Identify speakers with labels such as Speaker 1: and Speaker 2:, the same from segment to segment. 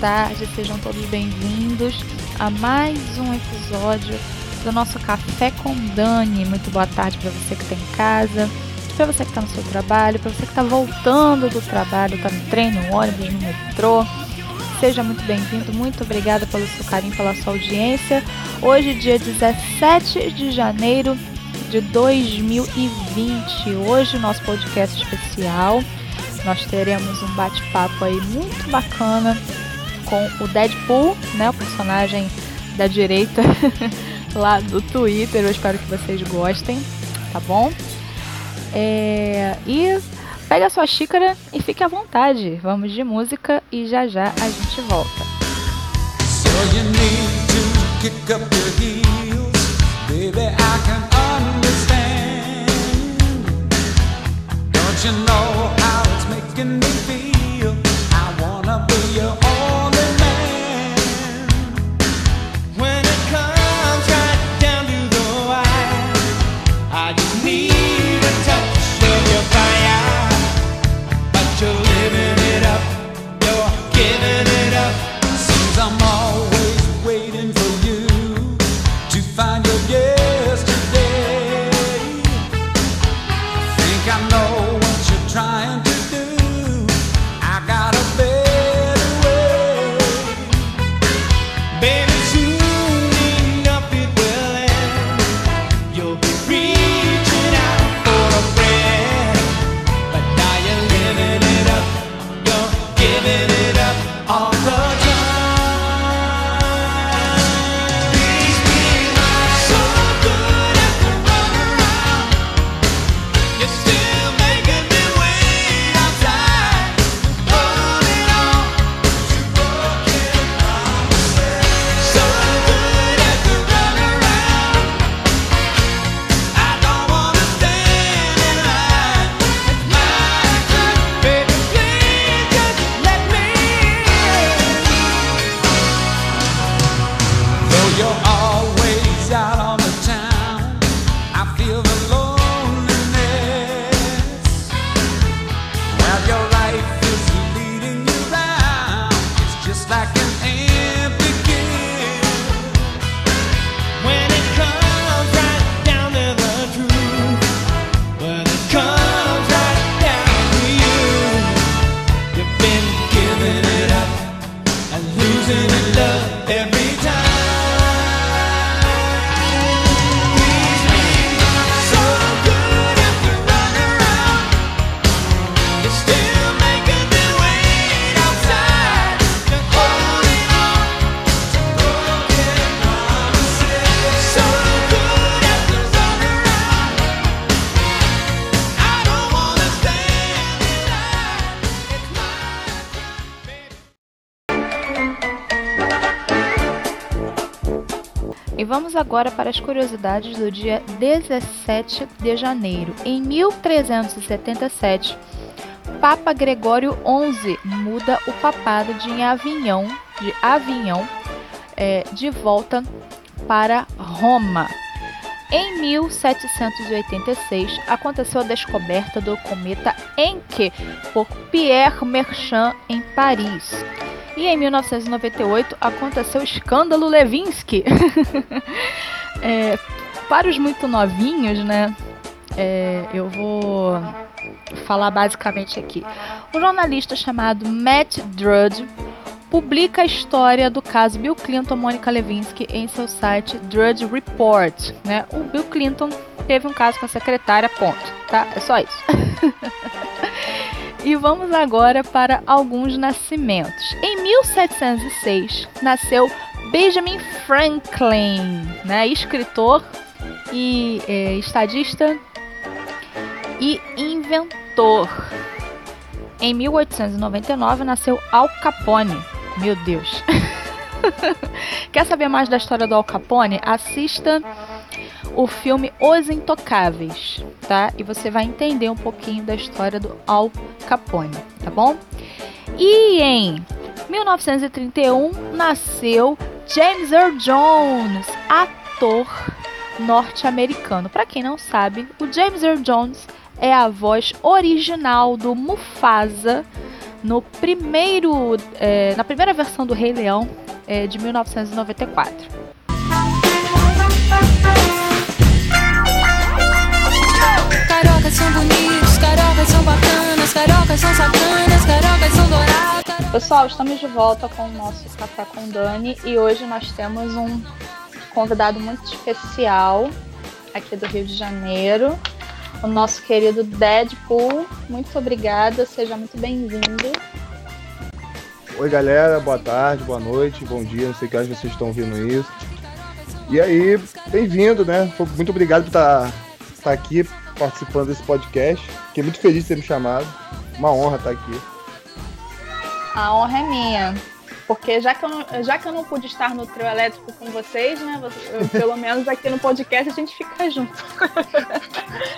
Speaker 1: Tarde, sejam todos bem-vindos a mais um episódio do nosso Café com Dani. Muito boa tarde para você que está em casa, para você que está no seu trabalho, para você que está voltando do trabalho, está no trem, no ônibus, no metrô. Seja muito bem-vindo, muito obrigada pelo seu carinho, pela sua audiência. Hoje, dia 17 de janeiro de 2020. Hoje, nosso podcast especial nós teremos um bate-papo aí muito bacana com o Deadpool, né, o personagem da direita lá do Twitter. Eu espero que vocês gostem, tá bom? É, e pega a sua xícara e fique à vontade. Vamos de música e já já a gente volta. So you need to kick up your heels, baby, I can understand. Don't you know vamos agora para as curiosidades do dia 17 de janeiro. Em 1377, Papa Gregório XI muda o papado de Avignon, de Avignon, é, de volta para Roma. Em 1786, aconteceu a descoberta do cometa Encke por Pierre Marchand em Paris. E em 1998 aconteceu o escândalo Levinsky. é, para os muito novinhos, né? É, eu vou falar basicamente aqui. Um jornalista chamado Matt Drudge publica a história do caso Bill Clinton Monica Lewinsky em seu site Drudge Report. Né? O Bill Clinton teve um caso com a secretária, ponto. Tá? É só isso. E vamos agora para alguns nascimentos. Em 1706 nasceu Benjamin Franklin, né, escritor e é, estadista e inventor. Em 1899 nasceu Al Capone. Meu Deus. Quer saber mais da história do Al Capone? Assista o filme Os Intocáveis, tá? E você vai entender um pouquinho da história do Al Capone, tá bom? E em 1931 nasceu James Earl Jones, ator norte-americano. Para quem não sabe, o James Earl Jones é a voz original do Mufasa
Speaker 2: no primeiro, é, na primeira versão do Rei Leão é, de 1994. Carocas são bonitos, carocas são bacanas, carocas são sacanas, carocas são douradas. Pessoal, estamos de volta com o nosso Café com Dani e hoje nós temos um convidado muito especial aqui do Rio de Janeiro o nosso querido Deadpool. Muito obrigada, seja muito bem-vindo.
Speaker 3: Oi, galera, boa tarde, boa noite, bom dia, não sei que horas vocês estão ouvindo isso. E aí, bem-vindo, né? Muito obrigado por estar, tá, estar tá aqui participando desse podcast. Fiquei muito feliz de ter me chamado. Uma honra estar aqui.
Speaker 2: A honra é minha. Porque já que, eu não, já que eu não pude estar no trio elétrico com vocês, né? Eu, pelo menos aqui no podcast a gente fica junto.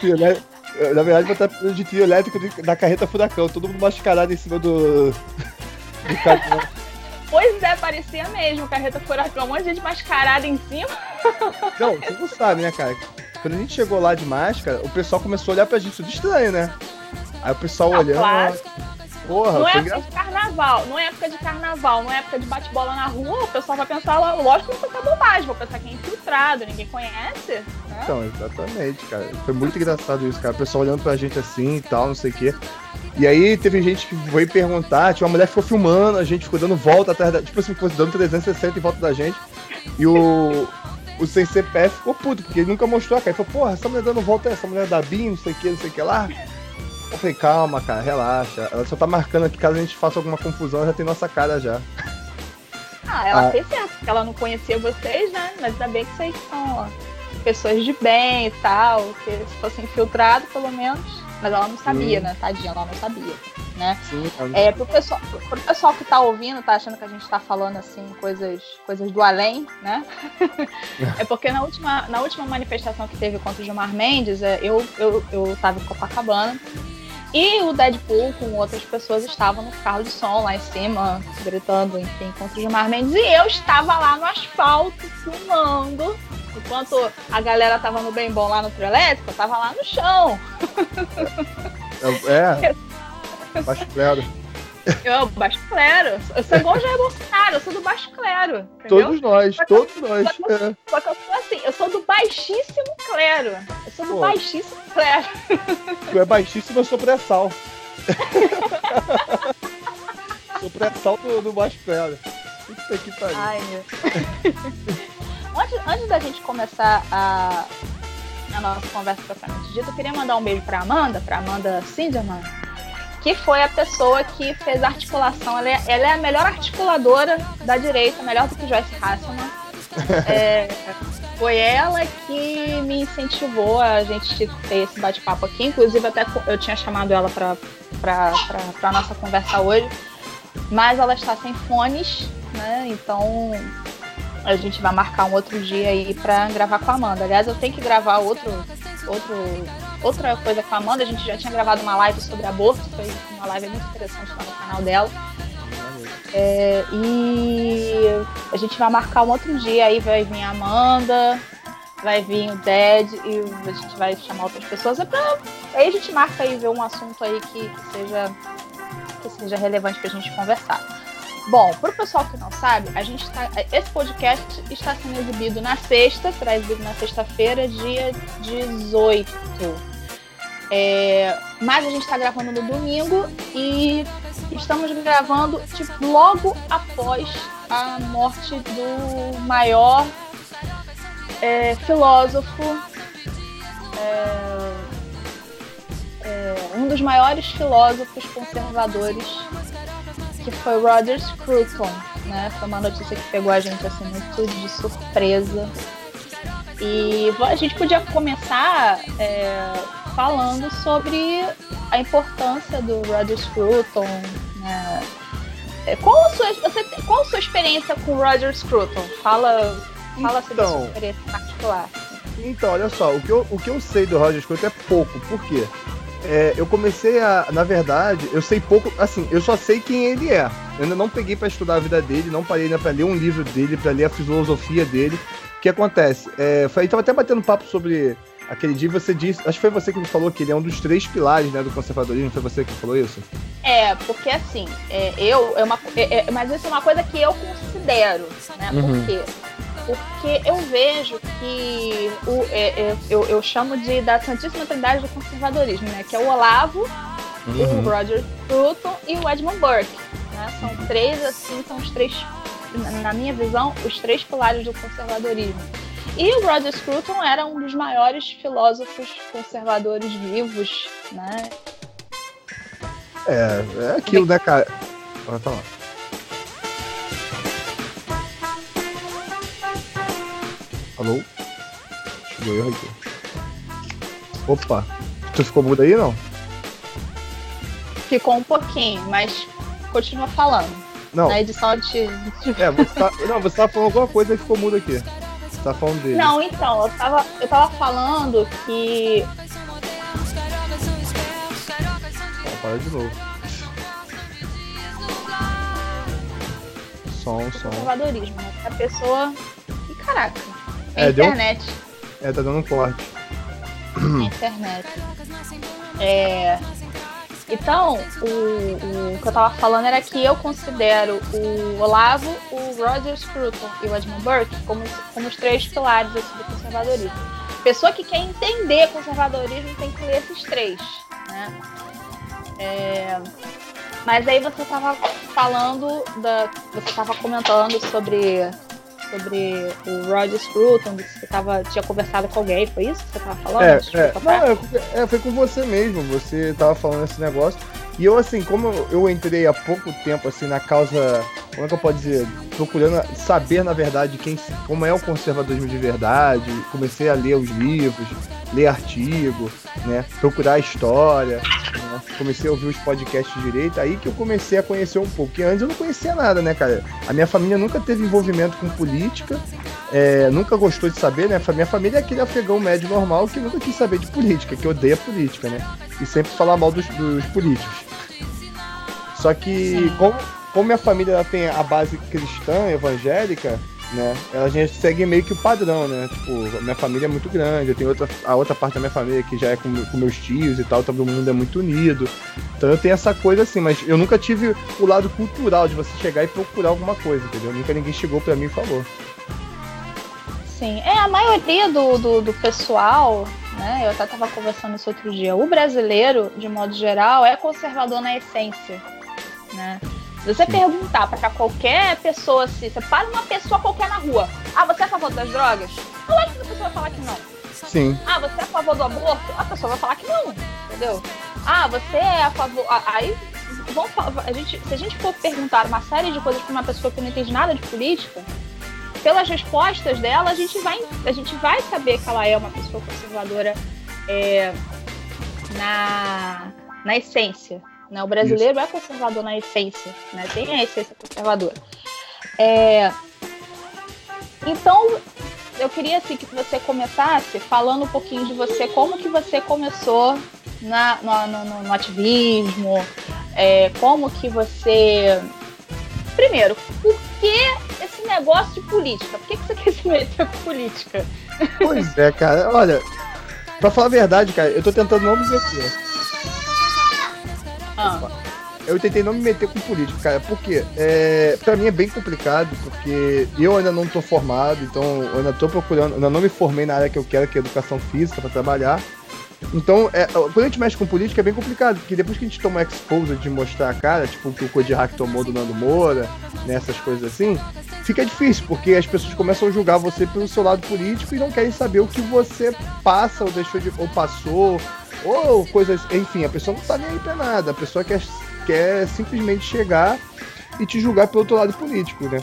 Speaker 3: Né? Na verdade, vou estar de trio elétrico da carreta furacão, todo mundo mascarado em cima do. do.
Speaker 2: Pois é, parecia mesmo, carreta furacão, um monte de gente mascarada em cima.
Speaker 3: Não, você não sabe, né, cara? Quando a gente chegou lá de máscara, o pessoal começou a olhar pra gente tudo estranho, né? Aí o pessoal ah, olhando. Claro.
Speaker 2: Porra, não é época de carnaval, não é época de carnaval, não é época de bate-bola na rua, o pessoal vai pensar, lógico que não foi bobagem, vou pensar que é infiltrado, ninguém conhece. Né?
Speaker 3: Então, exatamente, cara. Foi muito engraçado isso, cara. O pessoal olhando pra gente assim e tal, não sei o quê. E aí teve gente que veio perguntar, tinha uma mulher que ficou filmando, a gente ficou dando volta atrás da. Tipo assim, ficou dando 360 em volta da gente. E o. O sem CPF ficou puto, porque ele nunca mostrou a cara. Ele falou, porra, essa mulher dando volta é essa mulher da BIM, não sei o que, não sei o que lá. Eu falei, calma, cara, relaxa. Ela só tá marcando aqui, caso a gente faça alguma confusão, já tem nossa cara já.
Speaker 2: Ah, ela ah. fez certo, porque ela não conhecia vocês, né? Mas ainda bem que vocês são pessoas de bem e tal, que se fosse infiltrado, pelo menos. Mas ela não sabia, né? Tadinha, ela não sabia. Né? Sim, é, pro pessoal, pro pessoal que tá ouvindo, tá achando que a gente tá falando assim, coisas, coisas do além, né? é porque na última, na última manifestação que teve contra o Gilmar Mendes, é, eu, eu, eu tava em Copacabana e o Deadpool com outras pessoas estavam no carro de som lá em cima, gritando, enfim, contra o Gilmar Mendes. E eu estava lá no asfalto, filmando. Enquanto a galera tava no bem bom lá no trio elétrico, eu tava lá no chão.
Speaker 3: É. é. Baixo clero.
Speaker 2: Eu, baixo clero. Eu sou igual o Jair Bolsonaro, eu sou do baixo clero. Entendeu?
Speaker 3: Todos nós, só todos eu, nós. Só
Speaker 2: que, é. só que eu sou assim, eu sou do baixíssimo clero. Eu sou do Pô. baixíssimo clero.
Speaker 3: Tu é baixíssimo, eu sou pré-sal. sou pré-sal do, do baixo clero. Puta que pariu. Ai, meu.
Speaker 2: antes, antes da gente começar a, a nossa conversa propriamente dita, eu queria mandar um beijo pra Amanda, pra Amanda Sinderman que foi a pessoa que fez a articulação. Ela é, ela é a melhor articuladora da direita, melhor do que Joyce Hasselman. É, foi ela que me incentivou a gente ter esse bate-papo aqui. Inclusive, até eu tinha chamado ela para a nossa conversa hoje, mas ela está sem fones, né? Então a gente vai marcar um outro dia aí para gravar com a Amanda. Aliás, eu tenho que gravar outro, outro outra coisa com a Amanda, a gente já tinha gravado uma live sobre aborto, foi uma live muito interessante lá no canal dela. É, e a gente vai marcar um outro dia, aí vai vir a Amanda, vai vir o Ded e a gente vai chamar outras pessoas. É pra, aí a gente marca e ver um assunto aí que, que, seja, que seja relevante pra gente conversar. Bom, para o pessoal que não sabe, a gente tá, esse podcast está sendo exibido na sexta, será exibido na sexta-feira, dia 18. É, mas a gente está gravando no domingo e estamos gravando tipo, logo após a morte do maior é, filósofo, é, é, um dos maiores filósofos conservadores, que foi Roger Scruton. Né? Foi uma notícia que pegou a gente assim, muito de surpresa. E a gente podia começar é, falando sobre a importância do Roger Scruton. Né? É, qual, a sua, você, qual a sua experiência com o Roger Scruton? Fala, fala então, sobre a sua então. experiência particular.
Speaker 3: Então, olha só, o que eu, o que eu sei do Roger Scruton é pouco. Por quê? É, eu comecei a. Na verdade, eu sei pouco. Assim, eu só sei quem ele é. Eu ainda não peguei para estudar a vida dele, não parei ainda pra ler um livro dele, para ler a filosofia dele. O que acontece? É, foi, tava até batendo papo sobre aquele dia você disse, acho que foi você que me falou que ele é um dos três pilares né, do conservadorismo, foi você que falou isso?
Speaker 2: É, porque assim, é, eu, é uma, é, é, mas isso é uma coisa que eu considero, né? Uhum. Por quê? Porque eu vejo que o, é, é, eu, eu chamo de da Santíssima Trindade do conservadorismo, né? Que é o Olavo, uhum. o Roger Scruton e o Edmund Burke. Né? São três, assim, são os três, na minha visão, os três pilares do conservadorismo. E o Roger Scruton era um dos maiores filósofos conservadores vivos, né?
Speaker 3: É, é aquilo, né, cara? Vai falar. Alô? Chegou eu aqui. Opa, tu ficou mudo aí não?
Speaker 2: Ficou um pouquinho, mas continua falando.
Speaker 3: Não.
Speaker 2: Na edição de.
Speaker 3: É, você tá... Não, você tava falando alguma coisa e ficou mudo aqui. Tá falando dele.
Speaker 2: Não, então, eu tava, eu tava falando que.
Speaker 3: Ó, para de novo. Som, som.
Speaker 2: Conservadorismo, né? A pessoa. E caraca. É, internet.
Speaker 3: Deu... É, tá dando um corte.
Speaker 2: É internet. É. Então, o, o, que eu tava falando era que eu considero o Olavo, o Roger Scruton e o Edmund Burke como, como os três pilares assim, do conservadorismo. Pessoa que quer entender conservadorismo tem que ler esses três. Né? É, mas aí você estava falando da. Você estava comentando sobre sobre o Roger Scruton, que você tava, tinha conversado com alguém, foi isso que você tava falando?
Speaker 3: É, é, não, é, é, foi com você mesmo, você tava falando esse negócio. E eu, assim, como eu entrei há pouco tempo, assim, na causa, como é que eu posso dizer, procurando saber, na verdade, quem, como é o conservadorismo de verdade, comecei a ler os livros, ler artigo, né, procurar história, né, comecei a ouvir os podcasts direito, aí que eu comecei a conhecer um pouco, porque antes eu não conhecia nada, né, cara, a minha família nunca teve envolvimento com política, é, nunca gostou de saber, né, minha família é aquele afegão médio normal que nunca quis saber de política, que odeia política, né, e sempre falar mal dos, dos políticos. Só que, como, como minha família ela tem a base cristã, evangélica, né? Ela já segue meio que o padrão, né? Tipo, minha família é muito grande, eu tenho outra, a outra parte da minha família que já é com, com meus tios e tal, todo mundo é muito unido. Então eu tenho essa coisa assim, mas eu nunca tive o lado cultural de você chegar e procurar alguma coisa, entendeu? Nunca ninguém chegou para mim e falou.
Speaker 2: Sim, é a maioria do, do, do pessoal né? Eu até estava conversando isso outro dia. O brasileiro, de modo geral, é conservador na essência, né? Se você Sim. perguntar para qualquer pessoa se você para uma pessoa qualquer na rua, ah, você é a favor das drogas? Eu acho que a pessoa vai falar que não.
Speaker 3: Sim.
Speaker 2: Ah, você é a favor do aborto? A pessoa vai falar que não, entendeu? Ah, você é a favor. Aí, vamos, a gente, se a gente for perguntar uma série de coisas para uma pessoa que não entende nada de política, pelas respostas dela, a gente vai, a gente vai saber que ela é uma pessoa conservadora é, na, na essência. Né? O brasileiro Isso. é conservador na essência, né? tem a essência conservadora. É, então, eu queria assim, que você começasse falando um pouquinho de você, como que você começou na, no, no, no ativismo, é, como que você. Primeiro, por que esse negócio de política? Por que, que você quer se meter com política?
Speaker 3: Pois é, cara. Olha, pra falar a verdade, cara, eu tô tentando não me meter. Ah. Eu tentei não me meter com política, cara, porque é, pra mim é bem complicado, porque eu ainda não tô formado, então eu ainda tô procurando, ainda não me formei na área que eu quero, que é educação física, para trabalhar. Então, é, quando a gente mexe com política é bem complicado, porque depois que a gente toma exposure de mostrar a cara, tipo o que o Kodiak tomou do Nando Moura, nessas né, coisas assim, fica difícil, porque as pessoas começam a julgar você pelo seu lado político e não querem saber o que você passa ou deixou de. ou passou, ou coisas. Enfim, a pessoa não tá nem aí pra nada. A pessoa quer, quer simplesmente chegar e te julgar pelo outro lado político, né?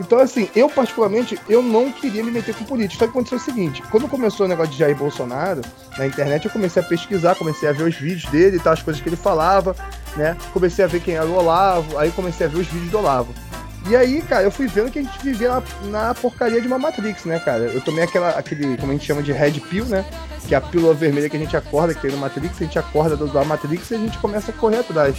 Speaker 3: Então, assim, eu particularmente, eu não queria me meter com política. Só que aconteceu o seguinte: quando começou o negócio de Jair Bolsonaro, na internet, eu comecei a pesquisar, comecei a ver os vídeos dele e tal, as coisas que ele falava, né? Comecei a ver quem era o Olavo, aí comecei a ver os vídeos do Olavo. E aí, cara, eu fui vendo que a gente vivia na, na, porcaria de uma Matrix, né, cara? Eu tomei aquela, aquele, como a gente chama de Red Pill, né? Que é a pílula vermelha que a gente acorda, que tem no Matrix, a gente acorda do, da Matrix e a gente começa a correr atrás.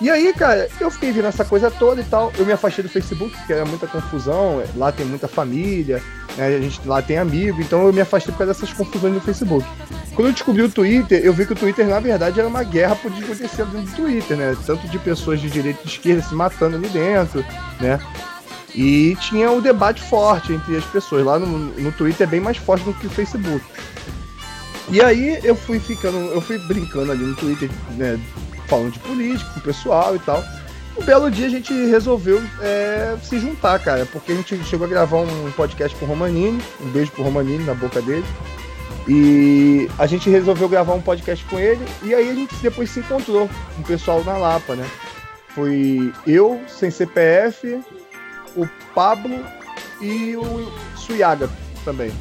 Speaker 3: E aí, cara, eu fiquei vendo essa coisa toda e tal. Eu me afastei do Facebook, porque era muita confusão. Lá tem muita família, né? A gente lá tem amigo, então eu me afastei por causa dessas confusões no Facebook. Quando eu descobri o Twitter, eu vi que o Twitter, na verdade, era uma guerra por acontecer dentro do Twitter, né? Tanto de pessoas de direita e de esquerda se matando ali dentro, né? E tinha um debate forte entre as pessoas. Lá no, no Twitter é bem mais forte do que o Facebook. E aí eu fui ficando, eu fui brincando ali no Twitter, né? Falando de política com o pessoal e tal. Um belo dia a gente resolveu é, se juntar, cara, porque a gente chegou a gravar um podcast com o Romanini, um beijo pro Romanini na boca dele. E a gente resolveu gravar um podcast com ele e aí a gente depois se encontrou com o pessoal na Lapa, né? Foi eu, sem CPF, o Pablo e o Suyaga também.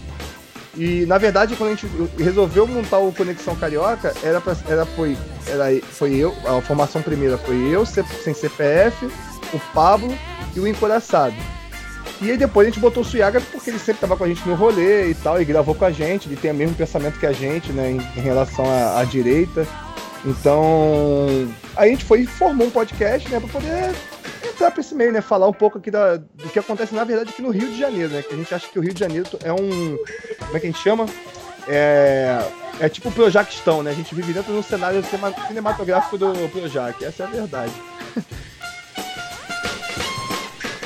Speaker 3: E na verdade, quando a gente resolveu montar o Conexão Carioca, era, pra, era foi, era foi eu, a formação primeira foi eu, sem CPF, o Pablo e o Encoraçado. E aí depois a gente botou o Suyaga porque ele sempre tava com a gente no rolê e tal, e gravou com a gente, ele tem o mesmo pensamento que a gente, né, em, em relação à, à direita. Então, a gente foi e formou um podcast, né, pra poder entrar pra esse meio, né? Falar um pouco aqui da, do que acontece, na verdade, aqui no Rio de Janeiro, né? Que a gente acha que o Rio de Janeiro é um. Como é que a gente chama? É, é tipo o Projaquistão, né? A gente vive dentro de um cenário cinematográfico do Projac. Essa é a verdade.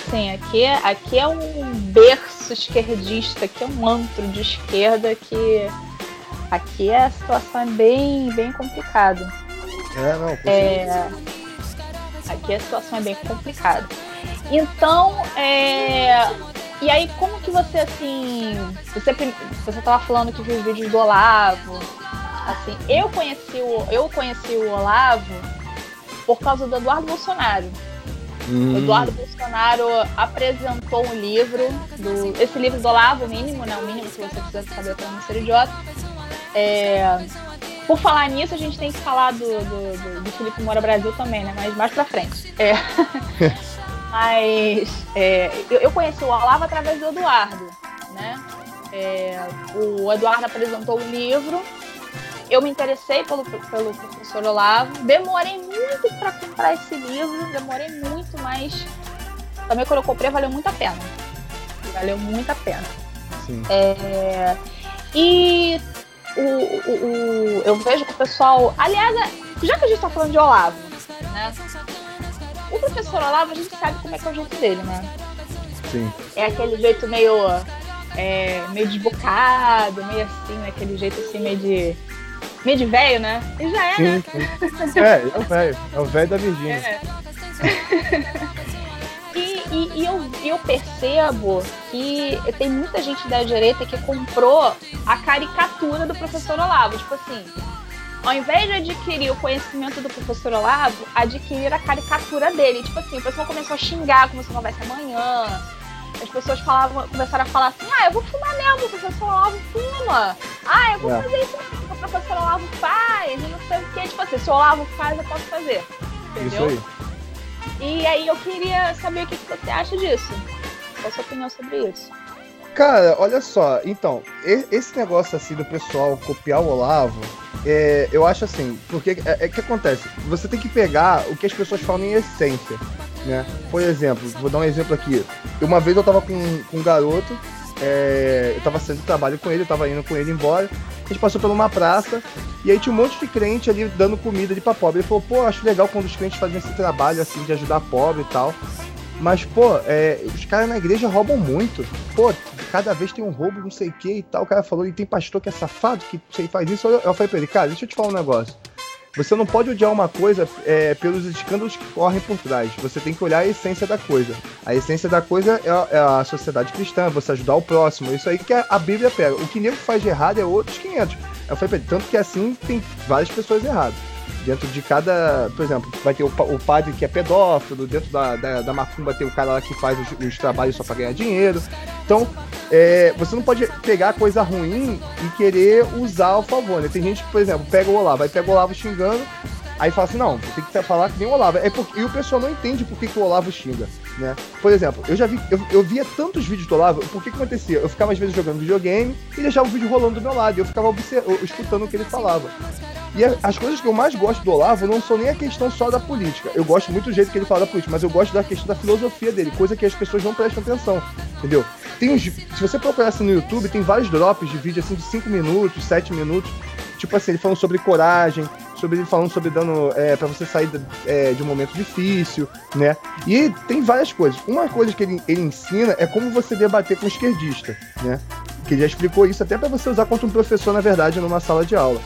Speaker 2: Sim, aqui, é, aqui é um berço esquerdista, aqui é um antro de esquerda que aqui a situação é bem, bem complicada.
Speaker 3: É, não,
Speaker 2: é, Aqui a situação é bem complicada. Então, é... e aí como que você assim, você você tava falando que viu os vídeos do Olavo, assim, eu conheci o eu conheci o Olavo por causa do Eduardo Bolsonaro. Hum. Eduardo Bolsonaro apresentou um livro do esse livro do Olavo, o mínimo, né, o mínimo se você quiser saber para não ser idiota. É, por falar nisso, a gente tem que falar do, do, do, do Felipe Moura Brasil também, né? Mas mais pra frente. É. Mas é, eu, eu, conheci o Olavo através do Eduardo, né? É, o Eduardo apresentou o livro, eu me interessei pelo, pelo professor Olavo, demorei muito para comprar esse livro, demorei muito, mas também quando eu comprei valeu muito a pena. Valeu muito a pena.
Speaker 3: Sim.
Speaker 2: É, e o, o, o, eu vejo que o pessoal. Aliás, é, já que a gente tá falando de Olavo, né? O professor Olavo, a gente sabe como é que é o jeito dele, né?
Speaker 3: Sim.
Speaker 2: É aquele jeito meio. É, meio desbocado, meio assim, né? Aquele jeito assim, meio de. meio de velho, né? E já é,
Speaker 3: sim,
Speaker 2: né?
Speaker 3: Sim. É, é o velho. É o velho da Virgínia.
Speaker 2: É. E, e, eu, eu percebo que tem muita gente da direita que comprou a caricatura do professor Olavo. Tipo assim, ao invés de adquirir o conhecimento do professor Olavo, adquirir a caricatura dele. Tipo assim, o pessoal começou a xingar como se não houvesse amanhã. As pessoas falavam, começaram a falar assim, ah, eu vou fumar mesmo, o professor Olavo fuma. Ah, eu vou é. fazer isso mesmo, o professor Olavo faz, e não sei o que. Tipo assim, se o Olavo faz, eu posso fazer. Entendeu?
Speaker 3: Isso aí.
Speaker 2: E aí eu queria saber o que, você acha disso. Qual a sua opinião sobre isso?
Speaker 3: Cara, olha só, então, esse negócio assim do pessoal copiar o Olavo, é, eu acho assim, porque é, é que acontece, você tem que pegar o que as pessoas falam em essência, né? Por exemplo, vou dar um exemplo aqui. Uma vez eu tava com, com um garoto, é, eu tava saindo trabalho com ele, eu tava indo com ele embora, a gente passou por uma praça e aí tinha um monte de crente ali dando comida ali pra pobre. Ele falou, pô, acho legal quando os crentes fazem esse trabalho assim de ajudar pobre e tal. Mas, pô, é, os caras na igreja roubam muito. Pô, cada vez tem um roubo, não sei o que e tal. O cara falou, e tem pastor que é safado, que sei, faz isso. Eu falei pra ele, cara, deixa eu te falar um negócio. Você não pode odiar uma coisa é, pelos escândalos que correm por trás. Você tem que olhar a essência da coisa. A essência da coisa é a, é a sociedade cristã, você ajudar o próximo. Isso aí que a, Bíblia pega. O que nego faz de errado é outros 500. Eu falei, tanto que assim tem várias pessoas erradas. Dentro de cada, por exemplo, vai ter o, o padre que é pedófilo, dentro da, da, da, macumba tem o cara lá que faz os, os trabalhos só para ganhar dinheiro. Então, é, você não pode pegar coisa ruim e querer usar ao favor, né? Tem gente que, por exemplo, pega o Olavo, vai pegar o Olavo xingando, aí fala assim, não, tem que falar que nem o Olavo. É porque, e o pessoal não entende por que, que o Olavo xinga, né? Por exemplo, eu já vi, eu, eu via tantos vídeos do Olavo, por que que acontecia? Eu ficava às vezes jogando videogame e deixava o vídeo rolando do meu lado, e eu ficava escutando o que ele falava. E as coisas que eu mais gosto do Olavo não são nem a questão só da política. Eu gosto muito do jeito que ele fala da política, mas eu gosto da questão da filosofia dele, coisa que as pessoas não prestam atenção, entendeu? Tem uns, se você procurar assim no YouTube, tem vários drops de vídeo assim de 5 minutos, 7 minutos, tipo assim, ele falando sobre coragem, sobre ele falando sobre dando é, para você sair é, de um momento difícil, né? E tem várias coisas. Uma coisa que ele, ele ensina é como você debater com um esquerdista, né? Que ele já explicou isso até para você usar contra um professor, na verdade, numa sala de aula.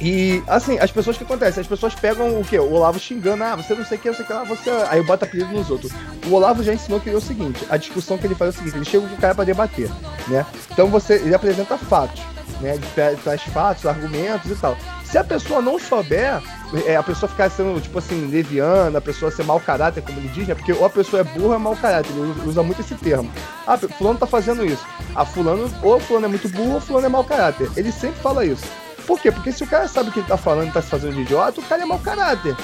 Speaker 3: E, assim, as pessoas que acontecem, as pessoas pegam o quê? O Olavo xingando, ah, você não sei o que, não sei o que lá, você. Aí bota apelido nos outros. O Olavo já ensinou que é o seguinte: a discussão que ele faz é o seguinte, ele chega com o cara pra debater, né? Então você, ele apresenta fatos, né? Ele traz fatos, argumentos e tal. Se a pessoa não souber, é, a pessoa ficar sendo, tipo assim, leviana, a pessoa ser mau caráter, como ele diz, né? Porque ou a pessoa é burra é mau caráter, ele usa muito esse termo. Ah, fulano tá fazendo isso. Ah, fulano, ou fulano é muito burro ou fulano é mau caráter. Ele sempre fala isso. Por quê? Porque se o cara sabe o que ele tá falando e tá se fazendo de idiota, o cara é mau caráter.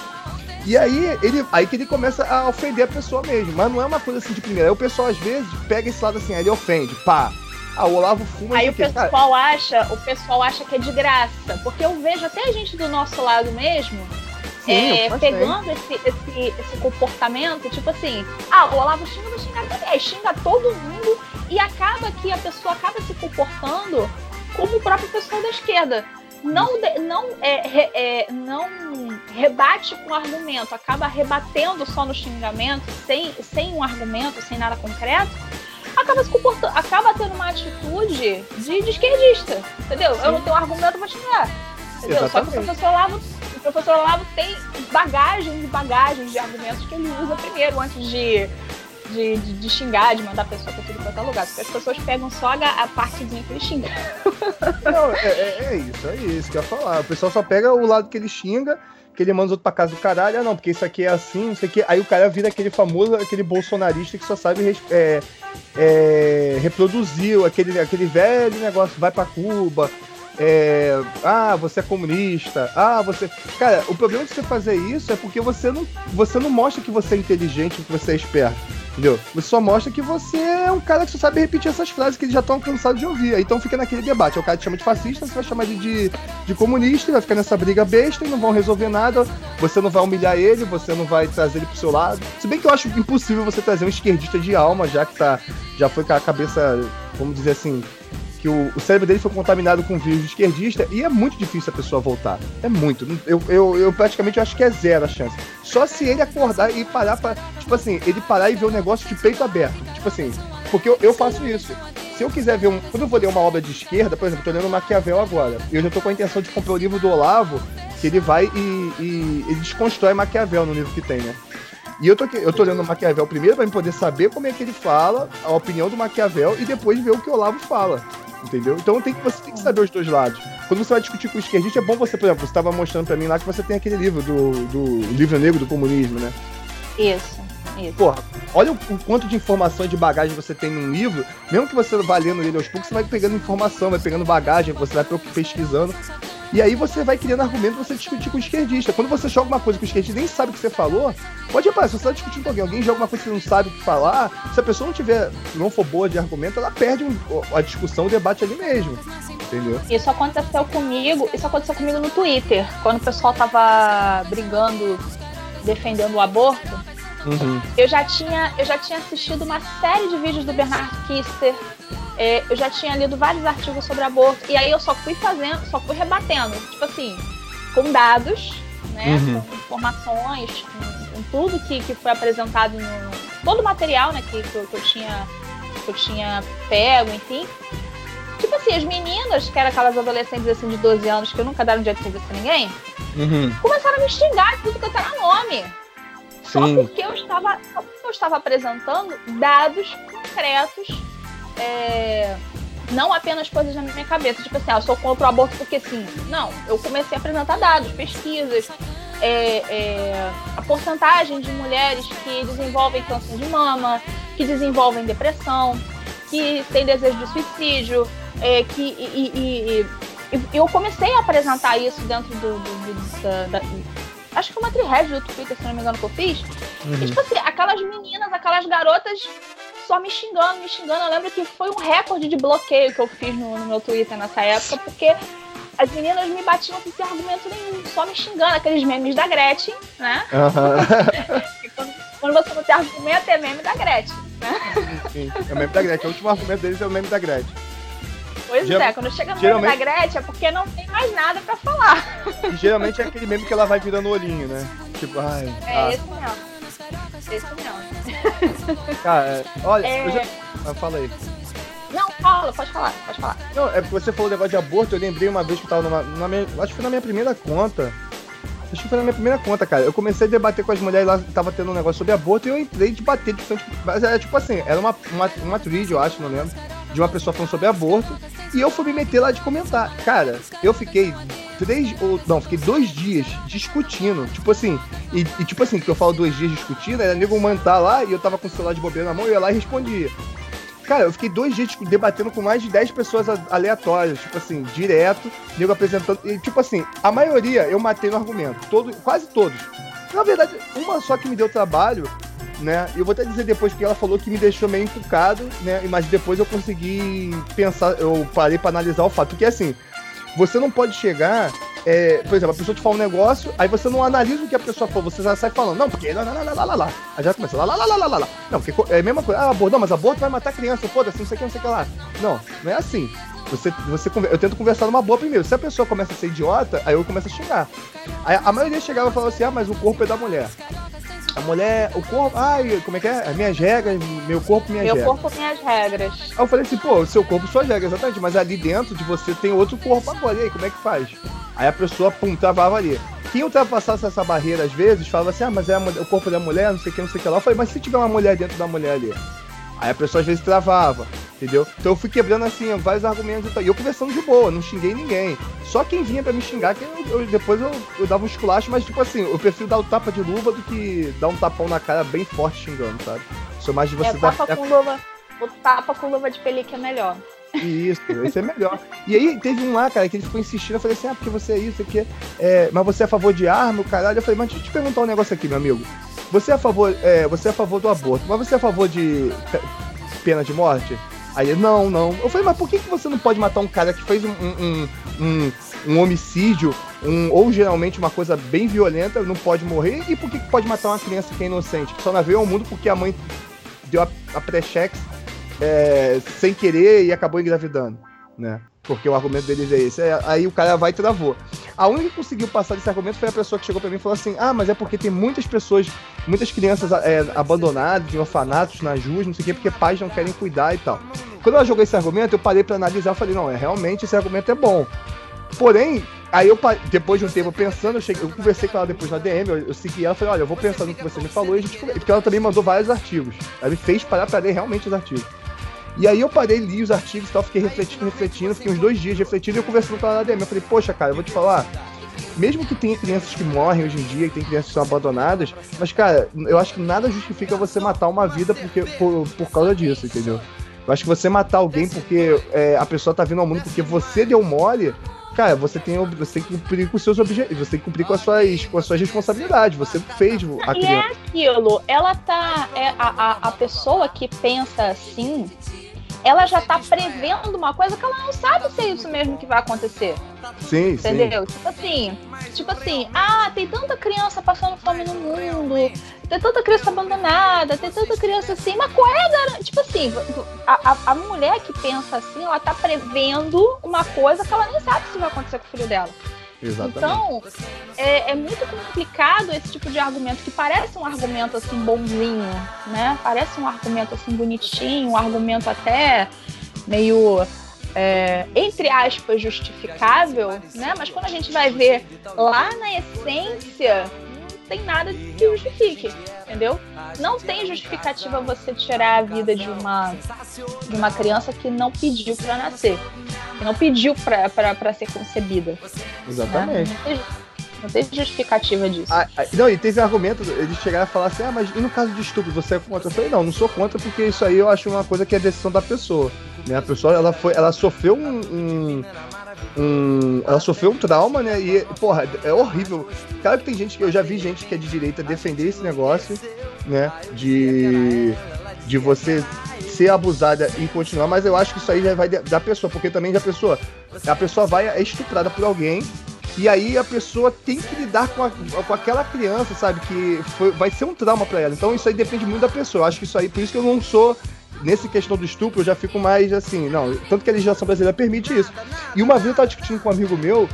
Speaker 3: E aí, ele, aí que ele começa a ofender a pessoa mesmo. Mas não é uma coisa assim de primeira. Aí o pessoal, às vezes, pega esse lado assim, aí ele ofende, pá. Ah, o Olavo fuma.
Speaker 2: Aí o pessoal cara... acha, o pessoal acha que é de graça. Porque eu vejo até a gente do nosso lado mesmo. Sim, é, pegando esse, esse, esse comportamento, tipo assim, ah, o Olavo xinga, vai xingar também, xinga todo mundo e acaba que a pessoa acaba se comportando como o próprio pessoal da esquerda não, não, é, é, não rebate com argumento, acaba rebatendo só no xingamento, sem, sem um argumento, sem nada concreto, acaba se comportando, acaba tendo uma atitude de, de esquerdista, entendeu? Sim. Eu não tenho um argumento para xingar. Entendeu? Só que o professor Lavo, o professor Lavo tem bagagens e bagagens de argumentos que ele usa primeiro, antes de de, de, de, xingar, de mandar a pessoa pra tudo quanto é lugar. Porque as pessoas pegam só a, a partezinha que ele xinga.
Speaker 3: Não, é, é, é, isso, é isso que eu ia falar. O pessoal só pega o lado que ele xinga, que ele manda os outros pra casa do caralho. Ah, não, porque isso aqui é assim, isso aqui. Aí o cara vira aquele famoso, aquele bolsonarista que só sabe é, é, reproduzir aquele, aquele velho negócio, vai pra Cuba. É, ah, você é comunista. Ah, você. Cara, o problema de você fazer isso é porque você não, você não mostra que você é inteligente, que você é esperto. Entendeu? Você só mostra que você é um cara que só sabe repetir essas frases que eles já estão cansados de ouvir. Então fica naquele debate. O cara te chama de fascista, você vai chamar de, de, de comunista, vai ficar nessa briga besta e não vão resolver nada. Você não vai humilhar ele, você não vai trazer ele pro seu lado. Se bem que eu acho impossível você trazer um esquerdista de alma, já que tá, já foi com a cabeça, vamos dizer assim, que o, o, cérebro dele foi contaminado com vírus esquerdista e é muito difícil a pessoa voltar. É muito. Eu, eu, eu praticamente acho que é zero a chance. Só se ele acordar e parar pra. Tipo assim, ele parar e ver o um negócio de peito aberto. Tipo assim, porque eu, eu faço isso. Se eu quiser ver um. Quando eu vou ler uma obra de esquerda, por exemplo, tô lendo Maquiavel agora. Eu já tô com a intenção de comprar o livro do Olavo, que ele vai e, e ele desconstrói Maquiavel no livro que tem, né? E eu tô, eu tô lendo Maquiavel primeiro para poder saber como é que ele fala, a opinião do Maquiavel, e depois ver o que o Olavo fala entendeu? Então tem que, você tem que saber os dois lados. Quando você vai discutir com o esquerdista, é bom você, por exemplo, você estava mostrando para mim lá que você tem aquele livro do, do livro negro do comunismo, né?
Speaker 2: Isso. Isso.
Speaker 3: Porra, olha o, o, quanto de informação de bagagem você tem num livro. Mesmo que você vá lendo ele aos poucos, você vai pegando informação, vai pegando bagagem, você vai pesquisando. E aí você vai criando argumento pra você discutir com o esquerdista. Quando você joga uma coisa que o esquerdista nem sabe o que você falou, pode reparar, se você tá discutindo com alguém, alguém joga uma coisa que você não sabe o que falar, se a pessoa não tiver, não for boa de argumento, ela perde a discussão, o debate ali mesmo. Entendeu?
Speaker 2: Isso aconteceu comigo, isso aconteceu comigo no Twitter, quando o pessoal tava brigando, defendendo o aborto. Uhum. Eu, já tinha, eu já tinha assistido uma série de vídeos do Bernard Kister é, eu já tinha lido vários artigos sobre aborto, e aí eu só fui fazendo, só fui rebatendo, tipo assim, com dados, né? Uhum. Com informações, com, com, tudo que, que foi apresentado no. Todo o material né, que, que, eu, que, eu tinha, que eu tinha pego, enfim. Tipo assim, as meninas, que eram aquelas adolescentes assim de 12 anos que nunca deram de serviço a ninguém, uhum. começaram a me xingar tudo que eu era nome. Só porque eu estava, só porque eu estava apresentando dados concretos é, não apenas coisas na minha cabeça, tipo assim, ah, eu sou contra o aborto porque sim. Não, eu comecei a apresentar dados, pesquisas, é, é, a porcentagem de mulheres que desenvolvem câncer de mama, que desenvolvem depressão, que têm desejo de suicídio, é, que e, e, e, eu comecei a apresentar isso dentro do, do, do da, da, acho que foi uma thread do Twitter, se não me engano, que eu fiz. Uhum. E, tipo assim, aquelas meninas, aquelas garotas só me xingando, me xingando. Eu lembro que foi um recorde de bloqueio que eu fiz no, no meu Twitter nessa época, porque as meninas me batiam sem argumento nenhum, só me xingando, aqueles memes da Gretchen, né? quando, quando, você não tem argumento, é meme da Gretchen, né?
Speaker 3: Sim, sim, é o meme da Gretchen. O último argumento deles é o meme da Gretchen.
Speaker 2: Pois Geral... é, quando chega no geralmente... meme da Gretchen é porque não tem mais nada pra falar.
Speaker 3: E geralmente é aquele meme que ela vai virando o olhinho, né? Tipo, ai.
Speaker 2: É ah. esse mesmo. Esse mesmo.
Speaker 3: Cara, é, olha, é... eu já. Ah, fala aí.
Speaker 2: Não, fala, pode falar, pode falar.
Speaker 3: Não, é porque você falou negócio de aborto, eu lembrei uma vez que eu tava numa. numa minha, acho que foi na minha primeira conta. Acho que foi na minha primeira conta, cara. Eu comecei a debater com as mulheres lá, tava tendo um negócio sobre aborto e eu entrei de bater de frente. Mas era tipo assim, era uma, uma, uma trilha, eu acho, não lembro, de uma pessoa falando sobre aborto. E eu fui me meter lá de comentar. Cara, eu fiquei três ou. Não, fiquei dois dias discutindo. Tipo assim. E, e tipo assim, que eu falo dois dias discutindo, era nego mandar lá e eu tava com o celular de bobeira na mão e eu ia lá e respondia. Cara, eu fiquei dois dias tipo, debatendo com mais de 10 pessoas aleatórias, tipo assim, direto, nego apresentando. E, tipo assim, a maioria eu matei no argumento. Todo, quase todos. Na verdade, uma só que me deu trabalho né? Eu vou até dizer depois que ela falou que me deixou meio encucado, né? Mas depois eu consegui pensar, eu parei para analisar o fato que assim, você não pode chegar, é, por exemplo, a pessoa te fala um negócio, aí você não analisa o que a pessoa falou, você já sai falando, não, porque lá, lá, lá, lá, lá, lá. Aí já começa lá, lá, lá, lá, lá, lá. Não, porque é a mesma coisa, ah, aborto, não, mas aborto vai matar criança, foda-se, não sei o que, não sei o que lá. Não, não é assim. Você, você, eu tento conversar numa boa primeiro. Se a pessoa começa a ser idiota, aí eu começo a xingar. Aí a maioria chegava e falava assim: ah, mas o corpo é da mulher. A mulher, o corpo, ai, como é que é? As minhas regras, meu corpo, minhas
Speaker 2: meu
Speaker 3: regras.
Speaker 2: Meu corpo, minhas regras.
Speaker 3: Aí eu falei assim, pô, seu corpo, suas regras, exatamente, mas ali dentro de você tem outro corpo agora, e aí, como é que faz? Aí a pessoa, pum, travava ali. Quem ultrapassasse essa barreira às vezes, falava assim, ah, mas é o corpo da mulher, não sei o que, não sei o que lá. Eu falei, mas se tiver uma mulher dentro da mulher ali? Aí a pessoa às vezes travava, entendeu? Então eu fui quebrando assim vários argumentos e eu conversando de boa, não xinguei ninguém. Só quem vinha para me xingar, que eu, eu, depois eu, eu, dava um esculacho, mas tipo assim, eu prefiro dar o tapa de luva do que dar um tapão na cara bem forte xingando, sabe? Sou mais de você é,
Speaker 2: dar. Tapa com luva, o tapa com luva de pelique é melhor.
Speaker 3: Isso, esse é melhor. E aí teve um lá, cara, que ele ficou insistindo. Eu falei assim: ah, porque você é isso aqui. É, mas você é a favor de arma, o caralho. Eu falei, mas deixa eu te perguntar um negócio aqui, meu amigo. Você é a favor, é, você é a favor do aborto, mas você é a favor de pena de morte? Aí ele, não, não. Eu falei, mas por que, que você não pode matar um cara que fez um, um, um, um homicídio, um, ou geralmente uma coisa bem violenta, não pode morrer? E por que, que pode matar uma criança que é inocente, que só não veio ao mundo porque a mãe deu a, a pré-cheque é, sem querer e acabou engravidando, né? Porque o argumento deles é esse. É, aí o cara vai e travou. A única que conseguiu passar desse argumento foi a pessoa que chegou para mim e falou assim: Ah, mas é porque tem muitas pessoas, muitas crianças é, abandonadas em orfanatos, na JUS, não sei o quê, porque pais não querem cuidar e tal. Quando ela jogou esse argumento, eu parei para analisar e falei: Não, é realmente esse argumento é bom. Porém, aí eu, depois de um tempo pensando, eu, cheguei, eu conversei com ela depois na DM, eu, eu segui ela e falei: Olha, eu vou pensar no que você me falou, e a gente, porque ela também mandou vários artigos. Ela me fez parar para ler realmente os artigos. E aí eu parei, li os artigos e tal, fiquei refletindo, refletindo, fiquei uns dois dias refletindo e eu conversando com ela na DM. Eu falei, poxa, cara, eu vou te falar, mesmo que tenha crianças que morrem hoje em dia, que tem crianças que são abandonadas, mas, cara, eu acho que nada justifica você matar uma vida porque, por, por causa disso, entendeu? Eu acho que você matar alguém porque é, a pessoa tá vindo ao mundo porque você deu mole, cara, você tem, você tem que cumprir com seus objetivos, você tem que cumprir com as suas, com as suas responsabilidades. Você fez a criança. E
Speaker 2: é aquilo, ela tá. É, a, a, a pessoa que pensa assim, ela já tá prevendo uma coisa que ela não sabe se é isso mesmo que vai acontecer.
Speaker 3: Sim,
Speaker 2: Entendeu?
Speaker 3: Sim.
Speaker 2: Tipo assim, tipo assim, ah, tem tanta criança passando fome no mundo, tem tanta criança abandonada, tem tanta criança assim, mas qual é a Tipo assim, a, a, a mulher que pensa assim, ela tá prevendo uma coisa que ela nem sabe se vai acontecer com o filho dela.
Speaker 3: Exatamente.
Speaker 2: Então, é, é, muito complicado esse tipo de argumento, que parece um argumento assim bonzinho, né? Parece um argumento assim bonitinho, um argumento até meio, é, entre aspas, justificável, né? Mas quando a gente vai ver lá na essência, tem nada que justifique, entendeu? Não tem justificativa você tirar a vida de uma, de uma criança que não pediu para nascer, que não pediu para ser concebida.
Speaker 3: Exatamente. Né?
Speaker 2: Não tem justificativa disso.
Speaker 3: Ah, ah, não, e teve argumento, eles chegaram a falar assim, ah, mas e no caso de estupro, você é contra? Eu falei, não, não sou contra, porque isso aí eu acho uma coisa que é decisão da pessoa. Né? A pessoa, ela, foi, ela sofreu um, um um. Ela sofreu um trauma, né? E, porra, é horrível. Claro que tem gente que. Eu já vi gente que é de direita defender esse negócio, né? De. De você ser abusada e continuar, mas eu acho que isso aí já vai da pessoa, porque também da pessoa A pessoa vai, é estuprada por alguém, e aí a pessoa tem que lidar com, a, com aquela criança, sabe? Que foi, vai ser um trauma para ela. Então isso aí depende muito da pessoa. Eu acho que isso aí, por isso que eu não sou. Nesse questão do estupro, eu já fico mais assim, não. Tanto que a legislação brasileira permite isso. E uma vez eu tava discutindo com um amigo meu,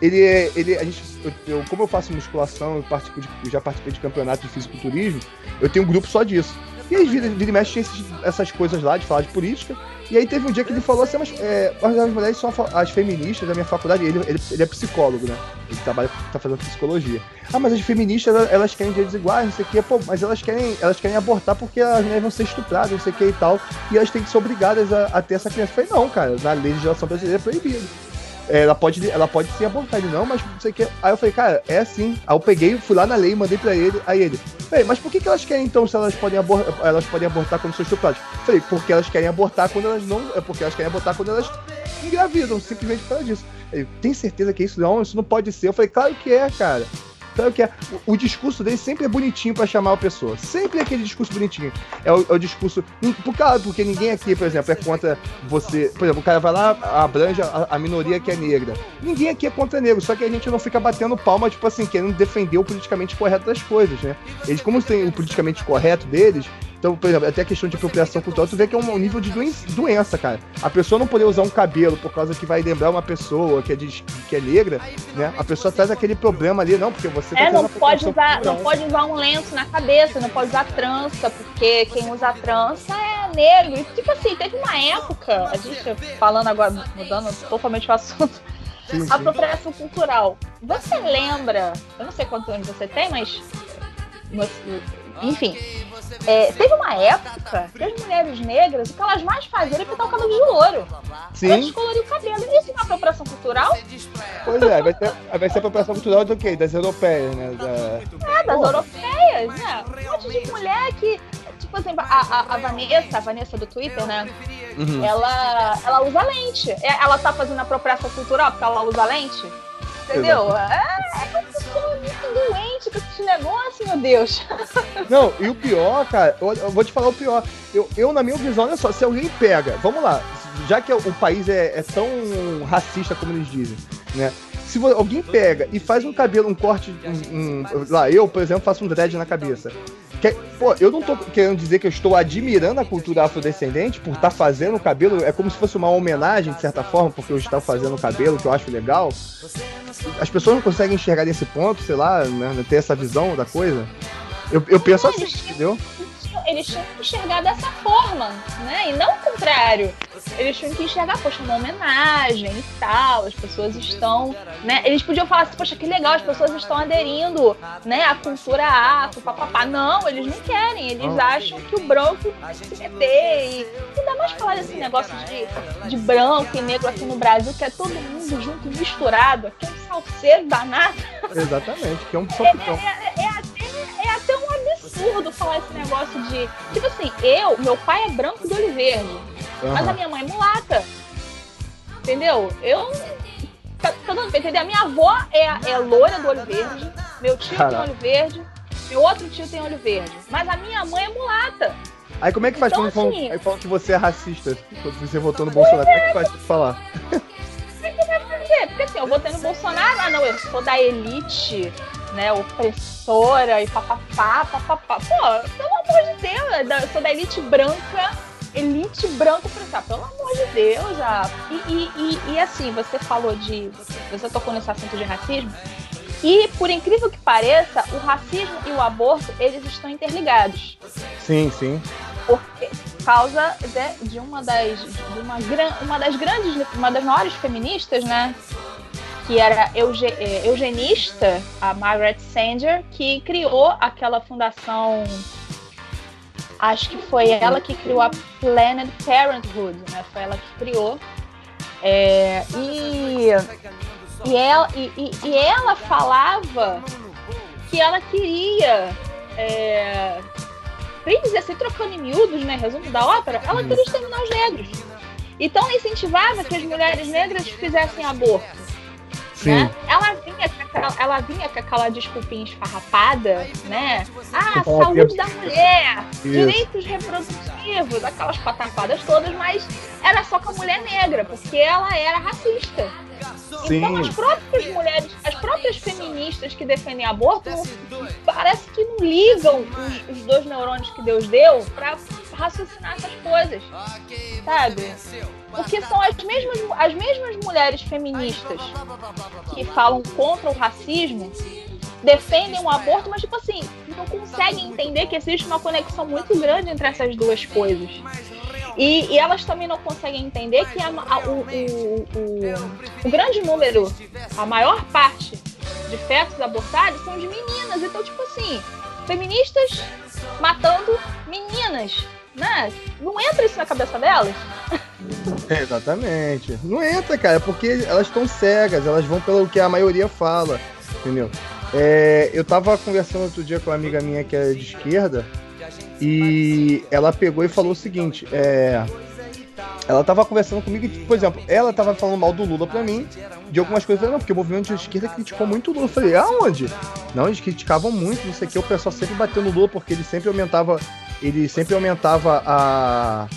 Speaker 3: ele é. Ele, a gente, eu, como eu faço musculação, eu, participo de, eu já participei de campeonato de fisiculturismo, eu tenho um grupo só disso. E aí, vira, vira e mexe, tinha essas coisas lá de falar de política. E aí teve um dia que ele falou assim, mas, é, as mulheres são as feministas da minha faculdade, ele, ele, ele é psicólogo, né? Ele trabalha, tá fazendo psicologia. Ah, mas as feministas, elas querem direitos iguais, não sei o que, pô, mas elas querem, elas querem abortar porque as mulheres vão ser estupradas, não sei o que e tal, e elas têm que ser obrigadas a, a ter essa criança. Eu falei, não, cara, na legislação brasileira é proibido ela pode, ela pode se abortar. Ele, não, mas não sei o que. Aí eu falei, cara, é assim. Aí eu peguei, fui lá na lei, mandei pra ele. Aí ele, mas por que, que elas querem então se elas podem, abortar, elas podem abortar quando são estupradas? Falei, porque elas querem abortar quando elas não. É porque elas querem abortar quando elas engravidam, simplesmente por causa disso. Ele, tem certeza que isso? Não, isso não pode ser. Eu falei, claro que é, cara. Sabe o que é? O, o, discurso dele sempre é bonitinho para chamar a pessoa. Sempre é aquele discurso bonitinho. É o, é o discurso. Por causa, porque ninguém aqui, por exemplo, é contra você. Por exemplo, o cara vai lá, abrange a, a, minoria que é negra. Ninguém aqui é contra negro, só que a gente não fica batendo palma, tipo assim, querendo defender o politicamente correto das coisas, né? Eles, como tem o politicamente correto deles, então, por exemplo, até a questão de apropriação cultural, tu vê que é um nível de doença, cara. A pessoa não poder usar um cabelo por causa que vai lembrar uma pessoa que é, de, que é negra, né? A pessoa traz aquele problema ali, não, porque você
Speaker 2: tá É, não pode usar, cultural. não pode usar um lenço na cabeça, não pode usar trança, porque quem usa trança é negro. E, tipo assim, teve uma época, a gente falando agora, mudando totalmente o assunto, sim, sim. apropriação cultural. Você lembra, eu não sei quantos anos você tem, mas enfim, é, teve uma época que as mulheres negras, o que elas mais faziam era pintar o cabelo de louro. Sim. Elas descoloriam o cabelo. Isso é uma apropriação cultural?
Speaker 3: Pois é, vai ser, vai ser apropriação cultural do quê? Das europeias, né?
Speaker 2: Da... É, das Porra. europeias, né? Um monte de mulher que. Tipo assim, a, a, a Vanessa, a Vanessa do Twitter, né? Uhum. Ela, ela usa lente. É, ela tá fazendo apropriação cultural porque ela usa lente? Entendeu? É, é muito doente com esse negócio, meu Deus.
Speaker 3: Não, e o pior, cara, eu, eu, vou te falar o pior. Eu, eu, na minha visão, olha só, se alguém pega, vamos lá, já que o país é, é tão racista como eles dizem, né? Se alguém pega e faz um cabelo, um corte, um, um, lá, eu, por exemplo, faço um dread na cabeça. Que, pô, eu não tô querendo dizer que eu estou admirando a cultura afrodescendente por estar tá fazendo o cabelo. É como se fosse uma homenagem, de certa forma, porque eu estou fazendo o cabelo, que eu acho legal. As pessoas não conseguem enxergar nesse ponto, sei lá, né, ter essa visão da coisa. Eu, eu penso assim, entendeu?
Speaker 2: Eles tinham que enxergar dessa forma, né? E não o contrário. Eles tinham que enxergar, poxa, uma homenagem e tal, as pessoas estão, né? Eles podiam falar assim, poxa, que legal, as pessoas estão aderindo, né, à cultura afro, papapá. Não, eles não querem, eles acham que o branco se meter e ainda mais falar desse negócio de, de branco e negro aqui no Brasil, que é todo mundo junto, misturado, aqui é um salseiro danado.
Speaker 3: Exatamente, que é um sopitão.
Speaker 2: É, é, é, até, é até um absurdo falar esse negócio de. Tipo assim, eu, meu pai é branco de olho verde, uhum. mas a minha mãe é mulata. Entendeu? Eu. Tá, tá dando pra entender? A minha avó é, é loira do olho verde, meu tio Caraca. tem olho verde, meu outro tio tem olho verde, mas a minha mãe é mulata.
Speaker 3: Aí como é que faz então, quando assim, falam, falam que você é racista? Quando você votou no Bolsonaro, como é que faz pra falar?
Speaker 2: Porque assim, eu votei no Bolsonaro, ah não, eu sou da elite, né, opressora e papapá, papapá. Pô, pelo amor de Deus, eu sou da elite branca, elite branca opressora, pelo amor de Deus, já. E, e, e, e assim, você falou de. Você tocou nesse assunto de racismo. E, por incrível que pareça, o racismo e o aborto, eles estão interligados.
Speaker 3: Sim, sim.
Speaker 2: Por causa de, de uma das de uma, uma das grandes, uma das maiores feministas, né? Que era euge, é, eugenista, a Margaret Sanger, que criou aquela fundação. Acho que foi ela que criou a Planned Parenthood, né? Foi ela que criou. É, e e ela, e, e, ela falava que ela queria. É, bem dizer assim, trocando em miúdos, né? Resumo da ópera, ela queria exterminar os negros. Então incentivava que as mulheres negras fizessem aborto. Né? Ela, vinha com aquela, ela vinha com aquela desculpinha esfarrapada, né? Ah, saúde da mulher, Isso. direitos reprodutivos, aquelas pataquadas todas, mas era só com a mulher negra, porque ela era racista. Sim. Então as próprias mulheres, as próprias feministas que defendem aborto, parece que não ligam os, os dois neurônios que Deus deu para raciocinar essas coisas, sabe? Porque são as mesmas, as mesmas mulheres feministas que falam contra o racismo defendem o aborto, mas tipo assim, não conseguem entender que existe uma conexão muito grande entre essas duas coisas. E, e elas também não conseguem entender que a, a, o, o, o, o grande número, a maior parte de fetos abortados são de meninas. Então, tipo assim, feministas matando meninas, né? Não entra isso na cabeça delas?
Speaker 3: É, exatamente. Não entra, cara, porque elas estão cegas, elas vão pelo que a maioria fala, entendeu? É, eu tava conversando outro dia com uma amiga minha que é de esquerda e ela pegou e falou o seguinte: é, ela tava conversando comigo e, por exemplo, ela tava falando mal do Lula pra mim, de algumas coisas, não, porque o movimento de esquerda criticou muito o Lula. Eu falei, aonde? Não, eles criticavam muito, não sei o que, o pessoal sempre bateu no Lula porque ele sempre aumentava. Ele sempre aumentava a.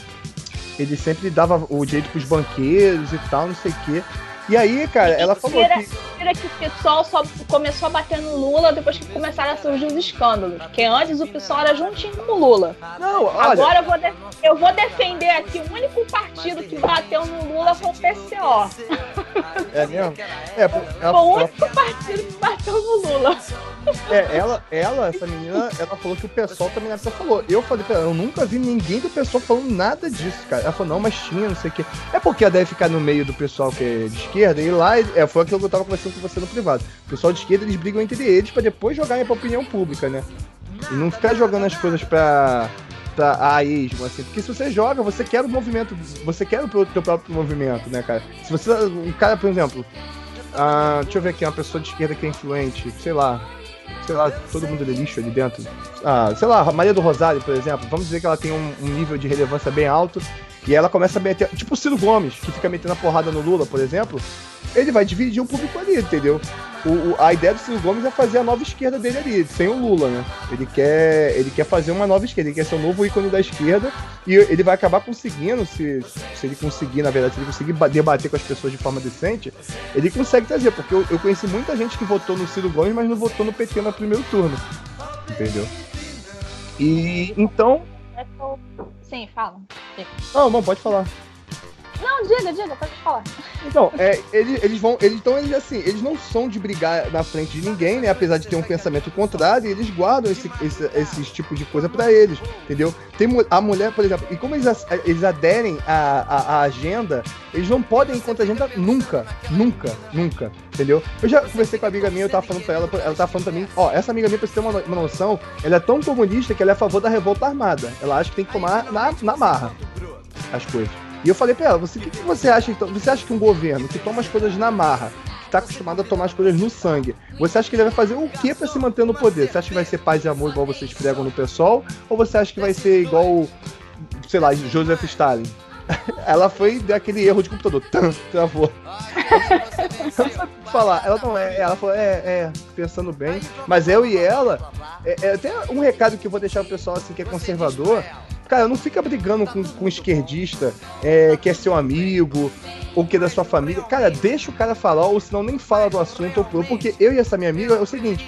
Speaker 3: Ele sempre dava o direito pros banqueiros e tal, não sei o que. E aí, cara, ela falou
Speaker 2: que... Tira que o pessoal só começou a bater no Lula depois que começaram a surgir os escândalos. Porque antes o pessoal era juntinho com o Lula. Não, olha... Agora eu vou, de... eu vou defender aqui o único partido que bateu no Lula foi o PCO.
Speaker 3: É mesmo? É,
Speaker 2: ela... Foi o único partido que bateu no Lula.
Speaker 3: É, ela, ela, essa menina, ela falou que o pessoal também na época falou. Eu falei pra ela, eu nunca vi ninguém do pessoal falando nada disso, cara. Ela falou, não, mas tinha, não sei o quê. É porque ela deve ficar no meio do pessoal que é de esquerda, e lá é, foi aquilo que eu tava conversando com você no privado. O pessoal de esquerda, eles brigam entre eles para depois jogarem pra opinião pública, né? E não ficar jogando as coisas pra, pra a esmo, assim. Porque se você joga, você quer o movimento, você quer o teu próprio movimento, né, cara? Se você, um cara, por exemplo, ah, deixa eu ver aqui, uma pessoa de esquerda que é influente, sei lá, sei lá, todo mundo é lixo ali dentro. Ah, sei lá, Maria do Rosário, por exemplo, vamos dizer que ela tem um, um nível de relevância bem alto e ela começa a meter. Tipo o Ciro Gomes, que fica metendo a porrada no Lula, por exemplo. Ele vai dividir o público ali, entendeu? O, o, a ideia do Ciro Gomes é fazer a nova esquerda dele ali, sem o Lula, né? Ele quer, ele quer fazer uma nova esquerda, ele quer ser o um novo ícone da esquerda e ele vai acabar conseguindo, se, se ele conseguir, na verdade, se ele conseguir debater com as pessoas de forma decente, ele consegue trazer, porque eu, eu conheci muita gente que votou no Ciro Gomes, mas não votou no PT no primeiro turno, entendeu? E então
Speaker 2: Sim, fala.
Speaker 3: Não, não, pode falar.
Speaker 2: Não, diga, diga, pode falar.
Speaker 3: Então, é, eles, eles vão. Então, eles assim, eles não são de brigar na frente de ninguém, né? Apesar de ter um pensamento contrário, eles guardam esse, esse, esses tipos de coisa para eles, entendeu? Tem a mulher, por exemplo, e como eles, eles aderem à, à, agenda, eles não podem ir contra a agenda nunca, nunca, nunca, entendeu? Eu já conversei com a amiga minha, eu tava falando pra ela, ela tava falando pra mim, ó, essa amiga minha, pra você ter uma, uma noção, ela é tão comunista que ela é a favor da revolta armada. Ela acha que tem que tomar na, na marra as coisas. E eu falei pra ela, você, o que, que, você acha então? Você acha que um governo que toma as coisas na marra, que tá acostumado a tomar as coisas no sangue, você acha que ele vai fazer o que para se manter no poder? Você acha que vai ser paz e amor igual vocês pregam no pessoal? Ou você acha que vai ser igual, sei lá, Joseph Stalin? ela foi daquele erro de computador. Tam, travou. falar. Ela não é. Ela falou, é, é, pensando bem. Mas eu e ela. É, é, tem um recado que eu vou deixar pro pessoal assim que é conservador. Cara, não fica brigando com, com um esquerdista é, que é seu amigo ou que é da sua família. Cara, deixa o cara falar, ou senão nem fala do assunto. Porque eu e essa minha amiga é o seguinte: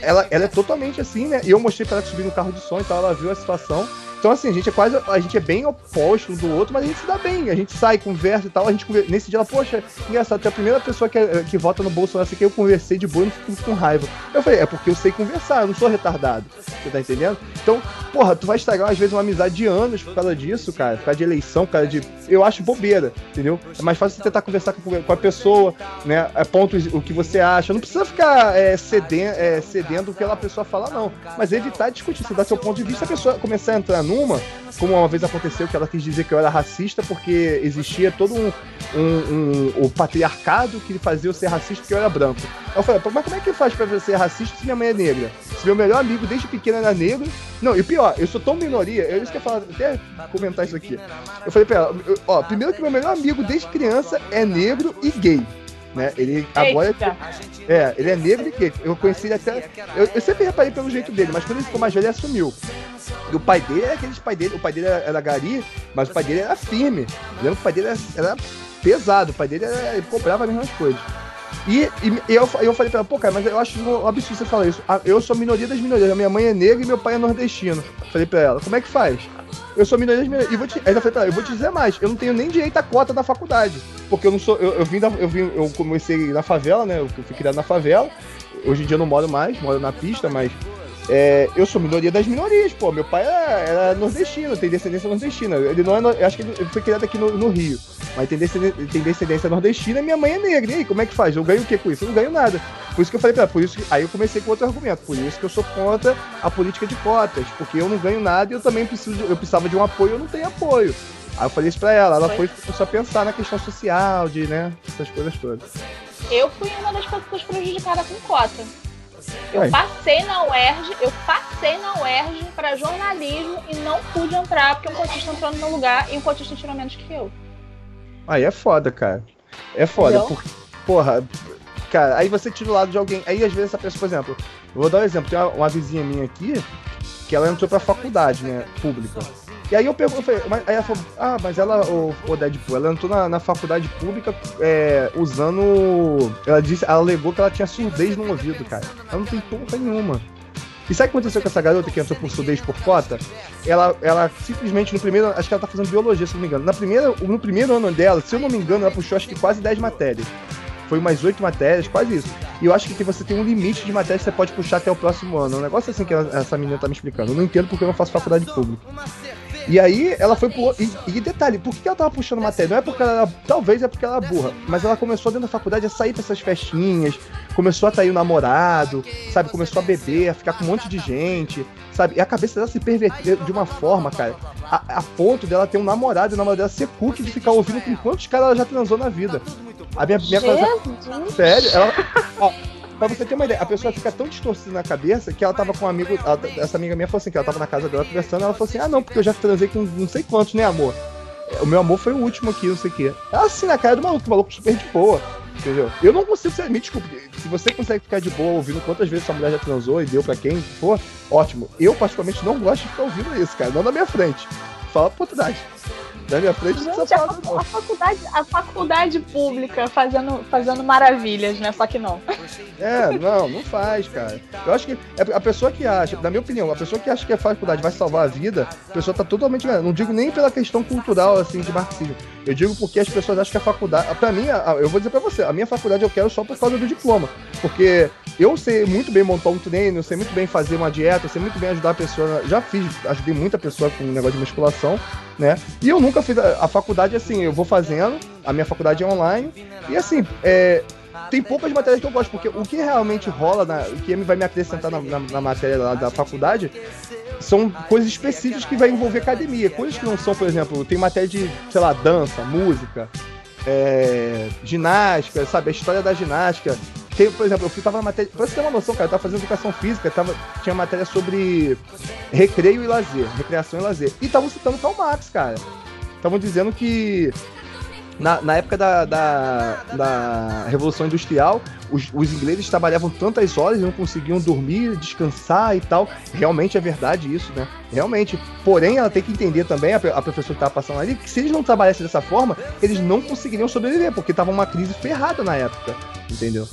Speaker 3: ela, ela é totalmente assim, né? E eu mostrei pra ela subir no carro de som, então ela viu a situação. Então, assim, a gente é quase. A gente é bem oposto um do outro, mas a gente se dá bem. A gente sai, conversa e tal. A gente nesse dia ela, poxa, engraçado, tu é a primeira pessoa que, que vota no Bolsonaro assim, que eu conversei de boa e não fico com raiva. Eu falei, é porque eu sei conversar, eu não sou retardado. Você tá entendendo? Então, porra, tu vai estragar às vezes uma amizade de anos por causa disso, cara. Por causa de eleição, por causa de. Eu acho bobeira, entendeu? É mais fácil você tentar conversar com, com a pessoa, né? É ponto o que você acha. Não precisa ficar é, cedendo, é, cedendo o que a pessoa fala, não. Mas evitar discutir. Você dá seu ponto de vista, a pessoa começar a entrar numa como uma vez aconteceu que ela quis dizer que eu era racista porque existia todo um, um, um o patriarcado que fazia eu ser racista porque eu era branco. Eu falei, mas como é que faz pra ser racista se minha mãe é negra? Se meu melhor amigo desde pequeno era negro. Não, e pior, eu sou tão minoria, eu isso que eu até comentar isso aqui. Eu falei pra ela, ó, primeiro que meu melhor amigo desde criança é negro e gay. Né? Ele agora é, é, ele é negro e gay. Eu conheci ele até. Eu, eu, sempre reparei pelo jeito dele, mas quando ele ficou mais velho, ele assumiu. E o pai dele era aquele pai dele. O pai dele era, era gari, mas o pai dele era firme. Eu lembro que o pai dele era, era pesado. O pai dele era, ele comprava as mesmas coisas. E, e, eu, eu falei pra ela, pô, cara, mas eu acho um absurdo você falar isso. Ah, eu sou minoria das minorias. A minha mãe é negra e meu pai é nordestino. Falei pra ela, como é que faz? Eu sou minoria. E vou te, eu falei eu vou te dizer mais, eu não tenho nem direito à cota da faculdade. Porque eu não sou. Eu, eu vim da, eu vim, eu comecei na favela, né? Eu fui criado na favela. Hoje em dia eu não moro mais, moro na pista, mas é, eu sou minoria das minorias, pô. Meu pai era, era nordestino, tem descendência nordestina. Ele não é. Eu acho que ele foi criado aqui no, no Rio. Mas tem descendência, tem descendência nordestina e minha mãe é negra. E aí, como é que faz? Eu ganho o que com isso? Eu não ganho nada. Por isso que eu falei pra ela, por isso que, aí eu comecei com outro argumento. Por isso que eu sou contra a política de cotas. Porque eu não ganho nada e eu também preciso. Eu precisava de um apoio, eu não tenho apoio. Aí eu falei isso pra ela, ela foi, foi começou a pensar na questão social, de, né, essas coisas todas.
Speaker 2: Eu fui uma das pessoas prejudicadas com cota. Eu passei na UERJ, eu passei na UERJ para jornalismo e não pude entrar porque um cotista entrou no meu lugar e um cotista tirou menos que eu.
Speaker 3: Aí é foda, cara. É foda, porque, porra, cara, aí você tira o lado de alguém. Aí às vezes essa pessoa, por exemplo, eu vou dar um exemplo, tem uma, uma vizinha minha aqui que ela entrou pra faculdade, né, pública. E aí eu perguntei, mas, aí ela falou, ah, mas ela, o, Deadpool, ela entrou na, na faculdade pública é, usando. Ela disse, ela alegou que ela tinha surdez no ouvido, cara. Ela não tem porra nenhuma. E sabe o que aconteceu com essa garota que entrou por surdez por cota? Ela, ela simplesmente no primeiro. Acho que ela tá fazendo biologia, se não me engano. Na primeira, no primeiro ano dela, se eu não me engano, ela puxou acho que quase 10 matérias. Foi umas 8 matérias, quase isso. E eu acho que você tem um limite de matérias que você pode puxar até o próximo ano. Um negócio assim que essa menina tá me explicando. Eu não entendo porque eu não faço faculdade pública. E aí ela foi pro. E, e, detalhe, por que ela tava puxando matéria? Não é porque ela era. Talvez é porque ela era burra. Mas ela começou dentro da faculdade a sair pra essas festinhas, começou a trair o namorado, sabe? Começou a beber, a ficar com um monte de gente, sabe? E a cabeça dela se perverteu de uma forma, cara, a, a ponto dela ter um namorado e o namorado dela ser cookie de ficar ouvindo com quantos caras ela já transou na vida. A minha, minha casa, Sério, ela. Ó, Pra você ter uma ideia, a pessoa fica tão distorcida na cabeça que ela tava com um amigo. Ela, essa amiga minha falou assim: que ela tava na casa dela conversando. Ela falou assim: ah, não, porque eu já transei com não sei quantos, né, amor? O meu amor foi o último aqui, não sei o quê. Ela assim na cara do maluco, o maluco super de boa. Entendeu? Eu não consigo ser. Me desculpe, se você consegue ficar de boa ouvindo quantas vezes sua mulher já transou e deu pra quem for, ótimo. Eu, particularmente, não gosto de ficar ouvindo isso, cara. Não na minha frente. Fala a oportunidade. Na minha frente Gente,
Speaker 2: não a, a, faculdade, a faculdade pública fazendo, fazendo maravilhas, né? Só que não.
Speaker 3: É, não, não faz, cara. Eu acho que é a pessoa que acha, na minha opinião, a pessoa que acha que a faculdade vai salvar a vida, a pessoa tá totalmente. Não digo nem pela questão cultural, assim, de marxismo. Eu digo porque as pessoas acham que a faculdade. Pra mim, eu vou dizer pra você, a minha faculdade eu quero só por causa do diploma. Porque eu sei muito bem montar um treino, eu sei muito bem fazer uma dieta, eu sei muito bem ajudar a pessoa. Já fiz, ajudei muita pessoa com um negócio de musculação, né? E eu nunca fiz a, a faculdade assim, eu vou fazendo, a minha faculdade é online, e assim, é, tem poucas matérias que eu gosto, porque o que realmente rola, na, o que vai me acrescentar na, na, na matéria lá da faculdade são coisas específicas que vai envolver academia. Coisas que não são, por exemplo, tem matéria de, sei lá, dança, música, é, ginástica, sabe? A história da ginástica. Tem, por exemplo, eu tava na matéria. Pra você ter uma noção, cara, eu tava fazendo educação física, tava, tinha matéria sobre recreio e lazer, recreação e lazer. E estavam citando Karl Marx, cara. Estavam dizendo que na, na época da, da, da, Revolução Industrial, os, os, ingleses trabalhavam tantas horas e não conseguiam dormir, descansar e tal. Realmente é verdade isso, né? Realmente. Porém, ela tem que entender também, a, a professora que estava passando ali, que se eles não trabalhassem dessa forma, eles não conseguiriam sobreviver, porque tava uma crise ferrada na época, entendeu?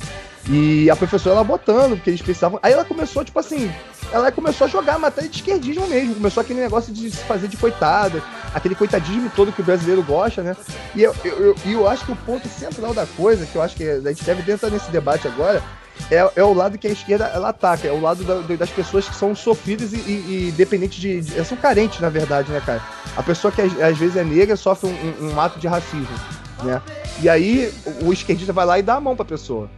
Speaker 3: E a professora ela botando, porque eles precisavam. Aí ela começou, tipo assim, ela começou a jogar a matéria de esquerdismo mesmo. Começou aquele negócio de se fazer de coitada, aquele coitadismo todo que o brasileiro gosta, né? E eu, eu, eu, eu acho que o ponto central da coisa, que eu acho que a gente deve entrar nesse debate agora, é, é, o lado que a esquerda ela ataca, é o lado da, das pessoas que são sofridas e, e, e dependentes de, de, São carentes, na verdade, né, cara? A pessoa que às vezes é negra sofre um, um, um ato de racismo, né? E aí o esquerdista vai lá e dá a mão pra pessoa.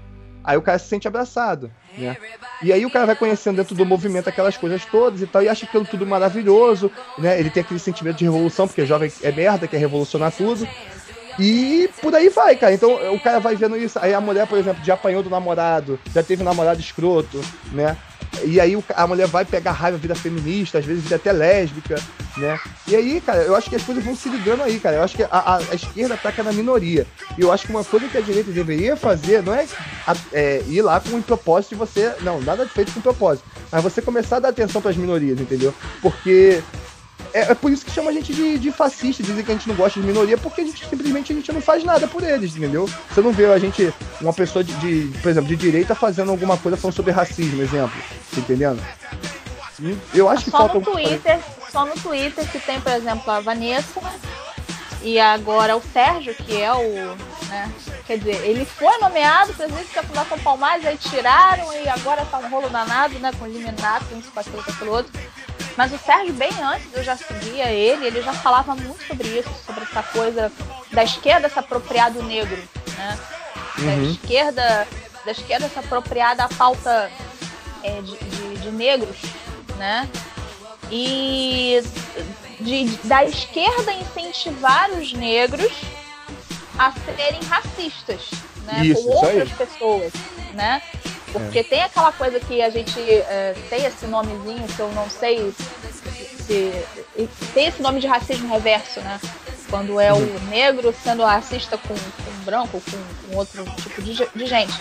Speaker 3: Aí o cara se sente abraçado, né? E aí o cara vai conhecendo dentro do movimento aquelas coisas todas e tal, e acha aquilo tudo maravilhoso, né? Ele tem aquele sentimento de revolução, porque jovem é merda, quer revolucionar tudo. E por aí vai, cara. Então o cara vai vendo isso. Aí a mulher, por exemplo, já apanhou do namorado, já teve um namorado escroto, né? E aí a mulher vai pegar raiva, vida feminista, às vezes vida até lésbica, né? E aí, cara, eu acho que as coisas vão se ligando aí, cara. Eu acho que a, a, a esquerda ataca na minoria. E eu acho que uma coisa que a direita deveria fazer não é, é ir lá com o propósito de você. Não, nada feito com propósito. Mas você começar a dar atenção para as minorias, entendeu? Porque é, é, por isso que chama a gente de, de fascista, dizem que a gente não gosta de minoria, porque a gente simplesmente a gente não faz nada por eles, entendeu? Você não vê a gente, uma pessoa de, de por exemplo, de direita fazendo alguma coisa falando sobre racismo, exemplo. Tá entendendo? Eu acho que
Speaker 2: só
Speaker 3: falta
Speaker 2: no Twitter, Só no Twitter que tem, por exemplo, a Vanessa e agora o Sérgio, que é o. Né, quer dizer, ele foi nomeado presidente da Fundação Palmares, aí tiraram e agora tá um rolo danado, né? Com eliminado, com isso, com aquilo, com aquilo outro. Mas o Sérgio, bem antes eu já seguia ele, ele já falava muito sobre isso, sobre essa coisa da esquerda se apropriar do negro, né? Da uhum. esquerda, da esquerda se apropriar da pauta é, de, de, de negros, né? E de, da esquerda incentivar os negros a serem racistas, né?
Speaker 3: Isso,
Speaker 2: com outras pessoas, né? Porque é. tem aquela coisa que a gente é, tem esse nomezinho que eu não sei se. Tem esse nome de racismo reverso, né? Quando é o negro sendo racista com, com o branco, com, com outro tipo de, de gente.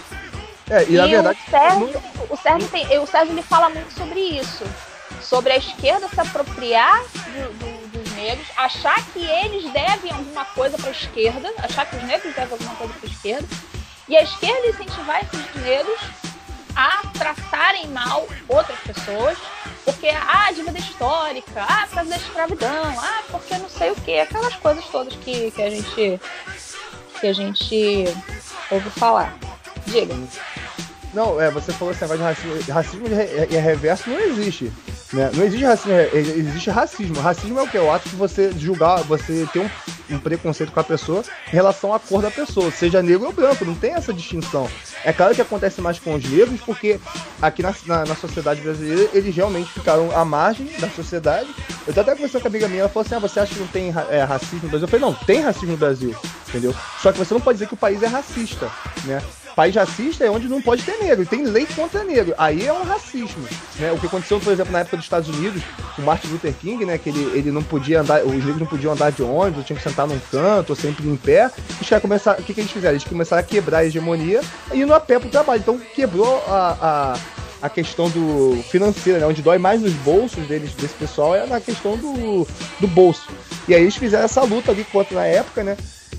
Speaker 3: É, e, e verdade.
Speaker 2: O Sérgio, o Sérgio, tem, o Sérgio ele fala muito sobre isso. Sobre a esquerda se apropriar do, do, dos negros, achar que eles devem alguma coisa para a esquerda, achar que os negros devem alguma coisa para a esquerda, e a esquerda incentivar esses negros a tratarem mal outras pessoas, porque ah, dívida histórica, ah, por causa da escravidão, ah, porque não sei o que, aquelas coisas todas que, que a gente que a gente ouve falar. Diga.
Speaker 3: Não, é, você falou negócio de racismo. Racismo e reverso não existe. Né? Não existe racismo, é, existe racismo. Racismo é o que? É o ato de você julgar, você ter um, um, preconceito com a pessoa em relação à cor da pessoa, seja negro ou branco, não tem essa distinção. É claro que acontece mais com os negros, porque aqui na, na, na sociedade brasileira eles realmente ficaram à margem da sociedade. Eu até conversando com a amiga minha, ela falou assim: ah, você acha que não tem é, racismo no Brasil? Eu falei: não, tem racismo no Brasil, entendeu? Só que você não pode dizer que o país é racista, né? País racista é onde não pode ter negro. E tem lei contra negro. Aí é um racismo. Né? O que aconteceu, por exemplo, na época dos Estados Unidos, com Martin Luther King, né? Que ele, ele não podia andar, os negros não podiam andar de ônibus, tinham que sentar num canto, ou sempre em pé. Os caras começaram. O que, que eles fizeram? Eles começaram a quebrar a hegemonia e indo a pé pro trabalho. Então quebrou a, a a questão do financeira, né? Onde dói mais nos bolsos deles, desse pessoal, é na questão do, do bolso. E aí eles fizeram essa luta ali contra na época, né?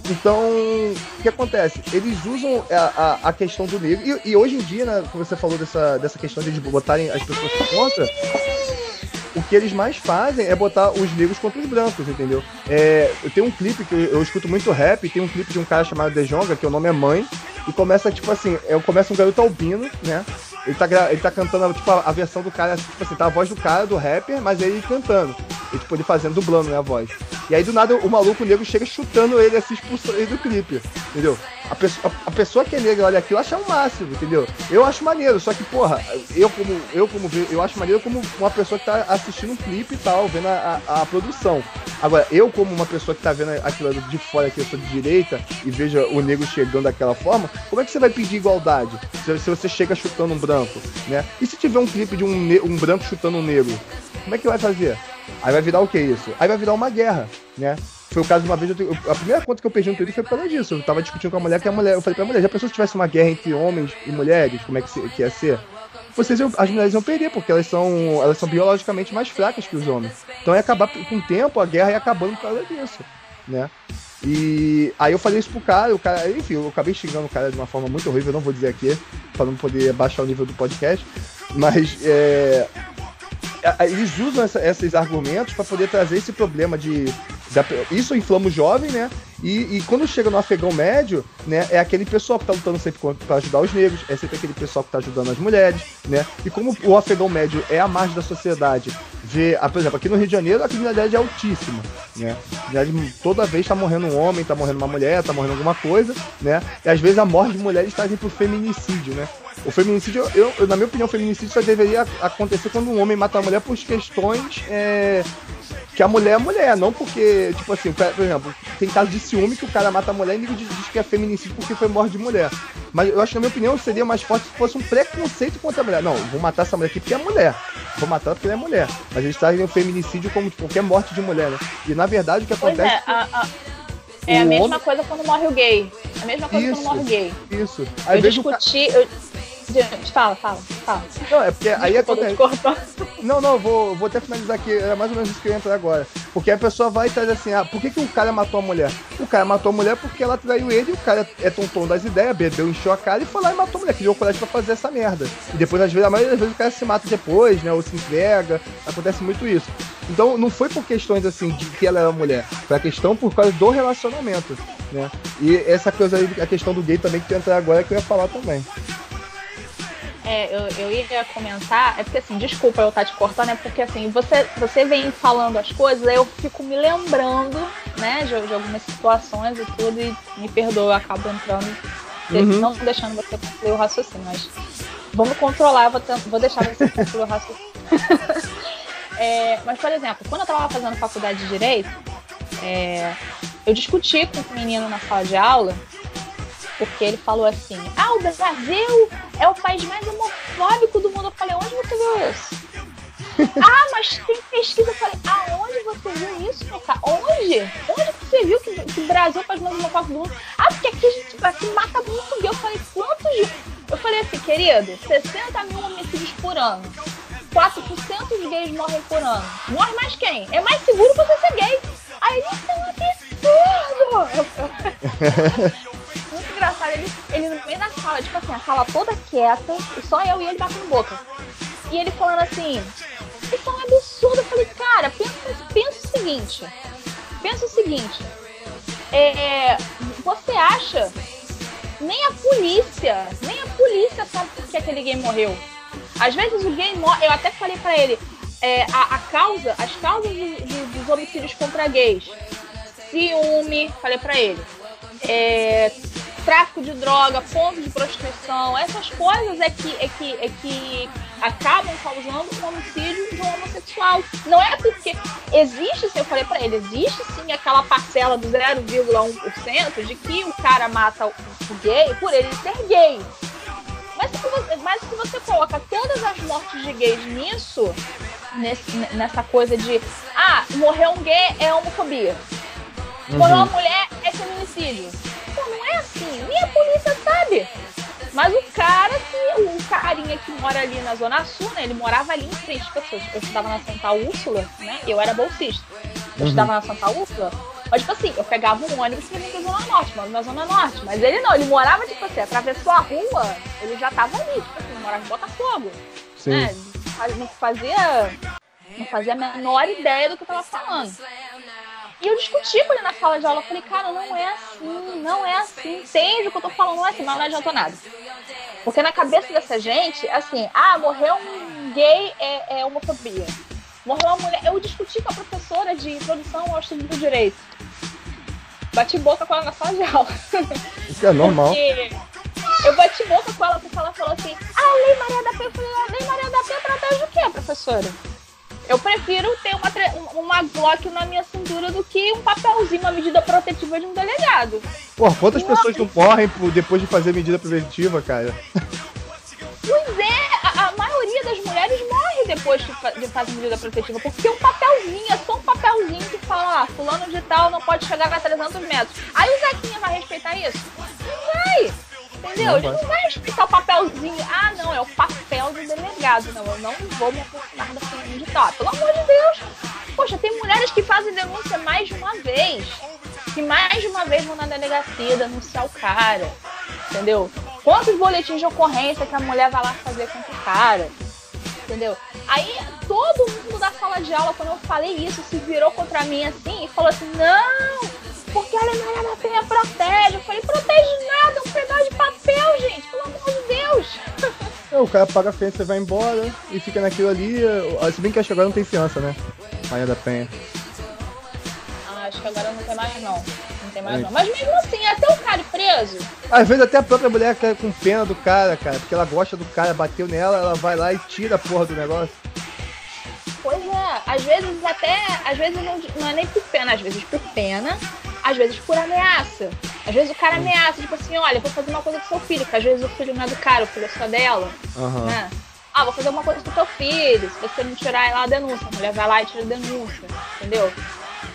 Speaker 3: Então, o que acontece? Eles usam a, a, a questão do negro. E, e, hoje em dia, né, como você falou dessa, dessa questão de botarem as pessoas contra, o que eles mais fazem é botar os negros contra os brancos, entendeu? É, eu tenho um clipe que eu, eu, escuto muito rap, tem um clipe de um cara chamado Dejonga, que o nome é Mãe, e começa, tipo assim, é, começa um garoto albino, né? Ele tá, ele tá cantando, tipo, a, a versão do cara, tipo assim, tá a voz do cara, do rapper, mas ele cantando. E, tipo, ele fazendo, dublando, né, a voz. E aí, do nada, o maluco negro chega chutando ele, assim, expulsando ele do clipe, entendeu? A, pessoa, a, a pessoa que é negra olha aquilo acha o máximo, entendeu? Eu acho maneiro, só que, porra, eu como, eu como, eu acho maneiro como uma pessoa que tá assistindo um clipe e tal, vendo a, a, a produção. Agora, eu como uma pessoa que tá vendo aquilo de fora, que eu sou de direita, e veja o negro chegando daquela forma, como é que você vai pedir igualdade se, se você chega chutando um branco, né? E se tiver um clipe de um, um branco chutando um negro? Como é que vai fazer? Aí vai virar o que isso? Aí vai virar uma guerra, né? Foi o caso de uma vez, eu, a primeira conta que eu perdi no Twitter foi por causa disso. Eu tava discutindo com a mulher que a mulher, eu falei pra mulher, já pensou se tivesse uma guerra entre homens e mulheres, como é que, se, que ia ser? Vocês, as mulheres iam perder, porque elas são, elas são biologicamente mais fracas que os homens. Então ia acabar, com o tempo, a guerra ia acabando por causa disso, né? E aí eu falei isso pro cara, o cara, enfim, eu acabei xingando o cara de uma forma muito horrível, não vou dizer aqui, pra não poder baixar o nível do podcast, mas é, eles usam essa, esses argumentos para poder trazer esse problema de. Da, isso inflama o jovem, né? E, e, quando chega no afegão médio, né, é aquele pessoal que tá lutando sempre para ajudar os negros, é sempre aquele pessoal que tá ajudando as mulheres, né? E como o afegão médio é a margem da sociedade, vê, ah, por exemplo, aqui no Rio de Janeiro a criminalidade é altíssima, né? Toda vez tá morrendo um homem, tá morrendo uma mulher, tá morrendo alguma coisa, né? E às vezes a morte de mulheres trazem pro feminicídio, né? O feminicídio, eu, eu, na minha opinião, o feminicídio só deveria acontecer quando um homem mata a mulher por questões é, que a mulher é mulher, não porque, tipo assim, por exemplo, tem caso de ciúme que o cara mata a mulher e diz, diz que é feminicídio porque foi morte de mulher. Mas eu acho que, na minha opinião, seria mais forte se fosse um preconceito contra a mulher. Não, vou matar essa mulher aqui porque é mulher. Vou matar porque ela é mulher. Mas eles trazem o feminicídio como qualquer morte de mulher, né? E na verdade o que
Speaker 2: pois
Speaker 3: acontece.
Speaker 2: É, a, a... é a mesma homem... coisa quando morre o gay. A mesma coisa
Speaker 3: isso,
Speaker 2: quando morre o gay.
Speaker 3: Isso.
Speaker 2: Às eu discuti. Ca... Eu Fala, fala, fala.
Speaker 3: Não, é porque aí acontece. Não, não, vou, vou até finalizar aqui, é mais ou menos isso que eu ia entrar agora. Porque a pessoa vai e traz assim, ah, por que, que o cara matou a mulher? O cara matou a mulher porque ela traiu ele, o cara é tonton das ideias, bebeu, encheu a cara e foi lá e matou a mulher, criou coragem pra fazer essa merda. E depois, às vezes, a maioria das vezes o cara se mata depois, né? Ou se entrega. Acontece muito isso. Então não foi por questões assim de que ela era mulher, foi a questão por causa do relacionamento, né? E essa coisa aí, a questão do gay também que tu entrar agora que eu ia falar também.
Speaker 2: É, eu, eu ia comentar, é porque assim, desculpa eu estar te cortando, é porque assim, você, você vem falando as coisas, eu fico me lembrando, né, de, de algumas situações e tudo, e me perdoa, eu acabo entrando, uhum. não deixando você concluir o raciocínio, mas vamos controlar, eu vou, vou deixar você concluir o raciocínio. é, mas, por exemplo, quando eu estava fazendo faculdade de Direito, é, eu discuti com um menino na sala de aula porque ele falou assim: Ah, o Brasil é o país mais homofóbico do mundo. Eu falei: Onde você viu isso? ah, mas tem pesquisa. Eu falei: Aonde você viu isso, meu cara? Onde? Onde você viu que, que o Brasil é o país mais homofóbico do mundo? Ah, porque aqui a gente aqui mata muito gay. Eu falei: Quantos? Eu falei assim, querido: 60 mil homicídios por ano. 4% dos gays morrem por ano. Morre mais quem? É mais seguro você ser gay. Aí ele, é um absurdo! engraçado. Ele, ele no meio da sala, tipo assim, a sala toda quieta, e só eu e ele batendo boca. E ele falando assim, isso é um absurdo. Eu falei, cara, pensa, pensa o seguinte. Pensa o seguinte. É, você acha. Nem a polícia, nem a polícia sabe por que aquele gay morreu. Às vezes o gay morre. Eu até falei pra ele, é, a, a, causa, as causas dos homicídios contra gays. Ciúme, falei pra ele. É, tráfico de droga, ponto de prostituição, essas coisas é que, é que, é que acabam causando o homicídio de um homossexual. Não é porque existe, se eu falei para ele, existe sim aquela parcela do 0,1% de que o cara mata o gay por ele ser gay. Mas se você, mas se você coloca todas as mortes de gays nisso, nesse, nessa coisa de ah, morreu um gay é homofobia. Uhum. Morreu uma mulher é feminicídio Pô, não é assim. Nem a polícia sabe. Mas o cara que, o carinha que mora ali na Zona Sul, né? Ele morava ali em frente. Assim, eu estudava na Santa Úrsula, né? Eu era bolsista. Eu uhum. estudava na Santa Úrsula. Mas, tipo assim, eu pegava um ônibus pra ir pra Zona Norte, mano, na Zona Norte. Mas ele não, ele morava, tipo assim, atravessou a rua, ele já tava ali, tipo assim, morava em Botafogo. Sim. Né? Não fazia. Não fazia a menor ideia do que eu tava falando. E eu discuti com ele na sala de aula. Eu falei, cara, não é assim, não é assim. Entende o que eu tô falando, não é assim, mas não adiantou nada. Porque na cabeça dessa gente, assim, ah, morreu um gay é, é homofobia. Morreu uma mulher. Eu discuti com a professora de introdução ao estudo do direito. Bati boca com ela na sala de aula.
Speaker 3: Isso é normal.
Speaker 2: Eu bati boca com ela porque ela falou assim: Ah, a Lei Maria da Penha. Eu falei: A Lei Maria da Penha protege o quê, professora? Eu prefiro ter uma, uma Glock na minha cintura do que um papelzinho, uma medida protetiva de um delegado.
Speaker 3: Pô, quantas pessoas não morrem depois de fazer medida preventiva, cara?
Speaker 2: Pois é, a, a maioria das mulheres morre depois de, de fazer medida protetiva, porque um papelzinho, é só um papelzinho que fala, ah, fulano de tal não pode chegar a 300 metros. Aí o Zequinha vai respeitar isso? Não vai! Entendeu? Ele não vai respeitar o papelzinho. Ah, não, é o papel do delegado. Não, eu não vou me aproximar da fulano de tal. Pelo amor de Deus. Poxa, tem mulheres que fazem denúncia mais de uma vez. Que mais de uma vez vão na delegacia denunciar o cara. Entendeu? Quantos boletins de ocorrência que a mulher vai lá fazer contra o cara? Entendeu? Aí todo mundo da sala de aula, quando eu falei isso, se virou contra mim assim e falou assim: não, porque a Alemanha da Penha protege. Eu falei: protege nada, é um pedaço de papel, gente, pelo amor de Deus.
Speaker 3: É, o cara paga a fiança, você vai embora e fica naquilo ali. Se bem que acho que agora não tem fiança, né? Maria da Penha.
Speaker 2: Ah, acho que agora não tem mais, não. Não tem mais, é. não. Mas mesmo assim, até o cara preso.
Speaker 3: Às vezes até a própria mulher quer com pena do cara, cara, porque ela gosta do cara, bateu nela, ela vai lá e tira a porra do negócio.
Speaker 2: Pois é, às vezes até, às vezes não, não é nem por pena, às vezes por pena, às vezes por ameaça. Às vezes o cara ameaça, tipo assim, olha, vou fazer uma coisa com seu filho, que às vezes o filho não é do cara, o filho é só dela.
Speaker 3: Aham.
Speaker 2: Né? Ah, vou fazer uma coisa com teu filho, se você não tirar lá a denúncia, a mulher vai lá e tira a denúncia, entendeu?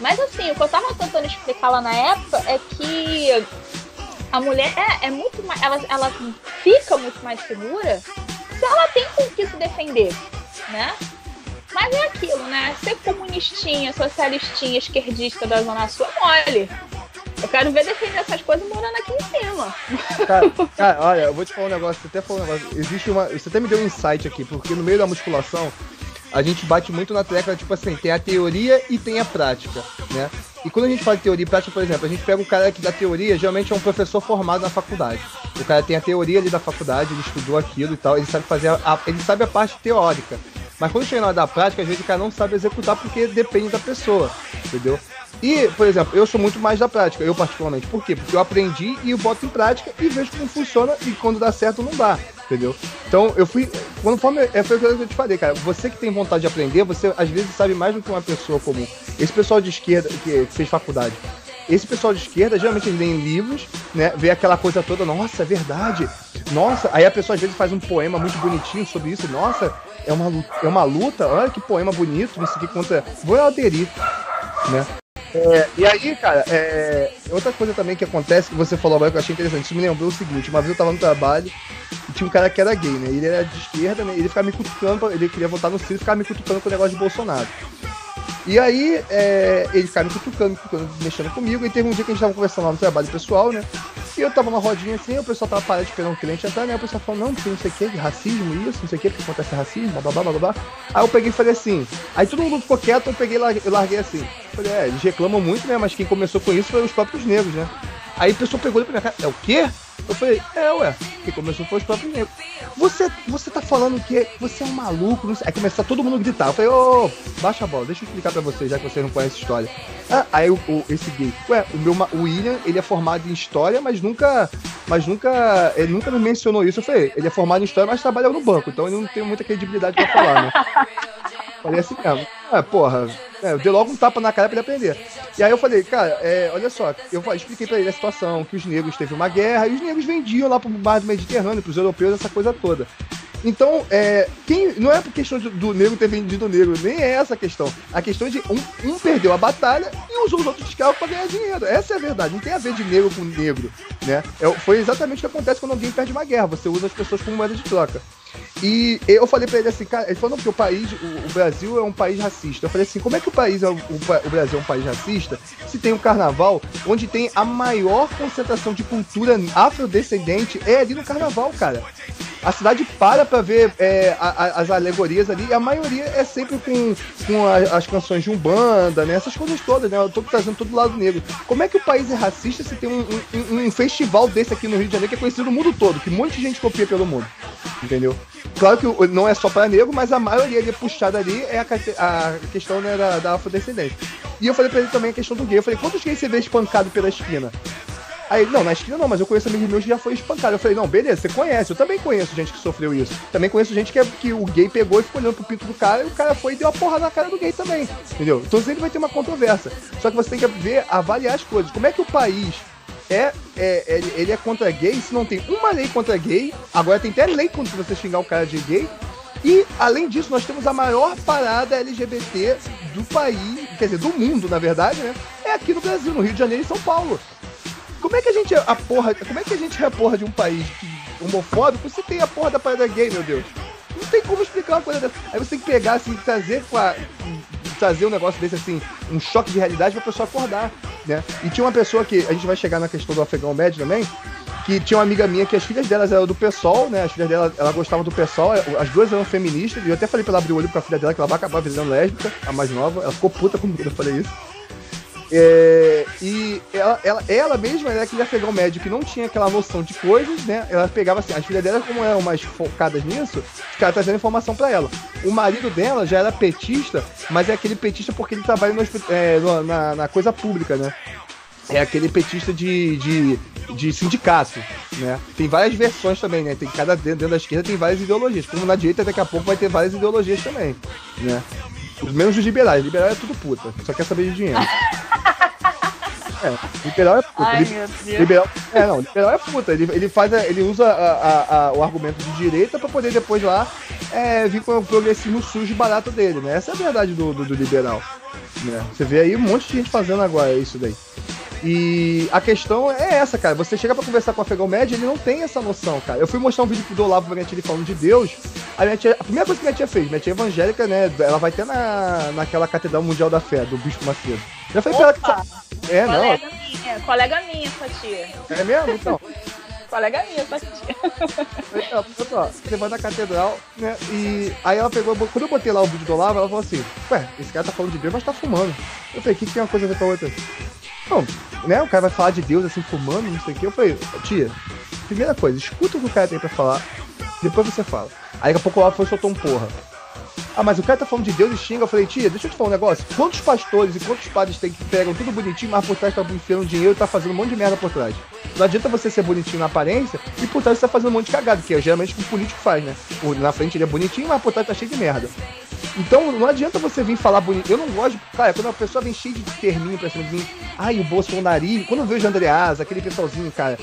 Speaker 2: Mas assim, o que eu tava tentando explicar lá na época é que a mulher é, é muito mais. Ela, ela fica muito mais segura se ela tem com que se defender, né? Mas é aquilo, né? Ser comunistinha, socialistinha, esquerdista da Zona Sul é mole. Eu quero ver defender essas coisas morando aqui em cima.
Speaker 3: Cara, cara, olha, eu vou te falar um negócio, você até falou um negócio. Existe uma. Você até me deu um insight aqui, porque no meio da musculação, a gente bate muito na tecla, tipo assim, tem a teoria e tem a prática, né? E quando a gente fala de teoria e prática, por exemplo, a gente pega o cara que da teoria, geralmente é um professor formado na faculdade. O cara tem a teoria ali da faculdade, ele estudou aquilo e tal, ele sabe fazer a, ele sabe a parte teórica. Mas quando chega na hora da prática, às vezes o cara não sabe executar porque depende da pessoa, entendeu? E, por exemplo, eu sou muito mais da prática, eu particularmente. Por quê? Porque eu aprendi e eu boto em prática e vejo como funciona e quando dá certo não dá, entendeu? Então eu fui. Quando foi, é, foi o que eu te falei, cara. Você que tem vontade de aprender, você às vezes sabe mais do que uma pessoa comum. Esse pessoal de esquerda que fez faculdade. Esse pessoal de esquerda, geralmente eles leem livros, né? Vê aquela coisa toda, nossa, é verdade. Nossa, aí a pessoa às vezes faz um poema muito bonitinho sobre isso. Nossa, é uma, lu- é uma luta, olha que poema bonito, não sei o que. Vou aderir, né? É, e aí, cara, é, outra coisa também que acontece, que você falou agora que eu achei interessante, isso me lembrou o seguinte, uma vez eu tava no trabalho e tinha um cara que era gay, né? Ele era de esquerda, né? Ele ficava me cutucando, ele queria votar no Ciro e ficava me cutucando com o negócio de Bolsonaro. E aí, é, ele ficava me cutucando, cutucando, mexendo comigo, e teve um dia que a gente tava conversando lá no trabalho pessoal, né? E eu tava numa rodinha assim, o pessoal tava parado esperando o cliente entrar, né? O pessoal falou, não, porque não sei o que, de racismo, isso, não sei o que, porque acontece racismo, blá blá blá blá. Aí eu peguei e falei assim, aí todo mundo ficou quieto, eu peguei e larguei, larguei assim. Falei, é, eles reclamam muito, né? Mas quem começou com isso foi os próprios negros, né? Aí a pessoa pegou e pra minha cara, é o quê? Eu falei, é, ué, quem começou foi os próprios negros. Você, você tá falando que você é um maluco, não sei. Aí começou todo mundo a gritar. Eu falei, ô, baixa a bola, deixa eu explicar pra vocês, já que vocês não conhecem história. Ah, aí o, o- esse gay, ué, o meu o William, ele é formado em história, mas nunca, mas nunca, ele nunca me mencionou isso. Eu falei, ele é formado em história, mas trabalha no banco, então ele não tem muita credibilidade pra falar, né? Falei assim mesmo. Ah, porra, é, eu dei logo um tapa na cara pra ele aprender. E aí eu falei, cara, é, olha só, eu expliquei pra ele a situação, que os negros teve uma guerra e os negros vendiam lá pro mar do Mediterrâneo, pros europeus, essa coisa toda. Então, é, quem, não é questão de- do negro ter vendido o negro, nem é essa a questão. A questão é de um, um perdeu a batalha e usou os outros escravos pra ganhar dinheiro. Essa é a verdade, não tem a ver de negro com negro, né? É, foi exatamente o que acontece quando alguém perde uma guerra, você usa as pessoas como moeda de troca. E eu falei pra ele assim, cara, ele falou não, porque o país, o, o Brasil é um país racista. Eu falei assim, como é que o país é o, o Brasil é um país racista se tem um carnaval onde tem a maior concentração de cultura afrodescendente é ali no carnaval, cara. A cidade para pra ver é, a- a- as alegorias ali, e a maioria é sempre com, com a- as canções de Umbanda, né? Essas coisas todas, né? Eu tô trazendo todo lado negro. Como é que o país é racista se tem um, um- um festival desse aqui no Rio de Janeiro que é conhecido no mundo todo, que de gente copia pelo mundo? Entendeu? Claro que não é só para negro, mas a maioria ali puxada ali é a questão né, da, da afrodescendência. E eu falei pra ele também a questão do gay. Eu falei, quantos gays você vê espancado pela esquina? Aí, não, na esquina não, mas eu conheço amigos meus que já foi espancado. Eu falei, não, beleza, você conhece, eu também conheço gente que sofreu isso. Também conheço gente que, é, que o gay pegou e ficou olhando pro pinto do cara e o cara foi e deu uma porrada na cara do gay também. Entendeu? Então sempre vai ter uma controvérsia. Só que você tem que ver, avaliar as coisas. Como é que o país é, é, ele, ele é contra gay se não tem uma lei contra gay, agora tem até lei contra você xingar o cara de gay. E, além disso, nós temos a maior parada LGBT do país, quer dizer, do mundo, na verdade, né? É aqui no Brasil, no Rio de Janeiro e São Paulo. Como é que a gente é a porra, como é que a gente é a porra de um país homofóbico se tem a porra da parada gay, meu Deus? Não tem como explicar uma coisa dessa. Aí você tem que pegar, assim, trazer com a, trazer um negócio desse, assim, um choque de realidade pra pessoa acordar, né? E tinha uma pessoa que, a gente vai chegar na questão do afegão médio também, que tinha uma amiga minha que as filhas delas eram do PSOL, né? As filhas dela, ela gostava do PSOL, as duas eram feministas, e eu até falei pra ela abrir o olho pra filha dela que ela vai acabar virando lésbica, a mais nova. Ela ficou puta comigo eu falei isso. É, e ela, ela, ela mesma era aquele afegão médio que não tinha aquela noção de coisas, né? Ela pegava assim, as filhas dela, como eram mais focadas nisso, ficava trazendo informação pra ela. O marido dela já era petista, mas é aquele petista porque ele trabalha no é, na, na coisa pública, né? É aquele petista de, de, de sindicato, né? Tem várias versões também, né? Tem cada dentro, dentro da esquerda tem várias ideologias. Como na direita, daqui a pouco vai ter várias ideologias também, né? Os menos os liberais. Liberal é tudo puta, só quer saber de dinheiro. É, liberal é puta.
Speaker 2: Ai, meu Deus.
Speaker 3: Liberal, é, não, liberal é puta. Ele, ele faz, a- ele usa a- a- o argumento de direita pra poder depois lá é, vir com o progressismo sujo e barato dele, né? Essa é a verdade do, do, do liberal. Né? Você vê aí um monte de gente fazendo agora isso daí. E a questão é essa, cara. Você chega pra conversar com o afegão médio, ele não tem essa noção, cara. Eu fui mostrar um vídeo pro Olavo pra minha tia ele falando de Deus. A, minha tia, a primeira coisa que minha tia fez, minha tia evangélica, né? Ela vai ter na, naquela Catedral Mundial da Fé, do Bispo Macedo. Já falei pra ela que.
Speaker 2: Opa,
Speaker 3: É, não.
Speaker 2: colega minha, colega minha, sua tia.
Speaker 3: É mesmo? Então.
Speaker 2: Colega minha, sua tia.
Speaker 3: Então, você vai na catedral, né? E aí ela pegou, quando eu botei lá o vídeo do Olavo, ela falou assim: Ué, esse cara tá falando de Deus, mas tá fumando. Eu falei: O que, que tem uma coisa a ver com a outra? Não, né? O cara vai falar de Deus assim, fumando, não sei o que. Eu falei: Tia, primeira coisa, escuta o que o cara tem pra falar, depois você fala. Aí daqui a pouco Olavo foi soltou um porra. Ah, mas o cara tá falando de Deus e xinga. Eu falei, tia, deixa eu te falar um negócio. Quantos pastores e quantos padres tem que pegam tudo bonitinho, mas por trás tá enfiando dinheiro e tá fazendo um monte de merda por trás? Não adianta você ser bonitinho na aparência e por trás você tá fazendo um monte de cagada, que é geralmente o que o político faz, né? Na frente ele é bonitinho, mas por trás tá cheio de merda. Então não adianta você vir falar bonito. Eu não gosto, cara, quando a pessoa vem cheia de terminho pra cima de mim, ai, o bolsonarismo. Quando eu vejo o Andreas, aquele pessoalzinho, cara,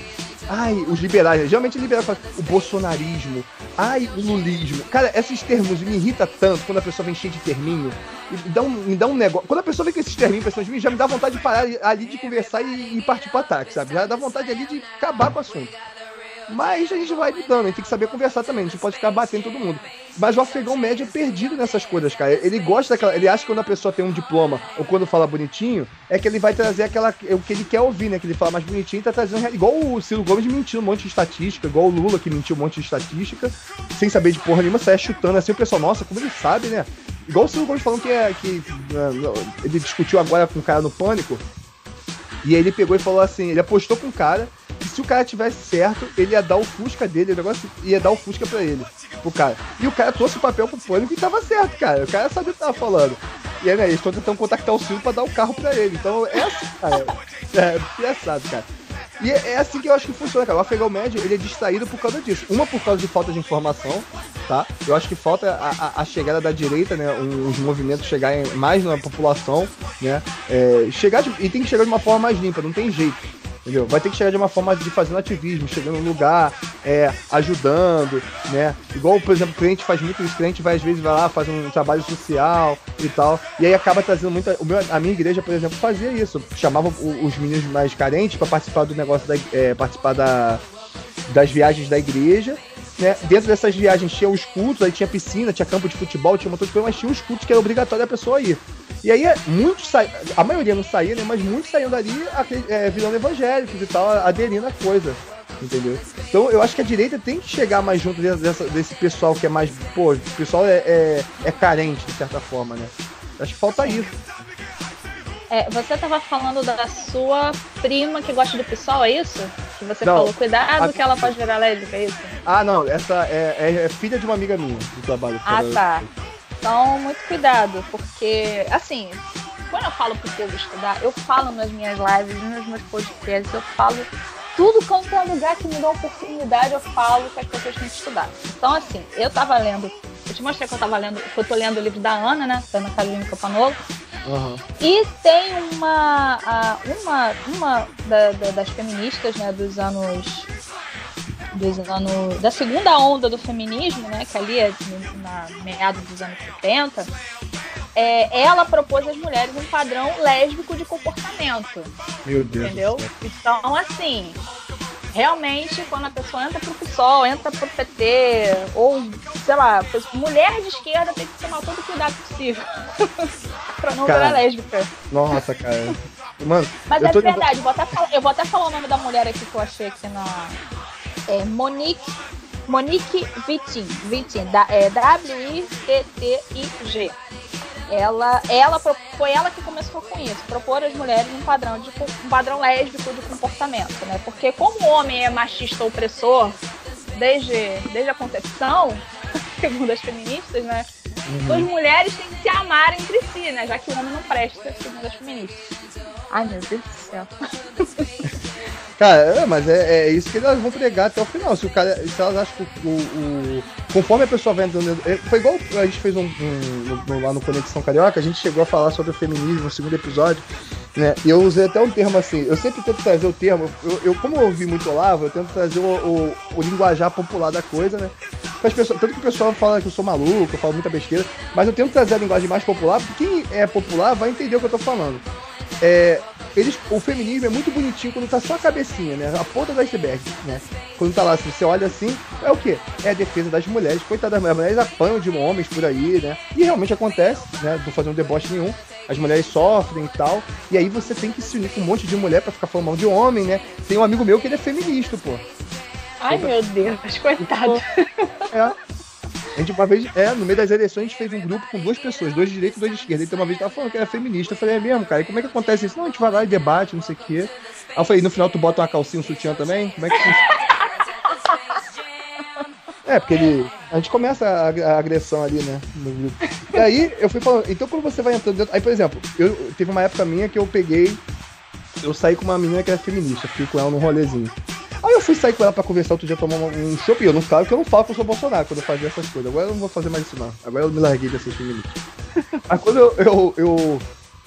Speaker 3: ai, os liberais, geralmente liberais falam o bolsonarismo, ai, o lulismo. Cara, esses termos me irrita tanto quando a pessoa vem cheia de terminho. Me dá um, me dá um negócio. Quando a pessoa vem com esses terminhos já me dá vontade de parar ali de conversar e, e partir pro ataque, sabe? Já dá vontade ali de acabar com o assunto. Mas a gente vai lidando, a gente tem que saber conversar também, a gente pode ficar batendo todo mundo. Mas o afegão médio é perdido nessas coisas, cara. Ele gosta daquela. Ele acha que quando a pessoa tem um diploma ou quando fala bonitinho, é que ele vai trazer aquela. o que ele quer ouvir, né? Que ele fala mais bonitinho e tá trazendo. Igual o Ciro Gomes mentiu um monte de estatística, igual o Lula que mentiu um monte de estatística, sem saber de porra nenhuma, sai chutando assim, o pessoal, nossa, como ele sabe, né? Igual o Ciro Gomes falando que é. Que, né, ele discutiu agora com o cara no pânico. E aí ele pegou e falou assim, ele apostou com o cara se o cara tivesse certo, ele ia dar o Fusca dele, o negócio ia dar o Fusca pra ele, pro cara. E o cara trouxe o papel pro pânico e tava certo, cara. O cara sabia o que tava falando. E aí, né, eles estão tentando contactar o Ciro pra dar o carro pra ele. Então é assim, cara. É engraçado, cara. E é, é assim que eu acho que funciona, cara. O afegão médio, ele é distraído por causa disso. Uma por causa de falta de informação, tá? Eu acho que falta a, a- a chegada da direita, né? Os movimentos chegarem mais na população, né? É, chegar de- e tem que chegar de uma forma mais limpa, não tem jeito. Entendeu? Vai ter que chegar de uma forma de fazendo ativismo, chegando no lugar, é, ajudando, né? Igual, por exemplo, o cliente faz muito isso, o cliente vai às vezes vai lá, faz um trabalho social e tal, e aí acaba trazendo muita. O meu, a minha igreja, por exemplo, fazia isso. Chamava os meninos mais carentes para participar do negócio da. é, participar da, das viagens da igreja. Né? Dentro dessas viagens tinha os cultos, aí tinha piscina, tinha campo de futebol, tinha um de coisa, mas tinha os cultos que era obrigatório a pessoa ir. E aí muitos saíam, a maioria não saía, né? Mas muitos saíam dali é, virando evangélicos e tal, aderindo à coisa. Entendeu? Então eu acho que a direita tem que chegar mais junto dessa- desse pessoal que é mais. Pô, o pessoal é, é, é carente, de certa forma, né? Acho que falta isso.
Speaker 2: É, você tava falando da sua prima que gosta do PSOL, é isso? Que você
Speaker 3: Não,
Speaker 2: falou, cuidado
Speaker 3: a-
Speaker 2: que ela pode virar lésbica, é isso?
Speaker 3: Ah, não, essa é, é- é filha de uma amiga minha do trabalho.
Speaker 2: Ah,
Speaker 3: Ela-
Speaker 2: tá. Então, muito cuidado, porque, assim, quando eu falo pro povo estudar, eu falo nas minhas lives, nos meus podcasts, eu falo tudo quanto é lugar que me dá oportunidade, eu falo que as pessoas têm que estudar. Então, assim, eu tava lendo, eu te mostrei que eu tava lendo, que eu tô lendo o livro da Ana, né, da Ana Carolina Campanolo,
Speaker 3: Aham.
Speaker 2: e tem uma, a- uma, uma da- da- das feministas, né, dos anos dos anos da segunda onda do feminismo, né, que ali é na meados dos anos 70, é, ela propôs às mulheres um padrão lésbico de comportamento,
Speaker 3: Meu Deus.
Speaker 2: entendeu?
Speaker 3: do céu.
Speaker 2: Então, assim, realmente, quando a pessoa entra pro PSOL, entra pro PT, ou, sei lá, mulher de esquerda tem que tomar todo o cuidado possível pra não
Speaker 3: Cara.
Speaker 2: virar lésbica.
Speaker 3: Nossa, cara. Mano,
Speaker 2: Mas
Speaker 3: Eu
Speaker 2: é
Speaker 3: tô
Speaker 2: verdade, vou até falar- eu vou até falar o nome da mulher aqui que eu achei aqui na. É Monique. Monique Vitin. Vitin, da, é W-I-T-T-I-G. Ela, ela foi ela que começou com isso, propor às mulheres um padrão, de, um padrão lésbico de comportamento, né? Porque como o homem é machista opressor desde, desde a concepção, segundo as feministas, né?
Speaker 3: Uhum.
Speaker 2: As mulheres têm que se amar entre si, né? Já que o homem não presta, segundo as feministas. Ai, meu Deus do céu.
Speaker 3: Cara, é, mas é, é isso que elas vão pregar até o final. Se o cara. Se elas acham que o. o- conforme a pessoa vai entrando. é, Foi igual a gente fez um, um- lá no Conexão Carioca, a gente chegou a falar sobre o feminismo no segundo episódio. Né? E eu usei até um termo assim, eu sempre tento trazer o termo, eu, eu como eu ouvi muito Olavo, eu tento trazer o, o, o linguajar popular da coisa, né? Pessoas, tanto que o pessoal fala que eu sou maluco, eu falo muita besteira, mas eu tento trazer a linguagem mais popular, porque quem é popular vai entender o que eu tô falando. É, eles, o feminismo é muito bonitinho quando tá só a cabecinha, né? A ponta do iceberg, né? Quando tá lá, se você olha assim, é o quê? É a defesa das mulheres. Coitadas das mulheres, as mulheres apanham de homens por aí, né? E realmente acontece, né? Não fazer um deboche nenhum. As mulheres sofrem e tal. E aí você tem que se unir com um monte de mulher para ficar falando mal de homem, né? Tem um amigo meu que ele é feminista, pô.
Speaker 2: Ai, meu Deus, coitado.
Speaker 3: É. A gente uma vez, é, no meio das eleições, a gente fez um grupo com duas pessoas, dois de direita e dois de esquerda. Então uma vez tava falando que era feminista. Eu falei, é mesmo, cara? E como é que acontece isso? Não, a gente vai lá e debate, não sei o quê. Aí eu falei, no final tu bota uma calcinha, um sutiã também? Como é que É, porque ele. A gente começa a, a, agressão ali, né? No grupo. E aí eu fui falando, então quando você vai entrando dentro. Aí, por exemplo, eu teve uma época minha que eu peguei. Eu saí com uma menina que era feminista, fui com ela num rolezinho. Aí eu fui sair com ela pra conversar outro dia, tomar um chopp. Eu não falo que eu não falo que eu sou Bolsonaro quando eu fazia essas coisas. Agora eu não vou fazer mais isso, não. Agora eu me larguei desses feministas. Aí quando eu, eu, eu,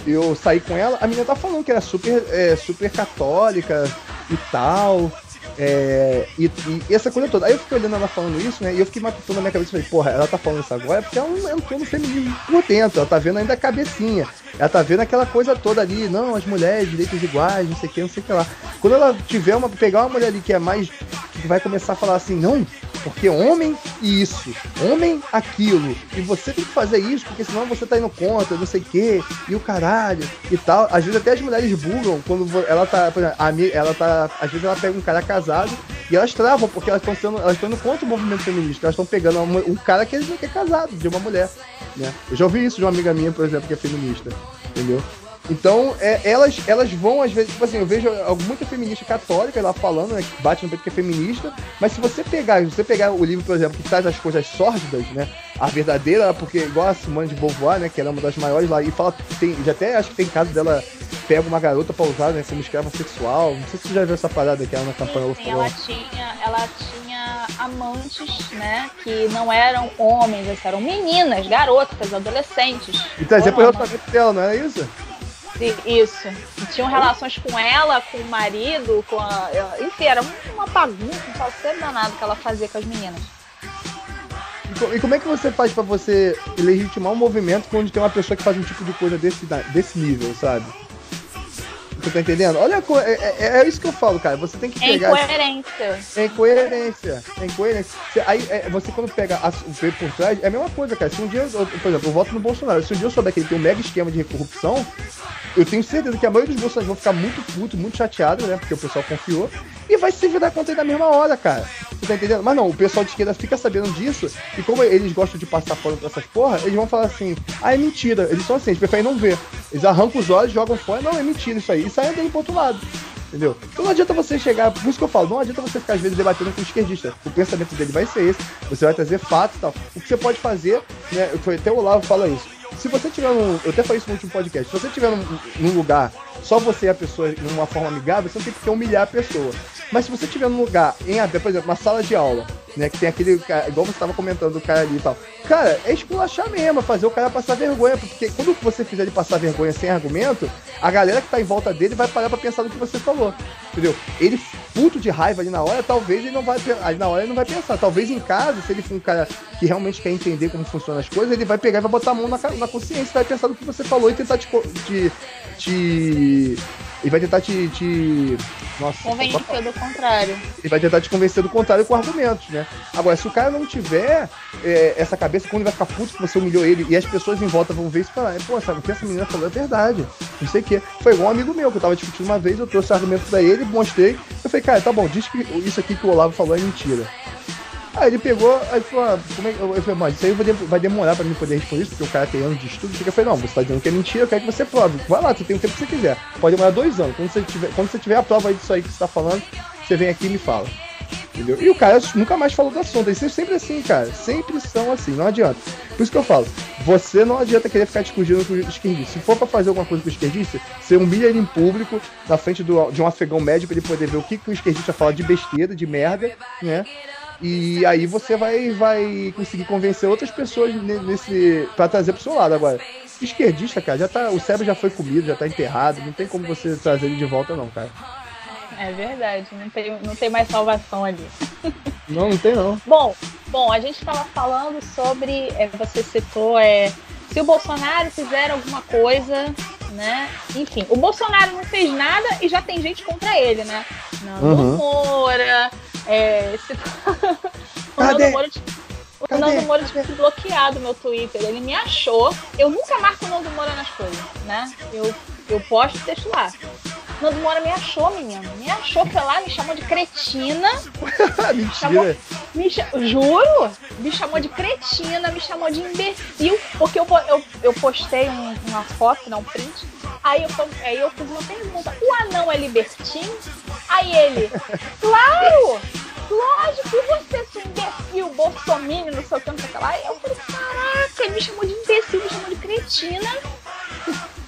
Speaker 3: eu, saí com ela, a menina tá falando que era super, é, super católica e tal. É, e, e, essa coisa toda. Aí eu fiquei olhando ela falando isso, né? E eu fiquei matutando na minha cabeça e falei, porra, ela tá falando isso agora porque ela não entrou no feminismo por dentro, ela tá vendo ainda a cabecinha. Ela tá vendo aquela coisa toda ali, não, as mulheres, direitos iguais, não sei o que, não sei o que lá. Quando ela tiver uma. pegar uma mulher ali que é mais. que vai começar a falar assim, não, porque homem isso, homem aquilo, e você tem que fazer isso, porque senão você tá indo contra, não sei o que, e o caralho, e tal. Às vezes até as mulheres bugam quando ela tá, por exemplo, ela tá, às vezes ela pega um cara casado e elas travam, porque elas estão sendo, elas estão indo contra o movimento feminista, elas estão pegando um cara que eles não quer casado, de uma mulher, né? Eu já ouvi isso de uma amiga minha, por exemplo, que é feminista, entendeu? Então, é, elas, elas vão, às vezes, tipo assim, eu vejo muita feminista católica lá falando, né, que bate no peito que é feminista, mas se você pegar, se você pegar o livro, por exemplo, que traz as coisas sórdidas, né, a verdadeira, porque igual a Simone de Beauvoir, né, que era uma das maiores lá, e fala, tem, já até acho que tem caso dela pega uma garota pra usar, né, como escrava sexual, não sei se você já viu essa parada que ela na campanha.
Speaker 2: Sim, ela, tinha, ela tinha amantes, né, que não eram homens, eram meninas, garotas, adolescentes.
Speaker 3: E trazia pro relacionamento dela, não era isso?
Speaker 2: Isso. Tinham relações com ela, com o marido, com a. Enfim, era uma bagunça, um salseiro danado que ela fazia com as meninas.
Speaker 3: E como é que você faz para você legitimar um movimento onde tem uma pessoa que faz um tipo de coisa desse, desse nível, sabe? Você tá entendendo? Olha, é, é, é, isso que eu falo, cara. Você tem que pegar.
Speaker 2: É incoerência.
Speaker 3: É incoerência. É incoerência. Aí, é, você quando pega a, o P por trás, é a mesma coisa, cara. Se um dia, eu, por exemplo, eu voto no Bolsonaro. Se um dia eu souber que ele tem um mega esquema de corrupção, eu tenho certeza que a maioria dos bolsonaristas vão ficar muito puto, muito chateado, né? Porque o pessoal confiou. E vai se virar contra ele na mesma hora, cara. Você tá entendendo? Mas não, o pessoal de esquerda fica sabendo disso. E como eles gostam de passar fora dessas porra, eles vão falar assim: ah, é mentira. Eles são assim, eles preferem não ver. Eles arrancam os olhos, jogam fora. Não, é mentira isso aí. E saem andando pro outro lado. Entendeu? Então não adianta você chegar, por isso que eu falo, não adianta você ficar às vezes debatendo com o esquerdista. O pensamento dele vai ser esse, você vai trazer fatos e tal. O que você pode fazer, né? Até o Olavo fala isso se você tiver num. Eu até falei isso no último podcast. Se você tiver num, num lugar, só você e a pessoa, de uma forma amigável, você não tem que humilhar a pessoa. Mas se você tiver num lugar, em por exemplo, uma sala de aula, né, que tem aquele. Igual você estava comentando do cara ali e tal. Cara, é esculachar mesmo, é fazer o cara passar vergonha. Porque quando você fizer ele passar vergonha sem argumento, a galera que tá em volta dele vai parar pra pensar no que você falou. Entendeu? Ele, puto de raiva ali na hora, talvez ele não vai. Ali na hora ele não vai pensar. Talvez em casa, se ele for um cara que realmente quer entender como funcionam as coisas, ele vai pegar e vai botar a mão na, na consciência, vai pensar no que você falou e tentar te, te, te ele vai tentar te. te...
Speaker 2: Nossa, convencer do contrário.
Speaker 3: Ele vai tentar te convencer do contrário com argumentos, né? Agora, se o cara não tiver é, essa cabeça, quando ele vai ficar puto que você humilhou ele e as pessoas em volta vão ver isso e falar, pô, sabe o que essa menina falou é verdade. Não sei o quê. Foi igual um amigo meu que eu tava discutindo uma vez, eu trouxe argumento pra ele, mostrei. Eu falei, cara, tá bom, diz que isso aqui que o Olavo falou é mentira. Aí ele pegou, aí falou, ah, como é que. Eu falei, mas isso aí vai demorar pra mim poder responder isso, porque o cara tem anos de estudo. Eu falei, não, você tá dizendo que é mentira, eu quero que você prove. Vai lá, você tem o tempo que você quiser. Pode demorar dois anos. Quando você tiver, quando você tiver a prova aí disso aí que você tá falando, você vem aqui e me fala. Entendeu? E o cara nunca mais falou do assunto. Eles são sempre assim, cara. Sempre são assim, não adianta. Por isso que eu falo, você não adianta querer ficar discutindo com o esquerdista. Se for pra fazer alguma coisa com o esquerdista, você humilha ele em público, na frente do, de um afegão médico, pra ele poder ver o que, que o esquerdista fala de besteira, de merda, né? E aí você vai, vai conseguir convencer outras pessoas nesse para trazer pro seu lado agora. Esquerdista, cara, já tá, o cérebro já foi comido, já tá enterrado, não tem como você trazer ele de volta não, cara.
Speaker 2: É verdade, não tem, não tem mais salvação ali.
Speaker 3: Não, não tem não.
Speaker 2: Bom, bom, a gente estava falando sobre, é, você citou, é, se o Bolsonaro fizer alguma coisa, né? Enfim, o Bolsonaro não fez nada e já tem gente contra ele, né? Nando uhum. Moura, é, o Nando Moura, o Nando Moura bloqueado meu Twitter. Ele me achou. Eu nunca marco o Nando Moura nas coisas, né? Eu, eu posto e deixo lá. Nando Moura me achou, menino. Me achou, foi lá, me chamou de cretina.
Speaker 3: Mentira.
Speaker 2: Chamou, me, juro, me chamou de cretina, me chamou de imbecil, porque eu, eu, eu postei um, uma foto, não, um print. Aí eu, aí eu fiz uma pergunta: o anão é libertino? Aí ele, claro! Lógico, e você, seu imbecil, bolsominion, não sei o que, não sei o que lá. Aí eu falei, caraca, ele me chamou de imbecil, me chamou de cretina.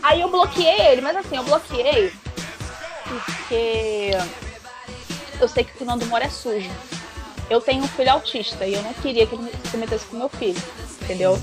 Speaker 2: Aí eu bloqueei ele, mas assim, eu bloqueei porque eu sei que o Fernando Mora é sujo. Eu tenho um filho autista e eu não queria que ele se metesse com meu filho, entendeu?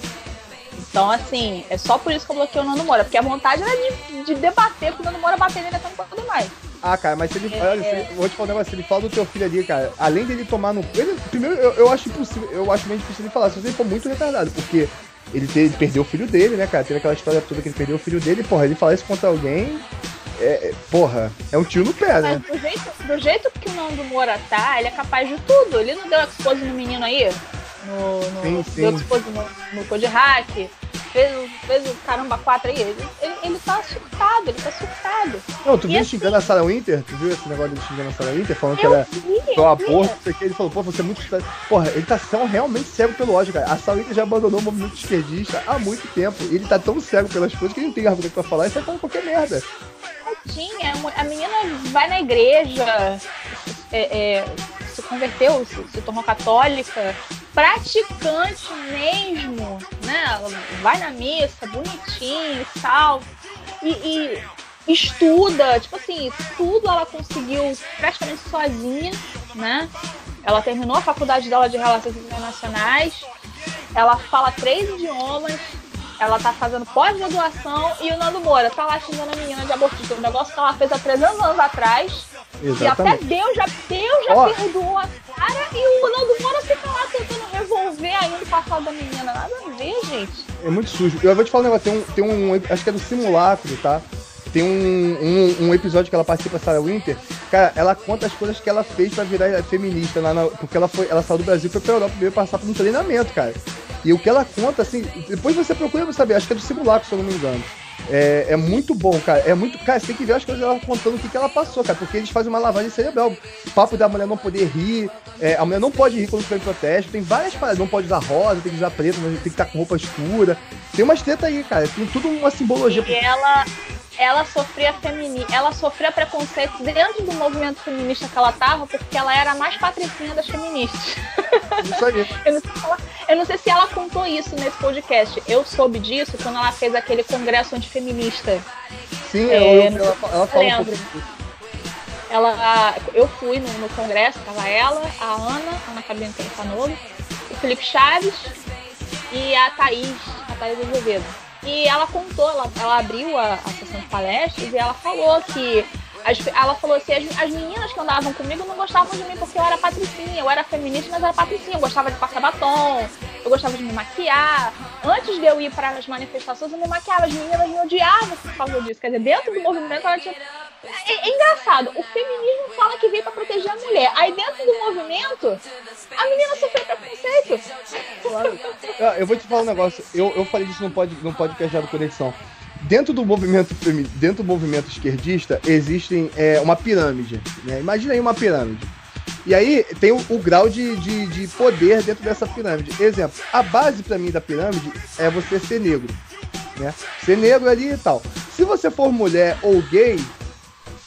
Speaker 2: Então, assim, é só por isso que eu bloqueei o Nando Moura, porque a vontade era de, de debater com o Nando Moura bater nele até não pode mais.
Speaker 3: Ah, cara, mas se ele. É, olha, é... Se, vou te falar um negócio, se ele fala do teu filho ali, cara, além dele tomar no. Ele, primeiro, eu, eu acho impossível, eu acho meio difícil ele falar, se ele for muito retardado, porque ele, ele perdeu o filho dele, né, cara? Teve aquela história toda que ele perdeu o filho dele, porra, ele falar isso contra alguém, é, é, porra, é um tiro no pé, né?
Speaker 2: Mas do jeito, do jeito que o Nando Moura tá, ele é capaz de tudo. Ele não deu expose no menino aí? No, no, sim, sim. Deu expose no, no Code Hack, fez, fez o caramba 4 aí. Ele, ele, ele tá surtado, ele tá surtado.
Speaker 3: Não, tu e viu assim, xingando a Sarah Winter? Tu viu esse negócio dele xingando a Sarah Winter? Falando que era pro aborto, não sei o que. Ele falou, pô, você é muito. Porra, ele tá realmente cego pelo ódio, cara. A Sarah Winter já abandonou o movimento esquerdista há muito tempo. Ele tá tão cego pelas coisas que ele não tem argumento pra falar e sai falando qualquer merda
Speaker 2: tinha, a menina vai na igreja, é, é, se converteu, se, se, tornou católica, praticante mesmo, né? Ela vai na missa, bonitinho e tal. E, e estuda, tipo assim, tudo ela conseguiu praticamente sozinha, né? Ela terminou a faculdade dela de Relações Internacionais, ela fala três idiomas, ela tá fazendo pós-graduação e o Nando Moura tá lá xingando a menina de abortista. Um negócio que ela fez há 300 anos atrás. Exatamente. E até Deus já, Deus já oh. perdoou a cara e o Nando Moura fica lá tentando revolver ainda o passado da menina. Nada a ver, gente.
Speaker 3: É muito sujo. Eu vou te falar um negócio, tem um, tem um acho que é do simulacro, tá? Tem um, um, um, episódio que ela participa, Sarah Winter. Cara, ela conta as coisas que ela fez pra virar feminista lá na, Porque ela foi. Ela saiu do Brasil e foi pra Europa primeiro passar por um treinamento, cara. E o que ela conta, assim, depois você procura saber, acho que é do simulacro, se eu não me engano. É, é, muito bom, cara. É muito. Cara, você tem que ver as coisas dela contando o que, que ela passou, cara. Porque eles fazem uma lavagem cerebral. O papo da mulher não poder rir. É, a mulher não pode rir quando fica em protesto. Tem várias paradas. Não pode usar rosa, tem que usar preto, tem que estar com roupa escura. Tem umas treta aí, cara. Tem tudo uma simbologia.
Speaker 2: E ela, ela sofria femini... ela sofria preconceito dentro do movimento feminista que ela tava, porque ela era a mais patricinha das feministas.
Speaker 3: Isso aí.
Speaker 2: eu, não ela... eu, não sei se ela contou isso nesse podcast. Eu soube disso quando ela fez aquele congresso antifeminista.
Speaker 3: Sim, é, eu, eu, ela, ela fala um pouco
Speaker 2: ela, eu fui no, no, congresso, tava ela, a Ana, a Ana Cabine novo, o Felipe Chaves e a Thaís, a Thaís Azevedo. E ela contou, ela, ela abriu a, a sessão de palestras e ela falou que as, ela falou assim: as, as, meninas que andavam comigo não gostavam de mim porque eu era patricinha, eu era feminista, mas era patricinha. Eu gostava de passar batom, eu gostava de me maquiar. Antes de eu ir para as manifestações, eu me maquiava. As meninas me odiavam por causa disso. Quer dizer, dentro do movimento, ela tinha. É, é engraçado, o feminismo fala que veio para proteger a mulher. Aí dentro do movimento, a menina sofreu preconceito.
Speaker 3: Claro. Eu vou te falar um negócio. Eu, eu falei disso no, pod, no do Conexão dentro do movimento dentro do movimento esquerdista existem é, uma pirâmide. Né? Imagina aí uma pirâmide. E aí tem o, o grau de, de, de, poder dentro dessa pirâmide. Exemplo, a base para mim da pirâmide é você ser negro. Né? Ser negro ali e tal. Se você for mulher ou gay,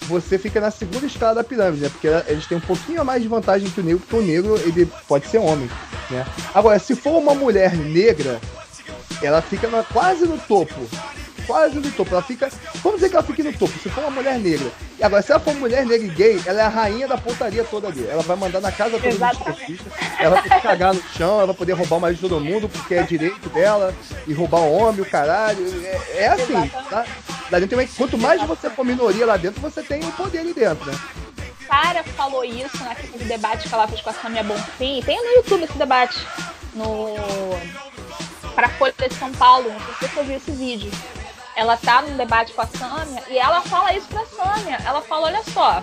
Speaker 3: você fica na segunda escala da pirâmide, né? Porque eles têm um pouquinho mais de vantagem que o negro, porque o negro ele pode ser homem. Né? Agora, se for uma mulher negra, ela fica na, quase no topo quase no topo. Ela fica. Vamos dizer que ela fique no topo, se for uma mulher negra. E agora, se ela for uma mulher negra e gay, ela é a rainha da pontaria toda ali. Ela vai mandar na casa toda
Speaker 2: Exatamente.
Speaker 3: Ela vai cagar no chão, ela vai poder roubar o marido de todo mundo, porque é direito dela, e roubar o homem, o caralho. É, é assim,
Speaker 2: Exatamente.
Speaker 3: tá? Lá dentro quanto mais você for minoria lá dentro, você tem o poder ali dentro, né?
Speaker 2: Sara falou isso naquele debate que ela fez com a Samia Bonfim. Tem no YouTube esse debate. No. Pra Folha de São Paulo. Não sei se você viu esse vídeo. Ela tá num debate com a Samia e ela fala isso pra Samia. Ela fala: olha só,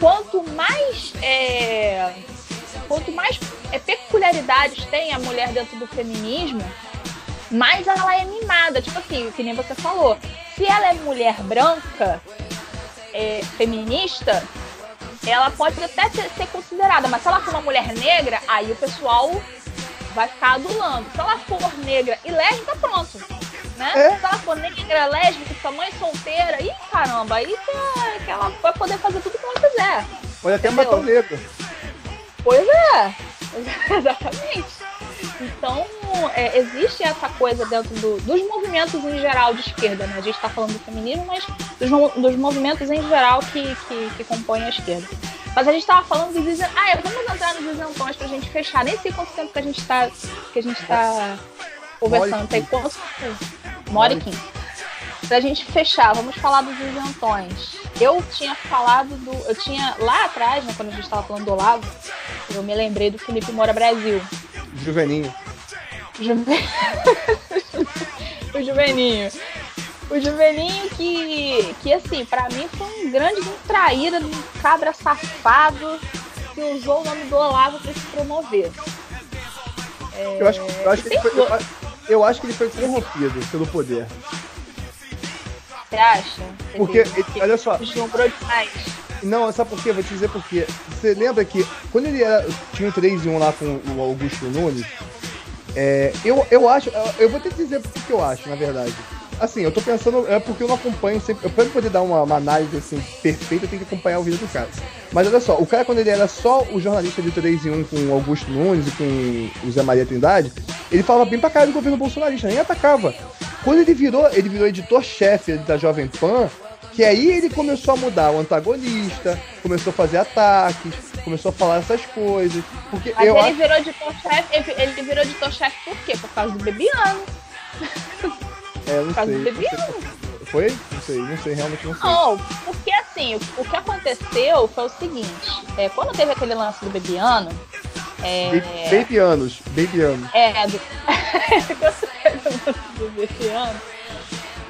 Speaker 2: quanto mais. é, quanto mais é, peculiaridades tem a mulher dentro do feminismo, mais ela é mimada. Tipo assim, que nem você falou. Se ela é mulher branca, é, feminista, ela pode até ser, ser considerada, mas se ela for uma mulher negra, aí o pessoal vai ficar adulando. Se ela for negra e lésbica, pronto. Né?
Speaker 3: É.
Speaker 2: Ela for negra, lésbica, sua mãe solteira, ih, caramba, aí que, que ela vai poder fazer tudo que ela quiser.
Speaker 3: Pode até matar o negro.
Speaker 2: Pois é, exatamente. Então, é, existe essa coisa dentro do- dos movimentos em geral de esquerda, né? A gente está falando do feminismo, mas dos, dos movimentos em geral que, que, que compõem a esquerda. Mas a gente estava falando dos isentões. Ah, é, vamos entrar nos isentões pra gente fechar. Nem sei quanto tempo que a gente está que a gente tá conversando. Tem quanto? Uma hora quinze. Pra gente fechar, vamos falar dos isentões. Eu tinha falado do. Eu tinha. Lá atrás, né, quando a gente estava falando do Olavo, eu me lembrei do Felipe Moura Brasil.
Speaker 3: Juveninho.
Speaker 2: Juve- o Juveninho. O Juveninho que, que assim, pra mim foi um grande traíra, um cabra safado que usou o nome do Olavo pra se promover. É,
Speaker 3: Eu acho, eu acho que
Speaker 2: tem
Speaker 3: foi, eu, eu acho que ele foi corrompido pelo poder.
Speaker 2: Você acha?
Speaker 3: Porque, ele- olha só,
Speaker 2: Deslumbrou demais.
Speaker 3: Não, sabe por quê? Vou te dizer por quê. Você lembra que quando ele era, tinha um 3 em 1 lá com o Augusto Nunes, é, eu, eu acho, eu- vou ter que dizer por que eu acho, na verdade. Assim, eu tô pensando, é porque eu não acompanho sempre. Eu, pra eu poder dar uma, uma análise assim, perfeita, eu tenho que acompanhar o vídeo do cara. Mas olha só, o cara, quando ele era só o jornalista de 3 em 1 com o Augusto Nunes e com o Zé Maria Trindade, ele falava bem pra caralho do governo bolsonarista, nem atacava. Quando ele virou, ele virou editor-chefe da Jovem Pan, que aí ele começou a mudar o antagonista, começou a fazer ataques, começou a falar essas coisas. Porque
Speaker 2: Mas ele
Speaker 3: acho.
Speaker 2: virou editor-chefe. Ele, ele virou editor-chefe por quê? Por causa do Bebiano.
Speaker 3: É, não
Speaker 2: Por causa
Speaker 3: sei. Foi? Não sei, não sei, realmente não sei.
Speaker 2: Não, porque assim, o, o que aconteceu foi o seguinte: é, quando teve aquele lance do Bebiano. É,
Speaker 3: Baby, anos, baby anos.
Speaker 2: é, do, do Bebiano,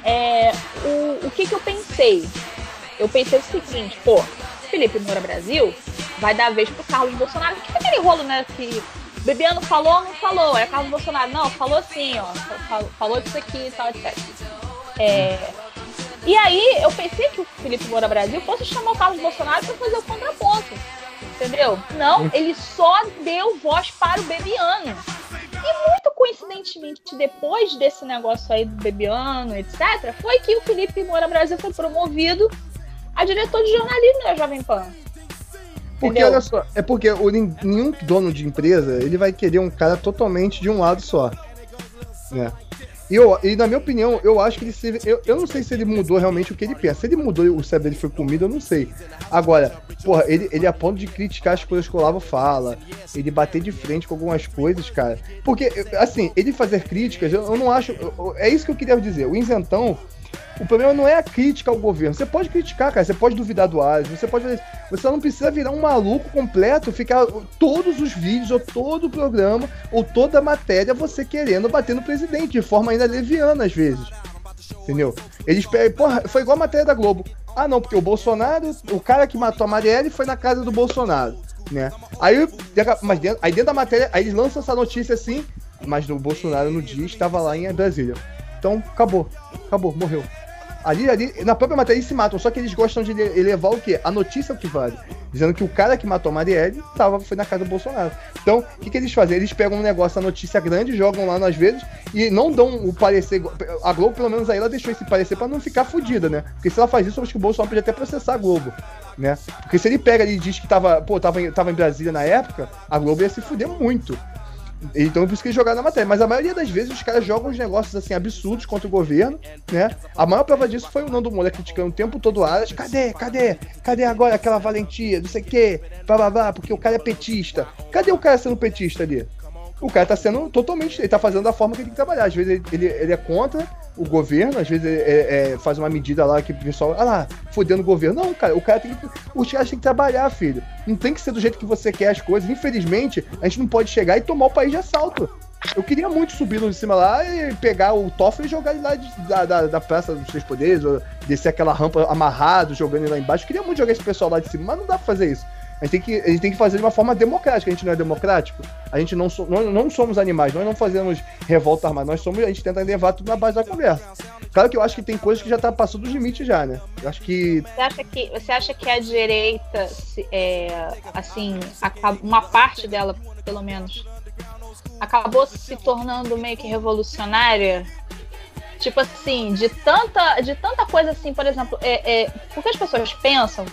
Speaker 2: é, o, o que, que eu pensei? Eu pensei o seguinte: pô, Felipe Moura Brasil vai dar vez pro Carlos Bolsonaro. Que aquele rolo, né? Que Bebiano falou ou não falou? É Carlos Bolsonaro. Não, falou sim, ó. Falou, falou disso aqui e tal, etc. É, e aí eu pensei que o Felipe Moura Brasil fosse chamar o Carlos Bolsonaro para fazer o contraponto. Entendeu? Não, ele só deu voz para o Bebiano. E muito coincidentemente, depois desse negócio aí do Bebiano, etc., foi que o Felipe Moura Brasil foi promovido a diretor de jornalismo da Jovem Pan.
Speaker 3: Porque
Speaker 2: Entendeu?
Speaker 3: olha só, é porque o, nenhum dono de empresa ele vai querer um cara totalmente de um lado só. Né? E, eu, e na minha opinião, eu acho que ele se. Eu, eu não sei se ele mudou realmente o que ele pensa. Se ele mudou e o cérebro dele foi comido, eu não sei. Agora, porra, ele, ele a ponto de criticar as coisas que o Olavo fala, ele bater de frente com algumas coisas, cara. Porque, assim, ele fazer críticas, eu, eu não acho. eu- é isso que eu queria dizer. O isentão. O problema não é a crítica ao governo. Você pode criticar, cara. Você pode duvidar do Ares. Você pode fazer. Você não precisa virar um maluco completo, ficar todos os vídeos, ou todo o programa, ou toda a matéria, você querendo bater no presidente, de forma ainda leviana às vezes. Entendeu? Eles. Porra, foi igual a matéria da Globo. Ah, não, porque o Bolsonaro, o cara que matou a Marielle foi na casa do Bolsonaro, né? Aí, mas dentro, aí dentro da matéria, aí eles lançam essa notícia assim, mas o Bolsonaro no dia estava lá em Brasília. Então, acabou. Acabou, morreu. Ali, ali, na própria matéria eles se matam, só que eles gostam de ele- elevar o quê? A notícia o que vale. Dizendo que o cara que matou a Marielle tava, foi na casa do Bolsonaro. Então, o que, que eles fazem? Eles pegam um negócio, a notícia grande, jogam lá às vezes e não dão o parecer. A Globo, pelo menos aí, ela deixou esse parecer pra não ficar fodida, né? Porque se ela faz isso, eu acho que o Bolsonaro podia até processar a Globo, né? Porque se ele pega ali e diz que tava, pô, tava tava em Brasília na época, a Globo ia se fuder muito. Então que eles jogaram na matéria. Mas a maioria das vezes os caras jogam uns negócios assim absurdos contra o governo, né? A maior prova disso foi o Nando Moura criticando o tempo todo o Aras. Cadê? Cadê? Cadê agora aquela valentia? Não sei o quê. Blá, blá, blá, porque o cara é petista. Cadê o cara sendo petista ali? O cara tá sendo totalmente. Ele tá fazendo da forma que ele tem que trabalhar. Às vezes ele, ele, ele é contra o governo, às vezes é, é, faz uma medida lá que o pessoal, ah lá, fodendo o governo. Não, cara, o cara tem que. Os caras têm que trabalhar, filho. Não tem que ser do jeito que você quer as coisas. Infelizmente, a gente não pode chegar e tomar o país de assalto. Eu queria muito subir de cima lá e pegar o Toffoli e jogar ele lá de, da, da, da, Praça dos Três Poderes, ou descer aquela rampa amarrado, jogando ele lá embaixo. Eu queria muito jogar esse pessoal lá de cima, mas não dá pra fazer isso. A gente, tem que, a gente tem que fazer de uma forma democrática. A gente não é democrático. A gente não, so, não somos animais, nós não fazemos revolta armada, nós somos, a gente tenta levar tudo na base da conversa. Claro que eu acho que tem coisas que já tá passando dos limites já, né? Eu acho que.
Speaker 2: Você acha que, você acha que a direita, é, assim, uma parte dela, pelo menos, acabou se tornando meio que revolucionária? Tipo assim, de tanta, de tanta coisa assim, por exemplo, é, é, porque as pessoas pensam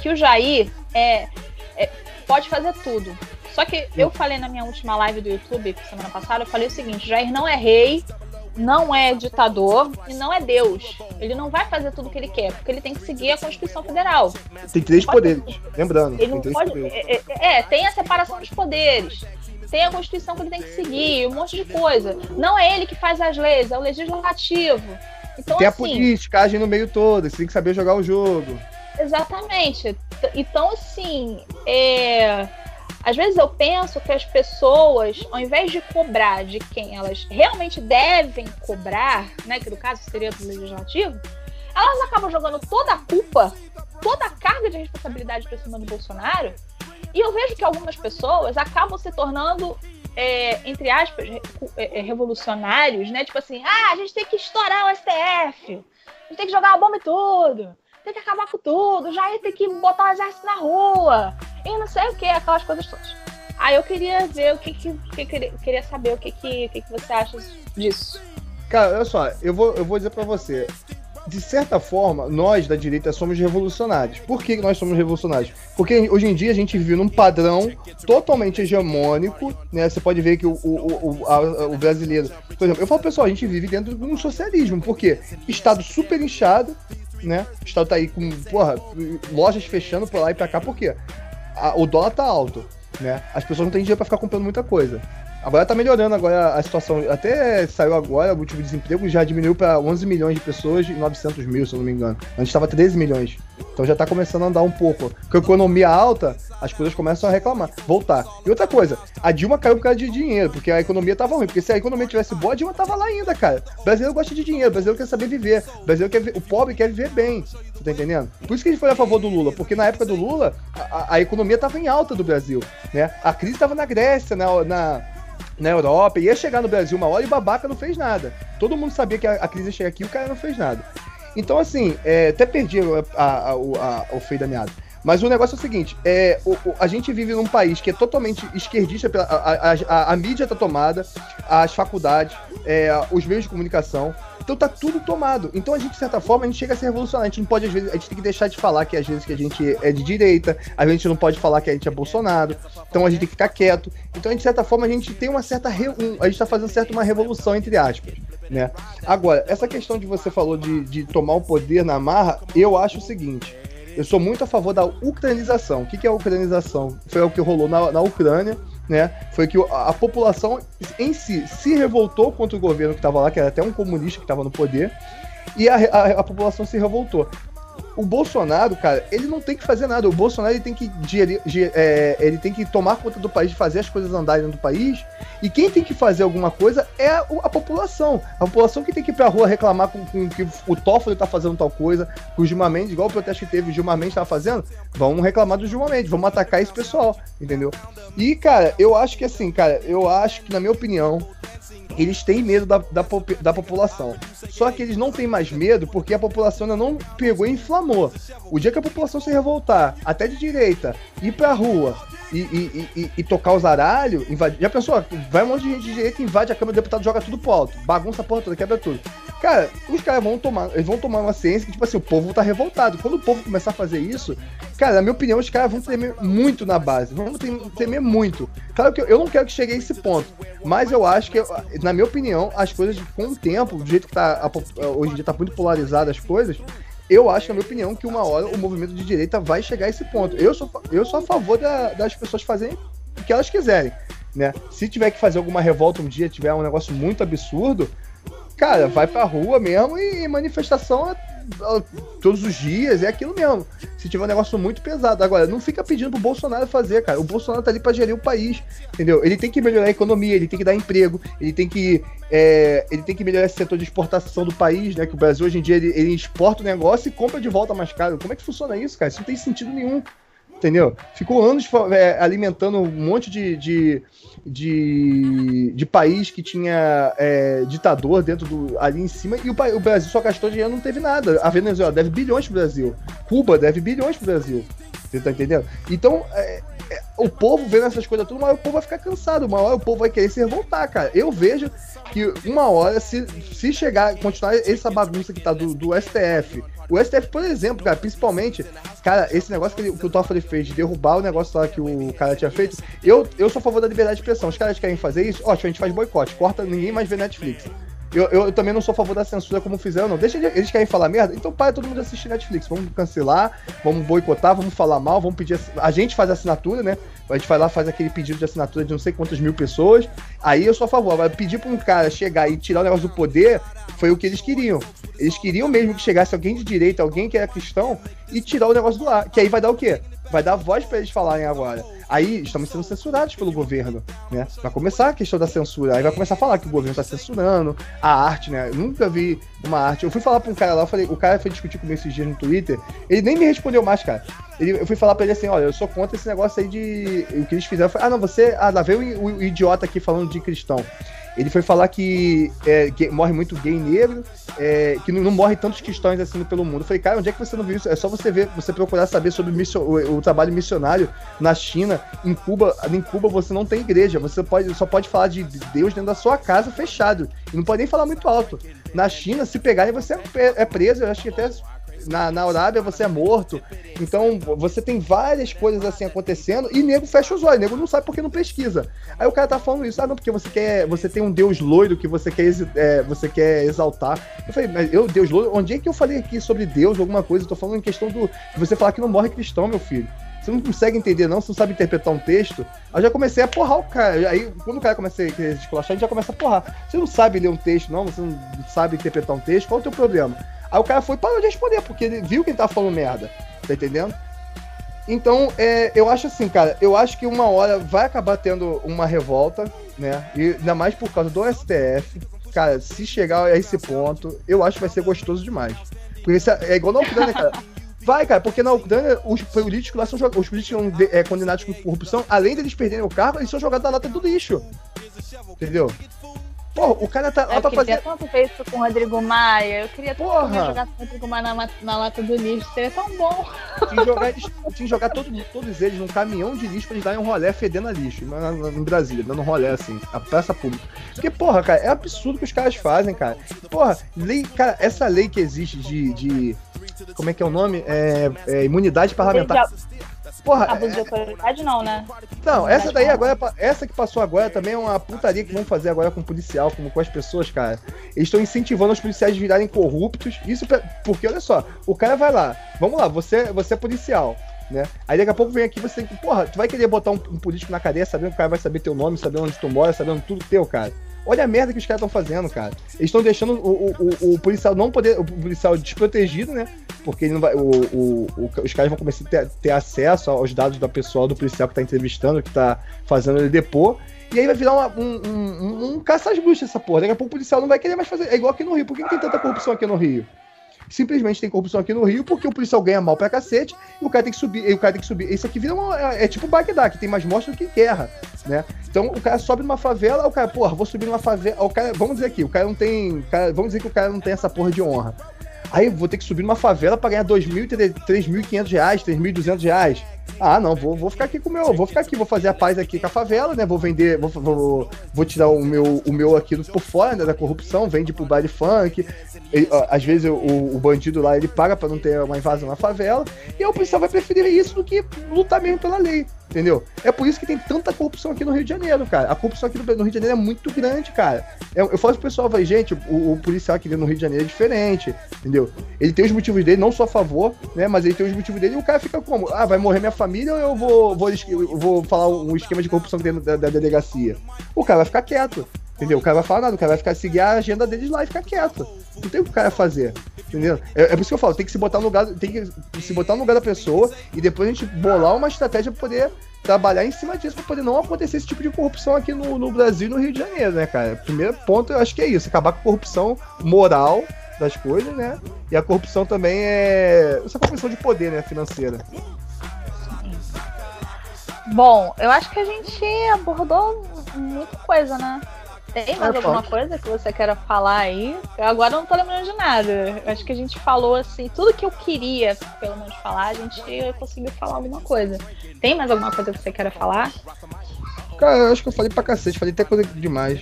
Speaker 2: que o Jair é, é, pode fazer tudo. Só que eu falei na minha última live do YouTube, semana passada, eu falei o seguinte: Jair não é rei, não é ditador e não é Deus. Ele não vai fazer tudo o que ele quer, porque ele tem que seguir a Constituição Federal.
Speaker 3: Tem três poderes, lembrando.
Speaker 2: Ele não pode, é, é, é, tem a separação dos poderes. Tem a Constituição que ele tem que seguir, um monte de coisa. Não é ele que faz as leis, é o legislativo. Então,
Speaker 3: tem
Speaker 2: assim,
Speaker 3: a politicagem no meio todo, você tem que saber jogar o jogo.
Speaker 2: Exatamente. Então, assim, é... às vezes eu penso que as pessoas, ao invés de cobrar de quem elas realmente devem cobrar, né, que no caso seria do legislativo, elas acabam jogando toda a culpa, toda a carga de responsabilidade para cima do Bolsonaro. E eu vejo que algumas pessoas acabam se tornando é, entre aspas, é, é, revolucionários, né? Tipo assim, ah, a gente tem que estourar o STF, a gente tem que jogar a bomba e tudo tem que acabar com tudo, já tem que botar o exército na rua, e não sei o que, aquelas coisas todas. Aí eu queria ver o que, que, que queria saber o que, que, que, que você acha disso.
Speaker 3: Cara, olha só, eu vou, eu vou dizer para você. De certa forma, nós da direita somos revolucionários. Por que nós somos revolucionários? Porque hoje em dia a gente vive num padrão totalmente hegemônico, né? Você pode ver que o, o, o, a, o brasileiro. Por exemplo, eu falo, pessoal, a gente vive dentro de um socialismo. Por quê? Estado super inchado, né? O Estado tá aí com, porra, lojas fechando por lá e pra cá, por quê? A, o dólar tá alto, né? As pessoas não têm dinheiro pra ficar comprando muita coisa. Agora tá melhorando agora a situação. Até saiu agora, o último desemprego já diminuiu para 11 milhões de pessoas e 900 mil, se eu não me engano. Antes estava 13 milhões. Então já tá começando a andar um pouco. Com a economia alta, as coisas começam a reclamar, voltar. E outra coisa, a Dilma caiu por causa de dinheiro, porque a economia tava ruim. Porque se a economia tivesse boa, a Dilma tava lá ainda, cara. O brasileiro gosta de dinheiro, o brasileiro quer saber viver. O brasileiro quer o pobre quer viver bem. Você tá entendendo? Por isso que a gente foi a favor do Lula, porque na época do Lula, a, a economia tava em alta do Brasil, né? A crise tava na Grécia, na, na na Europa, ia chegar no Brasil uma hora e o babaca não fez nada. Todo mundo sabia que a, a crise ia chegar aqui e o cara não fez nada. Então, assim, é, até perdi a, a, a, o feio da meada. Mas o negócio é o seguinte: é, o, o, a gente vive num país que é totalmente esquerdista, pela, a, a, a, mídia tá tomada, as faculdades, é, os meios de comunicação. Então tá tudo tomado. Então a gente, de certa forma, a gente chega a ser revolucionário. A gente não pode, às vezes, a gente tem que deixar de falar que às vezes que a gente é de direita, a gente não pode falar que a gente é Bolsonaro. Então a gente tem que ficar quieto. Então, de certa forma, a gente tem uma certa. Re... a gente tá fazendo certo uma revolução, entre aspas. Né? Agora, essa questão de você falou de, de tomar o poder na marra, eu acho o seguinte. Eu sou muito a favor da ucranização. O que, que é a ucranização? Foi o que rolou na, na Ucrânia, né? Foi que a, a, população em si se revoltou contra o governo que estava lá, que era até um comunista que estava no poder, e a, a, a população se revoltou o Bolsonaro, cara, ele não tem que fazer nada. O Bolsonaro ele tem que gerir, é, ele tem que tomar conta do país, fazer as coisas andarem no país. E quem tem que fazer alguma coisa é a, a população. A população que tem que ir pra rua reclamar com, com que o Toffoli tá fazendo tal coisa, com o Gilmar Mendes, igual o protesto que teve, o Gilmar Mendes tava fazendo. Vamos reclamar do Gilmar Mendes, vamos atacar esse pessoal, entendeu? E, cara, eu acho que assim, cara, eu acho que, na minha opinião, eles têm medo da, da, da, população. Só que eles não têm mais medo porque a população ainda não pegou e inflamou. O dia que a população se revoltar, até de direita, ir pra rua e, e, e, e tocar os aralhos, invadir. Já pensou? Vai um monte de gente de direita, invade a Câmara do Deputado, joga tudo pro alto, bagunça a porra toda, quebra tudo. Cara, os caras vão tomar, eles vão tomar uma ciência que, tipo assim, o povo tá revoltado. Quando o povo começar a fazer isso, cara, na minha opinião, os caras vão tremer muito na base. Vão tremer muito. Claro que eu, não quero que chegue a esse ponto. Mas eu acho que, na minha opinião, as coisas, com o tempo, do jeito que tá. Hoje em dia tá muito polarizado as coisas, eu acho, na minha opinião, que uma hora o movimento de direita vai chegar a esse ponto. Eu sou, eu sou a favor da, das pessoas fazerem o que elas quiserem. Né? Se tiver que fazer alguma revolta um dia, tiver um negócio muito absurdo, cara, vai pra rua mesmo e manifestação é, todos os dias, é aquilo mesmo. Se tiver um negócio muito pesado. Agora, não fica pedindo pro Bolsonaro fazer, cara. O Bolsonaro tá ali pra gerir o país, entendeu? Ele tem que melhorar a economia, ele tem que dar emprego, ele tem que, é, ele tem que melhorar esse setor de exportação do país, né? Que o Brasil hoje em dia ele, ele exporta o negócio e compra de volta mais caro. Como é que funciona isso, cara? Isso não tem sentido nenhum entendeu? Ficou anos é, alimentando um monte de, de, de, de país que tinha é, ditador dentro do ali em cima e o, o, Brasil só gastou dinheiro não teve nada. A Venezuela deve bilhões pro Brasil. Cuba deve bilhões pro Brasil. Você tá entendendo? Então, é, é, o povo vendo essas coisas tudo, uma hora o povo vai ficar cansado, uma hora o povo vai querer se revoltar, cara. Eu vejo que uma hora, se, se chegar, continuar essa bagunça que tá do, do STF, o STF, por exemplo, cara, principalmente, cara, esse negócio que, ele, que o Toffoli fez de derrubar o negócio lá que o cara tinha feito, eu, eu sou a favor da liberdade de expressão. Os caras querem fazer isso, ótimo, a gente faz boicote, corta, ninguém mais vê Netflix. Eu, eu, eu, também não sou a favor da censura como fizeram, não. Deixa eles, eles querem falar merda, então para todo mundo assistir Netflix. Vamos cancelar, vamos boicotar, vamos falar mal, vamos pedir. A gente faz assinatura, né? A gente vai lá, faz aquele pedido de assinatura de não sei quantas mil pessoas. Aí eu sou a favor. Agora, pedir pra um cara chegar e tirar o negócio do poder foi o que eles queriam. Eles queriam mesmo que chegasse alguém de direita, alguém que era cristão, e tirar o negócio do ar. Que aí vai dar o quê? Vai dar voz para eles falarem agora. Aí estamos sendo censurados pelo governo, né? Vai começar a questão da censura. Aí vai começar a falar que o governo está censurando a arte, né? Eu nunca vi uma arte. Eu fui falar para um cara lá, eu falei, o cara foi discutir comigo esses dias no Twitter, ele nem me respondeu mais, cara. Ele, eu fui falar pra ele assim, olha, eu sou contra esse negócio aí de. O que eles fizeram ah, não, você. Ah, lá veio o, o idiota aqui falando de cristão. Ele foi falar que é, morre muito gay negro, é, que não, não, morre tantos cristãos assim pelo mundo. Eu falei, cara, onde é que você não viu isso? É só você ver, você procurar saber sobre o, o, o, trabalho missionário na China, em Cuba. Em Cuba você não tem igreja, você pode, só pode falar de Deus dentro da sua casa fechado. E não pode nem falar muito alto. Na China, se pegarem, você é, é preso, eu acho que até na, na Arábia você é morto. Então você tem várias coisas assim acontecendo e nego fecha os olhos, nego não sabe porque não pesquisa. Aí o cara tá falando isso, ah, não, porque você quer. Você tem um Deus loiro que você quer, é, você quer exaltar. Eu falei, mas eu, Deus loiro, onde é que eu falei aqui sobre Deus, alguma coisa? Eu tô falando em questão do. Você falar que não morre cristão, meu filho. Você não consegue entender, não, você não sabe interpretar um texto. Aí já comecei a porrar o cara. Aí, quando o cara começa a esculachar, a gente já começa a porrar. Você não sabe ler um texto, não, você não sabe interpretar um texto, qual é o teu problema? Aí o cara foi para de responder, porque ele viu que ele tava falando merda. Tá entendendo? Então, é, eu acho assim, cara, eu acho que uma hora vai acabar tendo uma revolta, né? E ainda mais por causa do STF. Cara, se chegar a esse ponto, eu acho que vai ser gostoso demais. Porque isso é, é igual na Ucrânia, cara. Vai, cara, porque na Ucrânia os políticos lá são os políticos são é, condenados com corrupção, além deles perderem o cargo, eles são jogados na lata do lixo. Entendeu? Pô, o cara tá lá
Speaker 2: eu
Speaker 3: pra fazer.
Speaker 2: Eu queria tanto com o Rodrigo Maia. Eu queria tanto jogar com o Rodrigo Maia na, na lata do lixo. Seria tão bom.
Speaker 3: Tinha que jogar, tinha que jogar todo, todos eles num caminhão de lixo pra eles darem um rolé fedendo a lixo. Na, na, em Brasília, dando um rolé assim, a praça pública. Porque, porra, cara, é absurdo o que os caras fazem, cara. Porra, lei, cara, essa lei que existe de. de como é que é o nome? É, é imunidade parlamentar.
Speaker 2: Porra, Abuso de autoridade não, né?
Speaker 3: Não, essa daí agora, essa que passou agora também é uma putaria que vão fazer agora com o policial, como com as pessoas, cara. Eles estão incentivando os policiais a virarem corruptos. Isso porque, olha só, o cara vai lá, vamos lá, você, você é policial. Né? Aí daqui a pouco vem aqui você tem que. Porra, tu vai querer botar um, um político na cadeia sabendo que o cara vai saber teu nome, sabendo onde tu mora, sabendo tudo teu, cara. Olha a merda que os caras estão fazendo, cara. Eles estão deixando o, o, o, policial não poder. O policial desprotegido, né? Porque ele não vai, o, o, os caras vão começar a ter, ter, acesso aos dados da pessoa, do policial que tá entrevistando, que tá fazendo ele depor. E aí vai virar uma, um, um, um, um caça às bruxas essa porra. Daqui a pouco o policial não vai querer mais fazer. É igual aqui no Rio. Por que, que tem tanta corrupção aqui no Rio? Simplesmente tem corrupção aqui no Rio porque o policial ganha mal pra cacete e o cara tem que subir, e o cara tem que subir. Isso aqui vira uma, é, é tipo Bagdá, que tem mais morte do que guerra, né? Então o cara sobe numa favela, o cara, porra, vou subir numa favela, o cara, vamos dizer aqui, o cara não tem, cara, vamos dizer que o cara não tem essa porra de honra. Aí vou ter que subir numa favela pra ganhar 2.000, 3.500 reais, 3.200 reais. Ah, não, vou, vou ficar aqui com o meu, vou ficar aqui, vou fazer a paz aqui com a favela, né? Vou vender, vou, vou, vou tirar o meu, o meu aqui por fora, né, da corrupção, vende pro baile funk. E, ó, às vezes o, o, bandido lá ele paga para não ter uma invasão na favela, e o policial vai preferir isso do que lutar mesmo pela lei. Entendeu? É por isso que tem tanta corrupção aqui no Rio de Janeiro, cara. A corrupção aqui no, Rio de Janeiro é muito grande, cara. Eu, eu falo pro pessoal, vai, gente, o, o, policial aqui no Rio de Janeiro é diferente, entendeu? Ele tem os motivos dele, não só a favor, né? Mas ele tem os motivos dele e o cara fica como? Ah, vai morrer minha família ou eu vou, vou, vou falar um esquema de corrupção dentro da, da delegacia? O cara vai ficar quieto. Entendeu? O cara vai falar nada, o cara vai ficar seguir a agenda deles lá e ficar quieto. Não tem o que o cara fazer. Entendeu? É, é por isso que eu falo, tem que se botar no lugar, tem que se botar no lugar da pessoa e depois a gente bolar uma estratégia para poder trabalhar em cima disso para poder não acontecer esse tipo de corrupção aqui no, no Brasil e no Rio de Janeiro, né, cara? Primeiro ponto, eu acho que é isso, acabar com a corrupção moral das coisas, né? E a corrupção também é essa corrupção de poder, né, financeira.
Speaker 2: Bom, eu acho que a gente abordou muita coisa, né? Tem mais é, alguma pode. coisa que você queira falar aí? Eu agora não tô lembrando de nada. Eu acho que a gente falou assim, tudo que eu queria, pelo menos, falar, a gente conseguiu falar alguma coisa. Tem mais alguma coisa que você queira falar?
Speaker 3: Cara, eu acho que eu falei pra cacete, falei até coisa demais.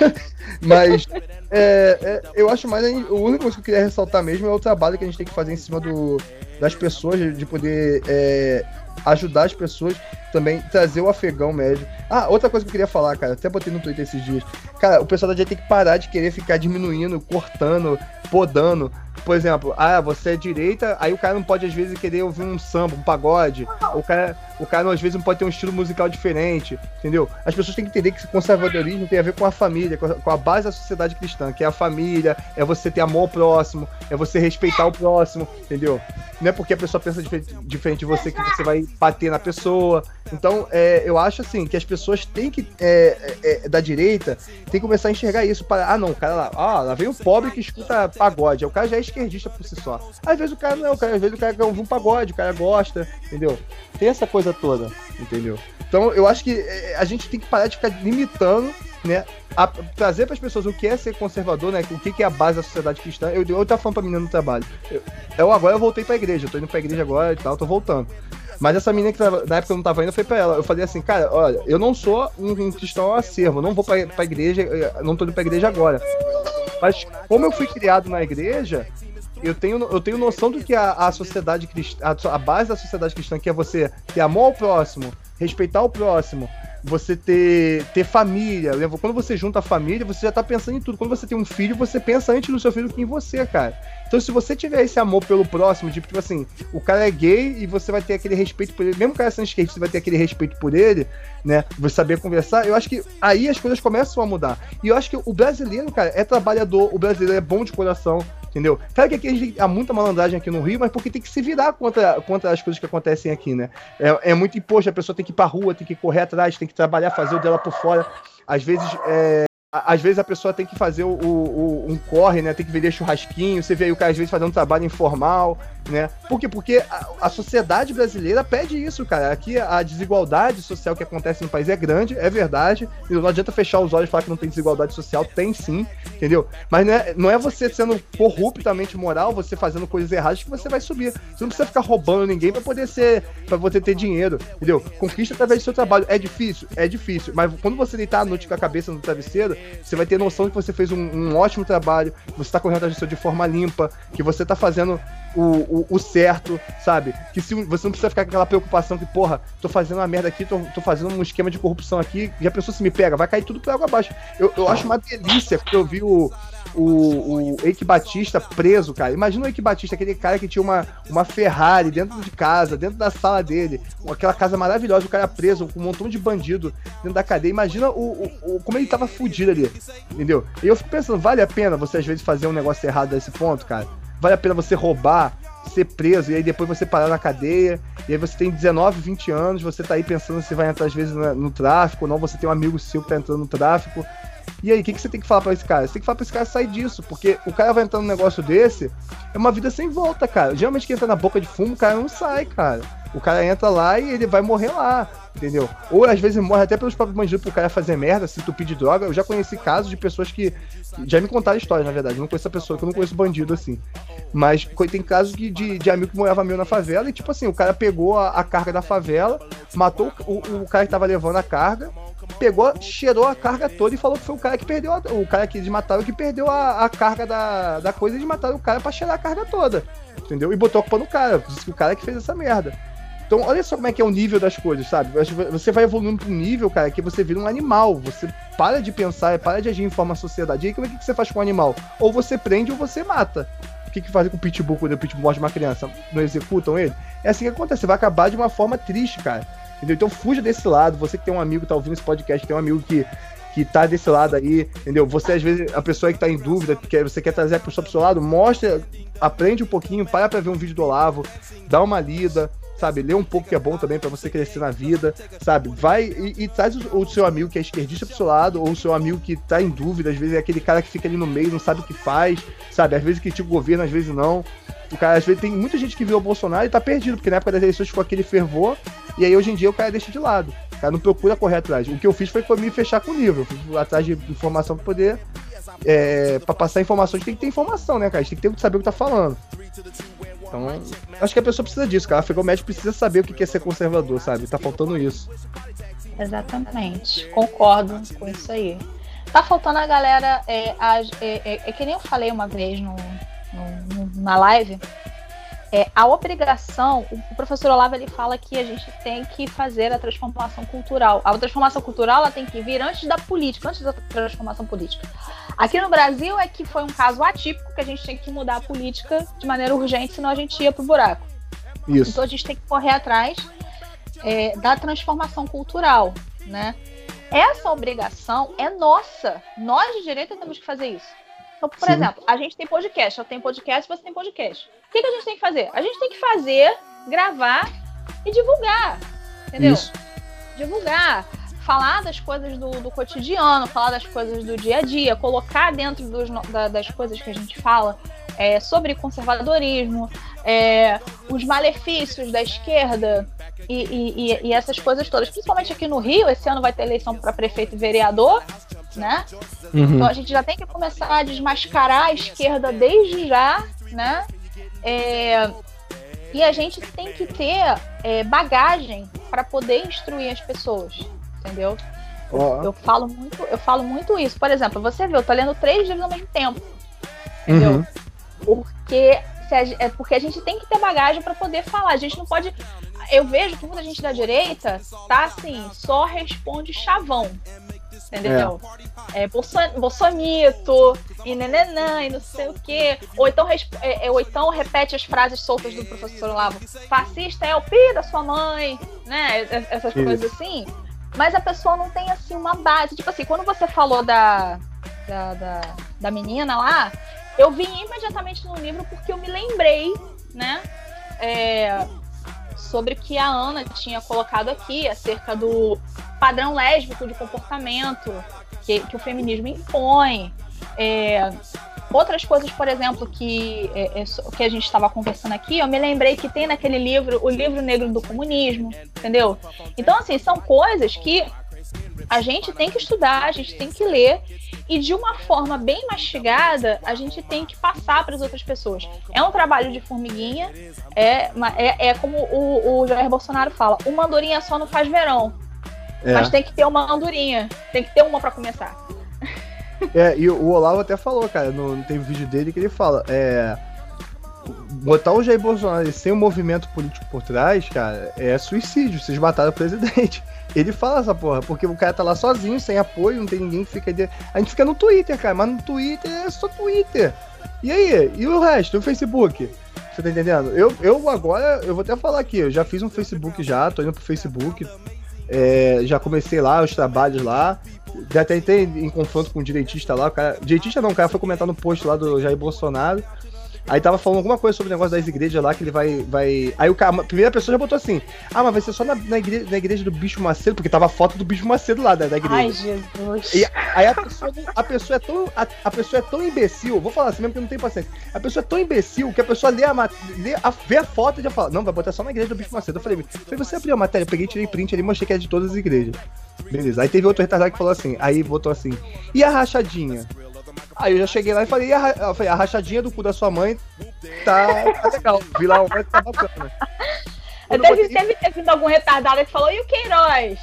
Speaker 3: Mas é, é, eu acho mais. Única coisa que eu queria ressaltar mesmo é o trabalho que a gente tem que fazer em cima do, das pessoas, de poder é, ajudar as pessoas também, trazer o afegão médio. Ah, outra coisa que eu queria falar, cara, até botei no Twitter esses dias. Cara, o pessoal da gente tem que parar de querer ficar diminuindo, cortando, podando. Por exemplo, ah, você é direita, aí o cara não pode às vezes querer ouvir um samba, um pagode. O cara, o cara às vezes não pode ter um estilo musical diferente, entendeu? As pessoas têm que entender que conservadorismo tem a ver com a família, com a, com a base da sociedade cristã, que é a família, é você ter amor ao próximo, é você respeitar o próximo, entendeu? Não é porque a pessoa pensa diferente, diferente de você que você vai bater na pessoa. Então, é, eu acho assim que as pessoas têm que é, é, é da direita tem que começar a enxergar isso para ah não, cara lá, ah, lá vem o pobre que escuta pagode, o cara já é esquerdista por si só. Às vezes o cara não, cara, às vezes o cara quer ouvir um pagode, o cara gosta, entendeu? Tem essa coisa toda, entendeu? Então, eu acho que é, a gente tem que parar de ficar limitando né, a, trazer para as pessoas o que é ser conservador, né, o que, que é a base da sociedade cristã. Eu, eu tava falando pra menina no trabalho. Eu, eu agora eu voltei pra igreja, eu tô indo pra igreja agora e tal, tô voltando. Mas essa menina que na época eu não tava indo, foi pra ela. Eu falei assim, cara, olha, eu não sou um cristão acervo, não vou pra, pra igreja, não tô indo pra igreja agora. Mas como eu fui criado na igreja, eu tenho, eu tenho noção do que a, a sociedade cristã, a, a base da sociedade cristã, que é você ter amor ao próximo, respeitar o próximo, você ter, ter família. Quando você junta a família, você já tá pensando em tudo. Quando você tem um filho, você pensa antes no seu filho que em você, cara. Então, se você tiver esse amor pelo próximo, tipo, tipo assim, o cara é gay e você vai ter aquele respeito por ele, mesmo o cara sendo skate, você vai ter aquele respeito por ele, né? Você saber conversar, eu acho que aí as coisas começam a mudar. E eu acho que o brasileiro, cara, é trabalhador, o brasileiro é bom de coração, entendeu? Claro que aqui a gente há muita malandragem aqui no Rio, mas porque tem que se virar contra, contra as coisas que acontecem aqui, né? É, é muito imposto, a pessoa tem que ir pra rua, tem que correr atrás, tem que trabalhar, fazer o dela por fora. Às vezes, é, às vezes a pessoa tem que fazer o, o, um corre, né? Tem que vender churrasquinho. Você vê aí o cara às vezes fazendo um trabalho informal, né? Por quê? Porque a, a, sociedade brasileira pede isso, cara. Aqui a desigualdade social que acontece no país é grande, é verdade. E não adianta fechar os olhos e falar que não tem desigualdade social, tem sim, entendeu? Mas não é, não é você sendo corruptamente moral, você fazendo coisas erradas que você vai subir. Você não precisa ficar roubando ninguém para poder ser, para você ter dinheiro, entendeu? Conquista através do seu trabalho. É difícil, é difícil. Mas quando você deitar a noite com a cabeça no travesseiro, você vai ter noção que você fez um, um ótimo trabalho, você está correndo atrás disso de forma limpa, que você está fazendo o, o, o, certo, sabe? Que se você não precisa ficar com aquela preocupação que, porra, tô fazendo uma merda aqui, tô, tô fazendo um esquema de corrupção aqui, e a pessoa se me pega, vai cair tudo por água abaixo. Eu, eu acho uma delícia porque eu vi o, o, o Eike Batista preso, cara. Imagina o Eike Batista, aquele cara que tinha uma, uma Ferrari dentro de casa, dentro da sala dele, aquela casa maravilhosa, o cara preso, com um montão de bandido dentro da cadeia. Imagina o, o, o como ele tava fudido ali, entendeu? E eu fico pensando, vale a pena você às vezes fazer um negócio errado desse ponto, cara? Vale a pena você roubar, ser preso, e aí depois você parar na cadeia, e aí você tem 19, 20 anos, você tá aí pensando se vai entrar às vezes no, tráfico, ou não, você tem um amigo seu que tá entrando no tráfico, E aí, o que, que você tem que falar pra esse cara? Você tem que falar pra esse cara sair disso, porque o cara vai entrar num negócio desse, é uma vida sem volta, cara. Geralmente quem entra na boca de fumo, o cara não sai, cara. O cara entra lá e ele vai morrer lá, entendeu? Ou às vezes morre até pelos próprios bandidos pro cara fazer merda, se entupir de droga. Eu já conheci casos de pessoas que. Já me contaram histórias, na verdade. Não conheço a pessoa, que eu não conheço bandido assim. Mas tem casos de, de, de amigo que morava meio na favela e, tipo assim, o cara pegou a, a carga da favela, matou o, o cara que tava levando a carga, pegou, cheirou a carga toda e falou que foi o cara que perdeu a, o cara que eles mataram que perdeu a, a carga da, da coisa eles mataram o cara pra cheirar a carga toda. Entendeu? E botou a culpa no cara. Disse que o cara que fez essa merda. Então, olha só como é que é o nível das coisas, sabe? Você vai evoluindo para um nível, cara, que você vira um animal. Você para de pensar, para de agir em forma sociedade. E aí, como é que você faz com o animal? Ou você prende ou você mata. O que, que fazem com o pitbull quando o pitbull morde uma criança? Não executam ele? É assim que acontece. Você vai acabar de uma forma triste, cara. Entendeu? Então, fuja desse lado. Você que tem um amigo que tá ouvindo esse podcast, tem um amigo que que tá desse lado aí, entendeu? Você, às vezes, a pessoa que tá em dúvida, que você quer trazer a pessoa pro seu lado, mostra, aprende um pouquinho, para pra ver um vídeo do Olavo, dá uma lida, sabe? Lê um pouco que é bom também para você crescer na vida, sabe? Vai e, e traz o, o, seu amigo que é esquerdista pro seu lado, ou o seu amigo que tá em dúvida, às vezes é aquele cara que fica ali no meio, não sabe o que faz, sabe? Às vezes critica o governo, às vezes não. O cara, às vezes tem muita gente que viu o Bolsonaro e tá perdido, porque na época das eleições ficou aquele fervor, e aí hoje em dia o cara deixa de lado. O cara não procura correr atrás. O que eu fiz foi me fechar com o livro, eu fui atrás de informação pra poder. É, pra passar informação, a gente tem que ter informação, né, cara? A gente tem que ter, saber o que tá falando. Então, acho que a pessoa precisa disso, cara. A médico precisa saber o que é ser conservador, sabe? Tá faltando isso.
Speaker 2: Exatamente. Concordo com isso aí. Tá faltando a galera. É, a, é, é, é que nem eu falei uma vez no, no na live é, a obrigação, o professor Olavo ele fala que a gente tem que fazer a transformação cultural. A transformação cultural ela tem que vir antes da política, antes da transformação política. Aqui no Brasil é que foi um caso atípico que a gente tem que mudar a política de maneira urgente, senão a gente ia pro buraco. Isso. Então a gente tem que correr atrás é, da transformação cultural, né? Essa obrigação é nossa. Nós de direita temos que fazer isso. Então, por Sim. exemplo, a gente tem podcast, eu tenho podcast, você tem podcast. O que, que a gente tem que fazer? A gente tem que fazer, gravar e divulgar. Entendeu? Isso. Divulgar. Falar das coisas do, do, cotidiano, falar das coisas do dia a dia, colocar dentro dos, da, das coisas que a gente fala é, sobre conservadorismo, é, os malefícios da esquerda e, e, e, essas coisas todas. Principalmente aqui no Rio, esse ano vai ter eleição para prefeito e vereador né? Uhum. Então a gente já tem que começar a desmascarar a esquerda desde já, né? É, e a gente tem que ter é, bagagem para poder instruir as pessoas, entendeu? Oh. Eu falo muito, eu falo muito isso. Por exemplo, você vê, eu tô lendo três livros ao mesmo tempo, entendeu? Uhum. Porque a, é porque a gente tem que ter bagagem para poder falar. A gente não pode. Eu vejo que muita gente da direita tá assim, só responde chavão entendeu? É, é bolsonito, e nenenã, e não sei o quê. Ou então, é, é, ou então repete as frases soltas do professor Olavo. Fascista é o pi da sua mãe, né? Essas coisas assim. Mas a pessoa não tem, assim, uma base. Tipo assim, quando você falou da, da, da, da menina lá, eu vim imediatamente no livro porque eu me lembrei, né? É, sobre o que a Ana tinha colocado aqui acerca do padrão lésbico de comportamento que, que o feminismo impõe. É, outras coisas, por exemplo, que, é, é, que a gente estava conversando aqui, eu me lembrei que tem naquele livro, o livro negro do comunismo, entendeu? Então, assim, são coisas que a gente tem que estudar, a gente tem que ler e de uma forma bem mastigada a gente tem que passar para as outras pessoas. É um trabalho de formiguinha, é, é, é como o, o Jair Bolsonaro fala: uma andorinha só não faz verão. É. Mas tem que ter uma andorinha, tem que ter uma para começar.
Speaker 3: É, e o Olavo até falou, cara, no, tem vídeo dele que ele fala, é botar o Jair Bolsonaro sem um movimento político por trás, cara, é suicídio. Vocês mataram o presidente. Ele fala essa porra, porque o cara tá lá sozinho, sem apoio, não tem ninguém que fica. De... A gente fica no Twitter, cara, mas no Twitter é só Twitter. E aí? E o resto? O Facebook? Você tá entendendo? Eu, eu agora, eu vou até falar aqui, eu já fiz um Facebook já, tô indo pro Facebook. É, já comecei lá os trabalhos lá. Já até entrei em confronto com o direitista lá. O cara, direitista não, o cara foi comentar no post lá do Jair Bolsonaro. Aí tava falando alguma coisa sobre o negócio das igrejas lá, que ele vai. vai... Aí o cara, a primeira pessoa já botou assim: Ah, mas vai ser só na, na, igreja, na igreja do Bicho Macedo, porque tava a foto do Bicho Macedo lá da, da igreja.
Speaker 2: Ai, Jesus.
Speaker 3: E aí a pessoa, a pessoa é tão. A, a, pessoa é tão imbecil, vou falar assim mesmo que eu não tenho paciência. A pessoa é tão imbecil que a pessoa lê a, lê a, vê a foto e já fala: Não, vai botar só na igreja do Bicho Macedo. Eu falei, falei você abriu a matéria, eu peguei, tirei print ali e mostrei que é de todas as igrejas. Beleza. Aí teve outro retardado que falou assim, aí botou assim, e a rachadinha? Aí eu já cheguei lá e falei, a, a rachadinha do cu da sua mãe tá, tá legal. Vi lá que tá bacana.
Speaker 2: Deve, botei... deve ter vindo algum retardado que falou, e o Queiroz?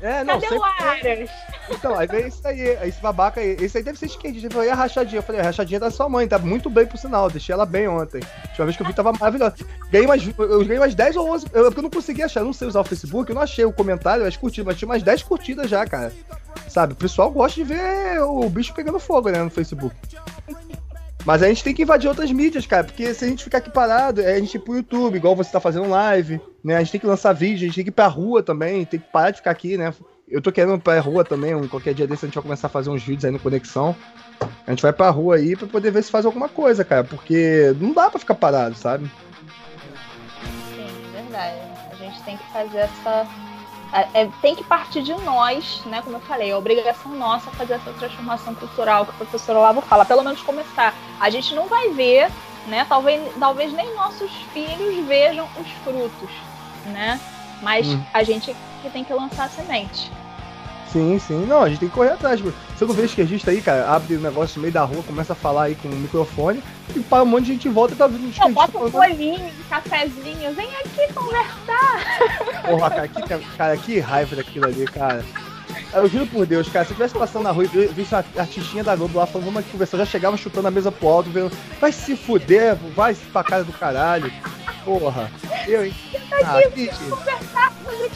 Speaker 3: É, não,
Speaker 2: Cadê o Aras?
Speaker 3: Então, aí veio isso aí, esse babaca aí. Esse aí deve ser esquerdista. Ele falou, e a rachadinha? Eu falei, a rachadinha da sua mãe, tá muito bem pro sinal. Deixei ela bem ontem. A última vez que eu vi tava maravilhosa. Ganhei mais, eu ganhei umas 10 ou 11. Eu, porque eu não consegui achar, eu não sei usar o Facebook, eu não achei o comentário, as curtidas, mas tinha umas 10 curtidas já, cara. Sabe? O pessoal gosta de ver o bicho pegando fogo, né, no Facebook. Mas a gente tem que invadir outras mídias, cara, porque se a gente ficar aqui parado, é a gente ir pro YouTube, igual você tá fazendo live, né? A gente tem que lançar vídeo, a gente tem que ir pra rua também, tem que parar de ficar aqui, né? Eu tô querendo ir pra rua também, um, qualquer dia desse a gente vai começar a fazer uns vídeos aí no Conexão. A gente vai pra rua aí pra poder ver se faz alguma coisa, cara, porque não dá pra ficar parado, sabe?
Speaker 2: Sim, verdade. A gente tem que fazer essa. É, tem que partir de nós, né? Como eu falei, é obrigação nossa fazer essa transformação cultural que o professor Olavo fala, pelo menos começar. A gente não vai ver, né? Talvez, talvez nem nossos filhos vejam os frutos, né? Mas hum. a gente que tem que lançar a semente.
Speaker 3: Sim, sim. Não, a gente tem que correr atrás. Você não vê esquerdista aí, cara, abre o um negócio no meio da rua, começa a falar aí com o microfone e para um monte de gente volta e tá vindo
Speaker 2: esquerdista. Bota um bolinho, cafezinho, vem aqui conversar.
Speaker 3: Porra, cara, que, cara, que raiva daquilo ali, cara. Eu juro por Deus, cara, se eu estivesse passando na rua e visse uma artistinha da Globo lá falando, vamos aqui conversar, eu já chegava chutando a mesa pro alto, vendo, vai se fuder, vai pra cara do caralho. Porra. Eu, hein?
Speaker 2: Ah, aqui, conversar, fazer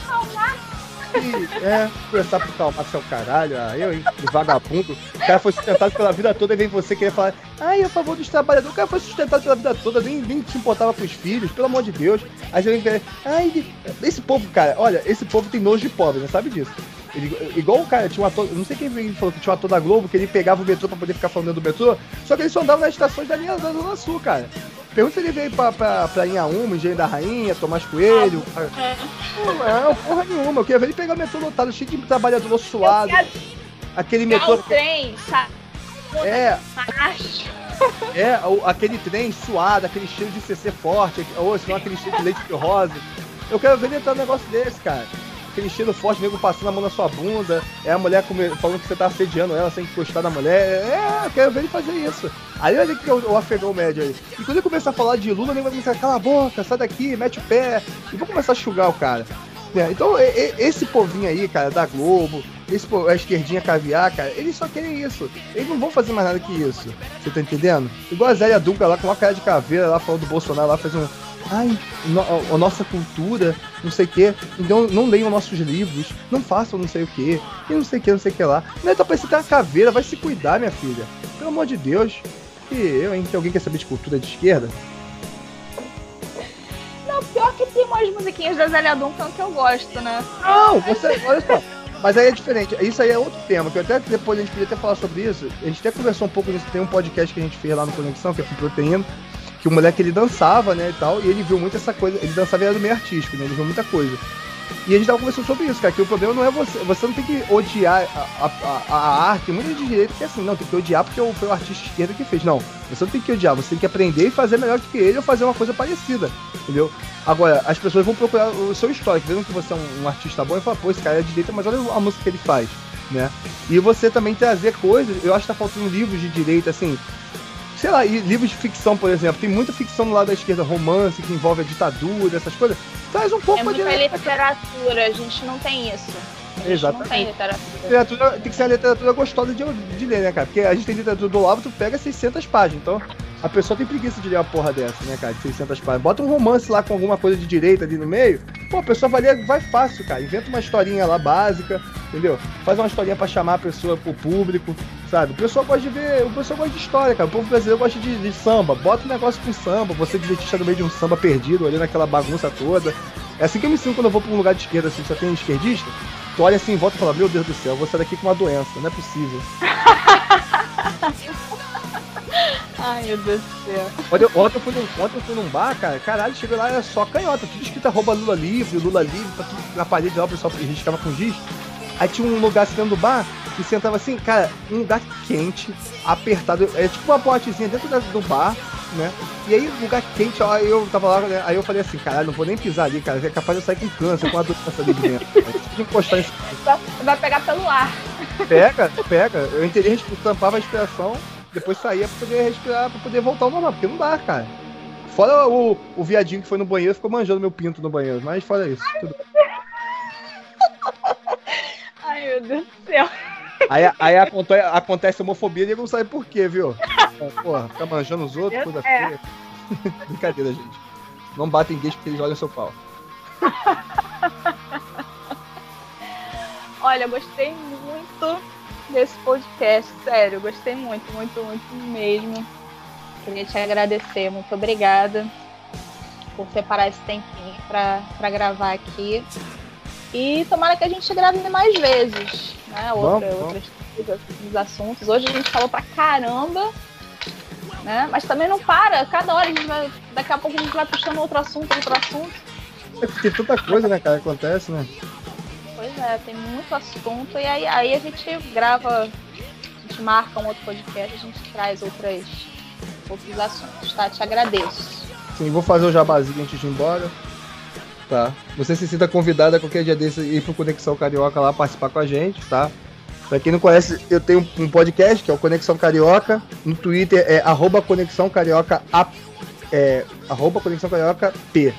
Speaker 3: É, conversar pro calmar seu caralho, ah, eu, hein? Vagabundo. O cara foi sustentado pela vida toda e vem você querer falar, ai, a favor dos trabalhadores. O cara foi sustentado pela vida toda, nem, nem se importava com os filhos, pelo amor de Deus. Aí você vem querer, ai, esse povo, cara, olha, esse povo tem nojo de pobre, né? Sabe disso? Ele, igual o cara, tinha um ator, não sei quem falou que tinha um ator da Globo, que ele pegava o metrô pra poder ficar falando do metrô, só que ele só andava nas estações da linha da Zona Sul, cara. Pergunta se ele veio pra, pra, pra Inhaúma, Engenho da Rainha, Tomás Coelho. É. Não, porra nenhuma. Eu queria ver ele pegar o metrô lotado, cheio de trabalhador suado. Aquele metrô.
Speaker 2: O trem, sabe?
Speaker 3: É. É, aquele trem suado, aquele cheiro de CC forte, ou senão aquele cheiro de leite de rosa. Eu quero ver ele entrar num negócio desse, cara aquele cheiro forte, nego passando a mão na sua bunda, é a mulher falando que você tá assediando ela sem gostar da mulher. É, eu quero ver ele fazer isso. Aí olha que é o, afegão médio aí. E quando ele começar a falar de Lula, ele vai começar, cala a boca, sai daqui, mete o pé, e vou começar a chugar o cara. É, então, esse povinho aí, cara, da Globo, esse a esquerdinha caviar, cara, eles só querem isso. Eles não vão fazer mais nada que isso. Você tá entendendo? Igual a Zélia Dunca lá com uma cara de caveira lá falando do Bolsonaro lá, faz um ai, no, a, nossa cultura, não sei o quê, então não leiam nossos livros, não façam não sei o quê, e não sei o que, não sei o que lá. Não é tá parecendo uma caveira, vai se cuidar, minha filha. Pelo amor de Deus. E eu, hein? Tem alguém que quer saber de cultura de esquerda?
Speaker 2: Não, pior que tem umas musiquinhas da Zélia Duncan que eu gosto, né?
Speaker 3: Não, você, olha só. Mas aí é diferente. Isso aí é outro tema, que eu até depois a gente podia até falar sobre isso. A gente até conversou um pouco nisso. Tem um podcast que a gente fez lá no Conexão, que é com proteína, que o moleque ele dançava, né, e tal, e ele viu muito essa coisa, ele dançava era do meio artístico, né, ele viu muita coisa. E a gente tava conversando sobre isso, cara, que o problema não é você, você não tem que odiar a, a, a arte, muita de direito que é assim, não, tem que odiar porque foi o artista esquerdo que fez. Não, você não tem que odiar, você tem que aprender e fazer melhor do que ele ou fazer uma coisa parecida, entendeu? Agora, as pessoas vão procurar o seu histórico, vendo que você é um, um artista bom e falar, pô, esse cara é de direita, mas olha a música que ele faz, né? E você também trazer coisas, eu acho que tá faltando livros de direito, assim, sei lá, livros de ficção, por exemplo, tem muita ficção do lado da esquerda, romance que envolve a ditadura, essas coisas. Traz um pouco
Speaker 2: é muita literatura, a gente não tem isso.
Speaker 3: Exatamente. Não tem literatura. literatura. Tem que ser a literatura gostosa de, de ler, né, cara? Porque a gente tem literatura do Olavo, tu pega 600 páginas. Então, a pessoa tem preguiça de ler uma porra dessa, né, cara? De 600 páginas. Bota um romance lá com alguma coisa de direita ali no meio. Pô, a pessoa vai ler, vai fácil, cara. Inventa uma historinha lá básica, entendeu? Faz uma historinha para chamar a pessoa pro público, sabe? O pessoal gosta de ver, o pessoal gosta de história, cara. O povo brasileiro gosta de, de samba. Bota um negócio com samba. Você direitista no meio de um samba perdido, ali naquela bagunça toda. É assim que eu me sinto quando eu vou pra um lugar de esquerda, assim, só tem esquerdista. Tu olha assim em volta e fala, meu Deus do céu, eu vou sair daqui com uma doença, não é possível.
Speaker 2: Ai, meu Deus do céu.
Speaker 3: Ontem, ontem, eu fui num, ontem eu fui num bar, cara, caralho, chegou lá, era só canhota, tudo escrito arroba Lula livre, Lula livre, tá tudo na parede lá, o pessoal a gente ficava com giz. Aí tinha um lugar assim dentro do bar, e sentava assim, cara, um lugar quente, apertado, é tipo uma boatezinha dentro do bar, né? E aí, lugar quente, ó, eu tava lá, né? aí eu falei assim, caralho, não vou nem pisar ali, cara, é capaz de eu sair com câncer, com a doença ali de dentro. de encostar nesse...
Speaker 2: Vai pegar pelo ar.
Speaker 3: Pega, pega. Eu entendi, tampava a respiração, depois saía pra poder respirar, pra poder voltar ao normal, porque não dá, cara. Fora o, o viadinho que foi no banheiro, ficou manjando meu pinto no banheiro, mas fora isso, tudo
Speaker 2: meu Deus do céu.
Speaker 3: Aí, aí acontece, acontece homofobia e não sabe por quê, viu? Porra, fica manjando os outros, coisa é. feia. Brincadeira, gente. Não batem gays porque eles olham seu pau.
Speaker 2: Olha, gostei muito desse podcast, sério, gostei muito, muito, muito mesmo. Queria te agradecer, muito obrigada por separar esse tempinho para gravar aqui. E tomara que a gente grave mais vezes, né? Outra, vamos, outras outros assuntos. Hoje a gente falou pra caramba, né? Mas também não para, cada hora a gente vai. Daqui a pouco a gente vai puxando outro assunto, outro assunto.
Speaker 3: É porque tanta coisa, né, cara, acontece, né?
Speaker 2: Pois é, tem muito assunto e aí, aí a gente grava, a gente marca um outro podcast, a gente traz outras, outros assuntos, tá? Te agradeço.
Speaker 3: Sim, vou fazer o jabazinho antes de ir embora. Tá. Você se sinta convidada a qualquer dia desse ir pro Conexão Carioca lá participar com a gente, tá? Pra quem não conhece, eu tenho um podcast que é o Conexão Carioca. No Twitter é arroba Conexão Carioca, a, é, arroba Conexão Carioca P.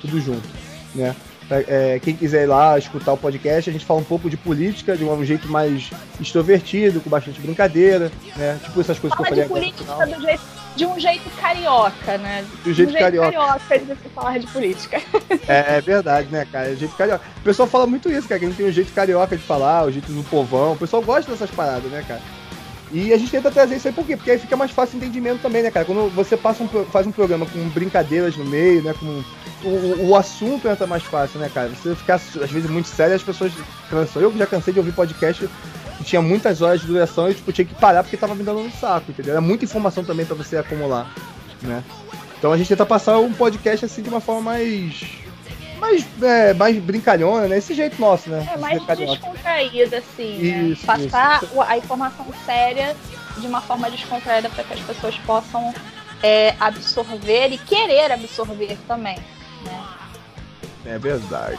Speaker 3: Tudo junto, né? É, quem quiser ir lá escutar o podcast, a gente fala um pouco de política de um jeito mais extrovertido, com bastante brincadeira, né? Tipo essas coisas
Speaker 2: fala
Speaker 3: que eu
Speaker 2: falei de política do jeito, de um jeito carioca, né?
Speaker 3: De um jeito,
Speaker 2: de
Speaker 3: um jeito carioca.
Speaker 2: carioca de você falar de política.
Speaker 3: É, é, verdade, né, cara? É jeito carioca. O pessoal fala muito isso, cara, que a gente tem um jeito carioca de falar, o jeito do povão. O pessoal gosta dessas paradas, né, cara? E a gente tenta trazer isso aí por quê? Porque aí fica mais fácil o entendimento também, né, cara? Quando você passa um, faz um programa com brincadeiras no meio, né? Com, o, o assunto entra mais fácil, né, cara? Você ficar, às vezes, muito sério, as pessoas cansam. Eu já cansei de ouvir podcast que tinha muitas horas de duração e tipo, tinha que parar porque tava me dando um saco, entendeu? Era muita informação também para você acumular, né? Então a gente tenta passar um podcast assim de uma forma mais mais, é, mais brincalhona, né? Esse jeito nosso, né?
Speaker 2: É mais descontraída, assim. Né? Isso, né? Passar isso. a informação séria de uma forma descontraída para que as pessoas possam é, absorver e querer absorver também, né?
Speaker 3: É verdade.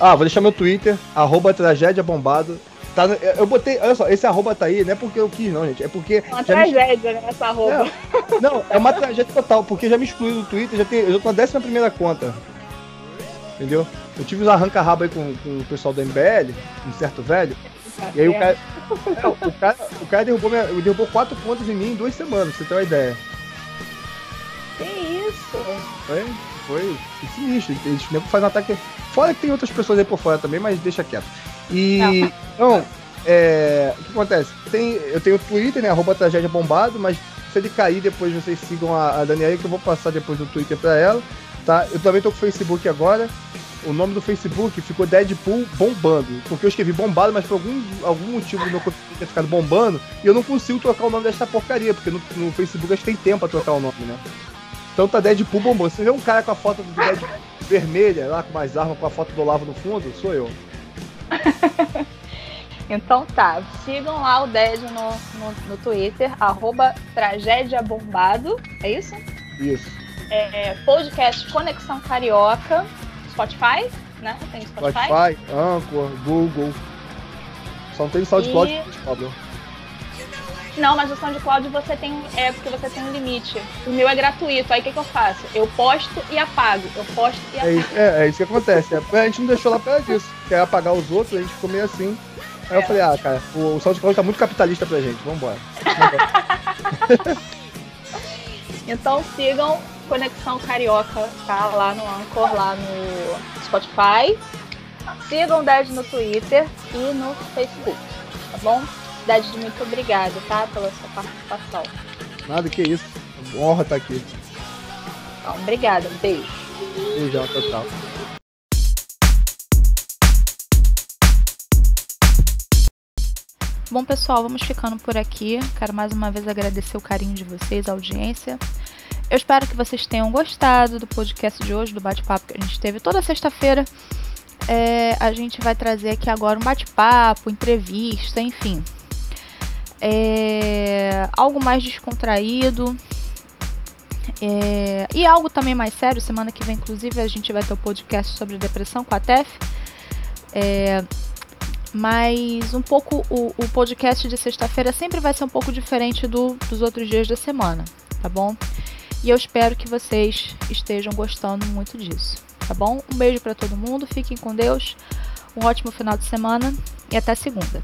Speaker 3: Ah, vou deixar meu Twitter, arroba tragédia bombado. Tá, eu botei, olha só, esse arroba tá aí, não é porque eu quis, não, gente. É porque.
Speaker 2: É uma tragédia, me... né? Essa arroba.
Speaker 3: Não, não, é uma tragédia total, porque já me excluiu do Twitter, já tem, eu tô na décima primeira conta entendeu? Eu tive uns arranca-rabo aí com, com o pessoal do MBL, um certo velho, e aí o cara, é, o cara, o cara derrubou, minha, derrubou quatro pontos em mim em duas semanas, pra você ter uma ideia.
Speaker 2: Que isso?
Speaker 3: Foi, foi, sinistro. Eles nem fazem um ataque. Fora que tem outras pessoas aí por fora também, mas deixa quieto. E. Não, é, o que acontece? Tem, eu tenho o Twitter, né? Arroba tragédia bombado, mas se ele cair depois vocês sigam a, a Daniela, que eu vou passar depois do Twitter pra ela tá? Eu também tô com o Facebook agora. O nome do Facebook ficou Deadpool Bombando. Porque eu escrevi bombado, mas por algum, algum motivo meu Facebook tinha ficado bombando. E eu não consigo trocar o nome dessa porcaria, porque no, no Facebook a gente tem tempo pra trocar o nome, né? Então tá Deadpool bombando. Você vê um cara com a foto do Deadpool vermelha, lá com mais arma, com a foto do Olavo no fundo, sou eu.
Speaker 2: Então tá, sigam lá o Dead no, no, no Twitter, arroba tragédia bombado, é isso?
Speaker 3: Isso
Speaker 2: é, podcast Conexão Carioca, Spotify, né? Tem Spotify.
Speaker 3: Spotify, Anchor, Google. Só não tem SoundCloud, e... Pablo.
Speaker 2: Não, mas o SoundCloud você tem. É porque você tem um limite. O meu é gratuito. Aí o que, que eu faço? Eu posto e apago. Eu posto e é
Speaker 3: apago. É, é, é isso que acontece. É, a gente não deixou lá pra isso. Quer apagar os outros, a gente ficou meio assim. Aí é. eu falei, ah, cara, o, o SoundCloud tá muito capitalista pra gente. Vambora. Vambora.
Speaker 2: então sigam Conexão Carioca tá lá no Anchor, lá no Spotify. Sigam o Dad no Twitter e no Facebook, tá bom? Dad, muito obrigada, tá? Pela sua participação.
Speaker 3: Nada, que isso. Honra estar aqui.
Speaker 2: Então, obrigada. Beijo.
Speaker 3: Beijão, total.
Speaker 1: Bom, pessoal, vamos ficando por aqui. Quero mais uma vez agradecer o carinho de vocês, a audiência. Eu espero que vocês tenham gostado do podcast de hoje, do bate-papo que a gente teve toda sexta-feira. É, a gente vai trazer aqui agora um bate-papo, entrevista, enfim. É, algo mais descontraído. É, e algo também mais sério. Semana que vem, inclusive, a gente vai ter o um podcast sobre depressão com a TEF. É, mas um pouco o, o podcast de sexta-feira sempre vai ser um pouco diferente do, dos outros dias da semana, tá bom? E eu espero que vocês estejam gostando muito disso, tá bom? Um beijo para todo mundo, fiquem com Deus, um ótimo final de semana e até segunda.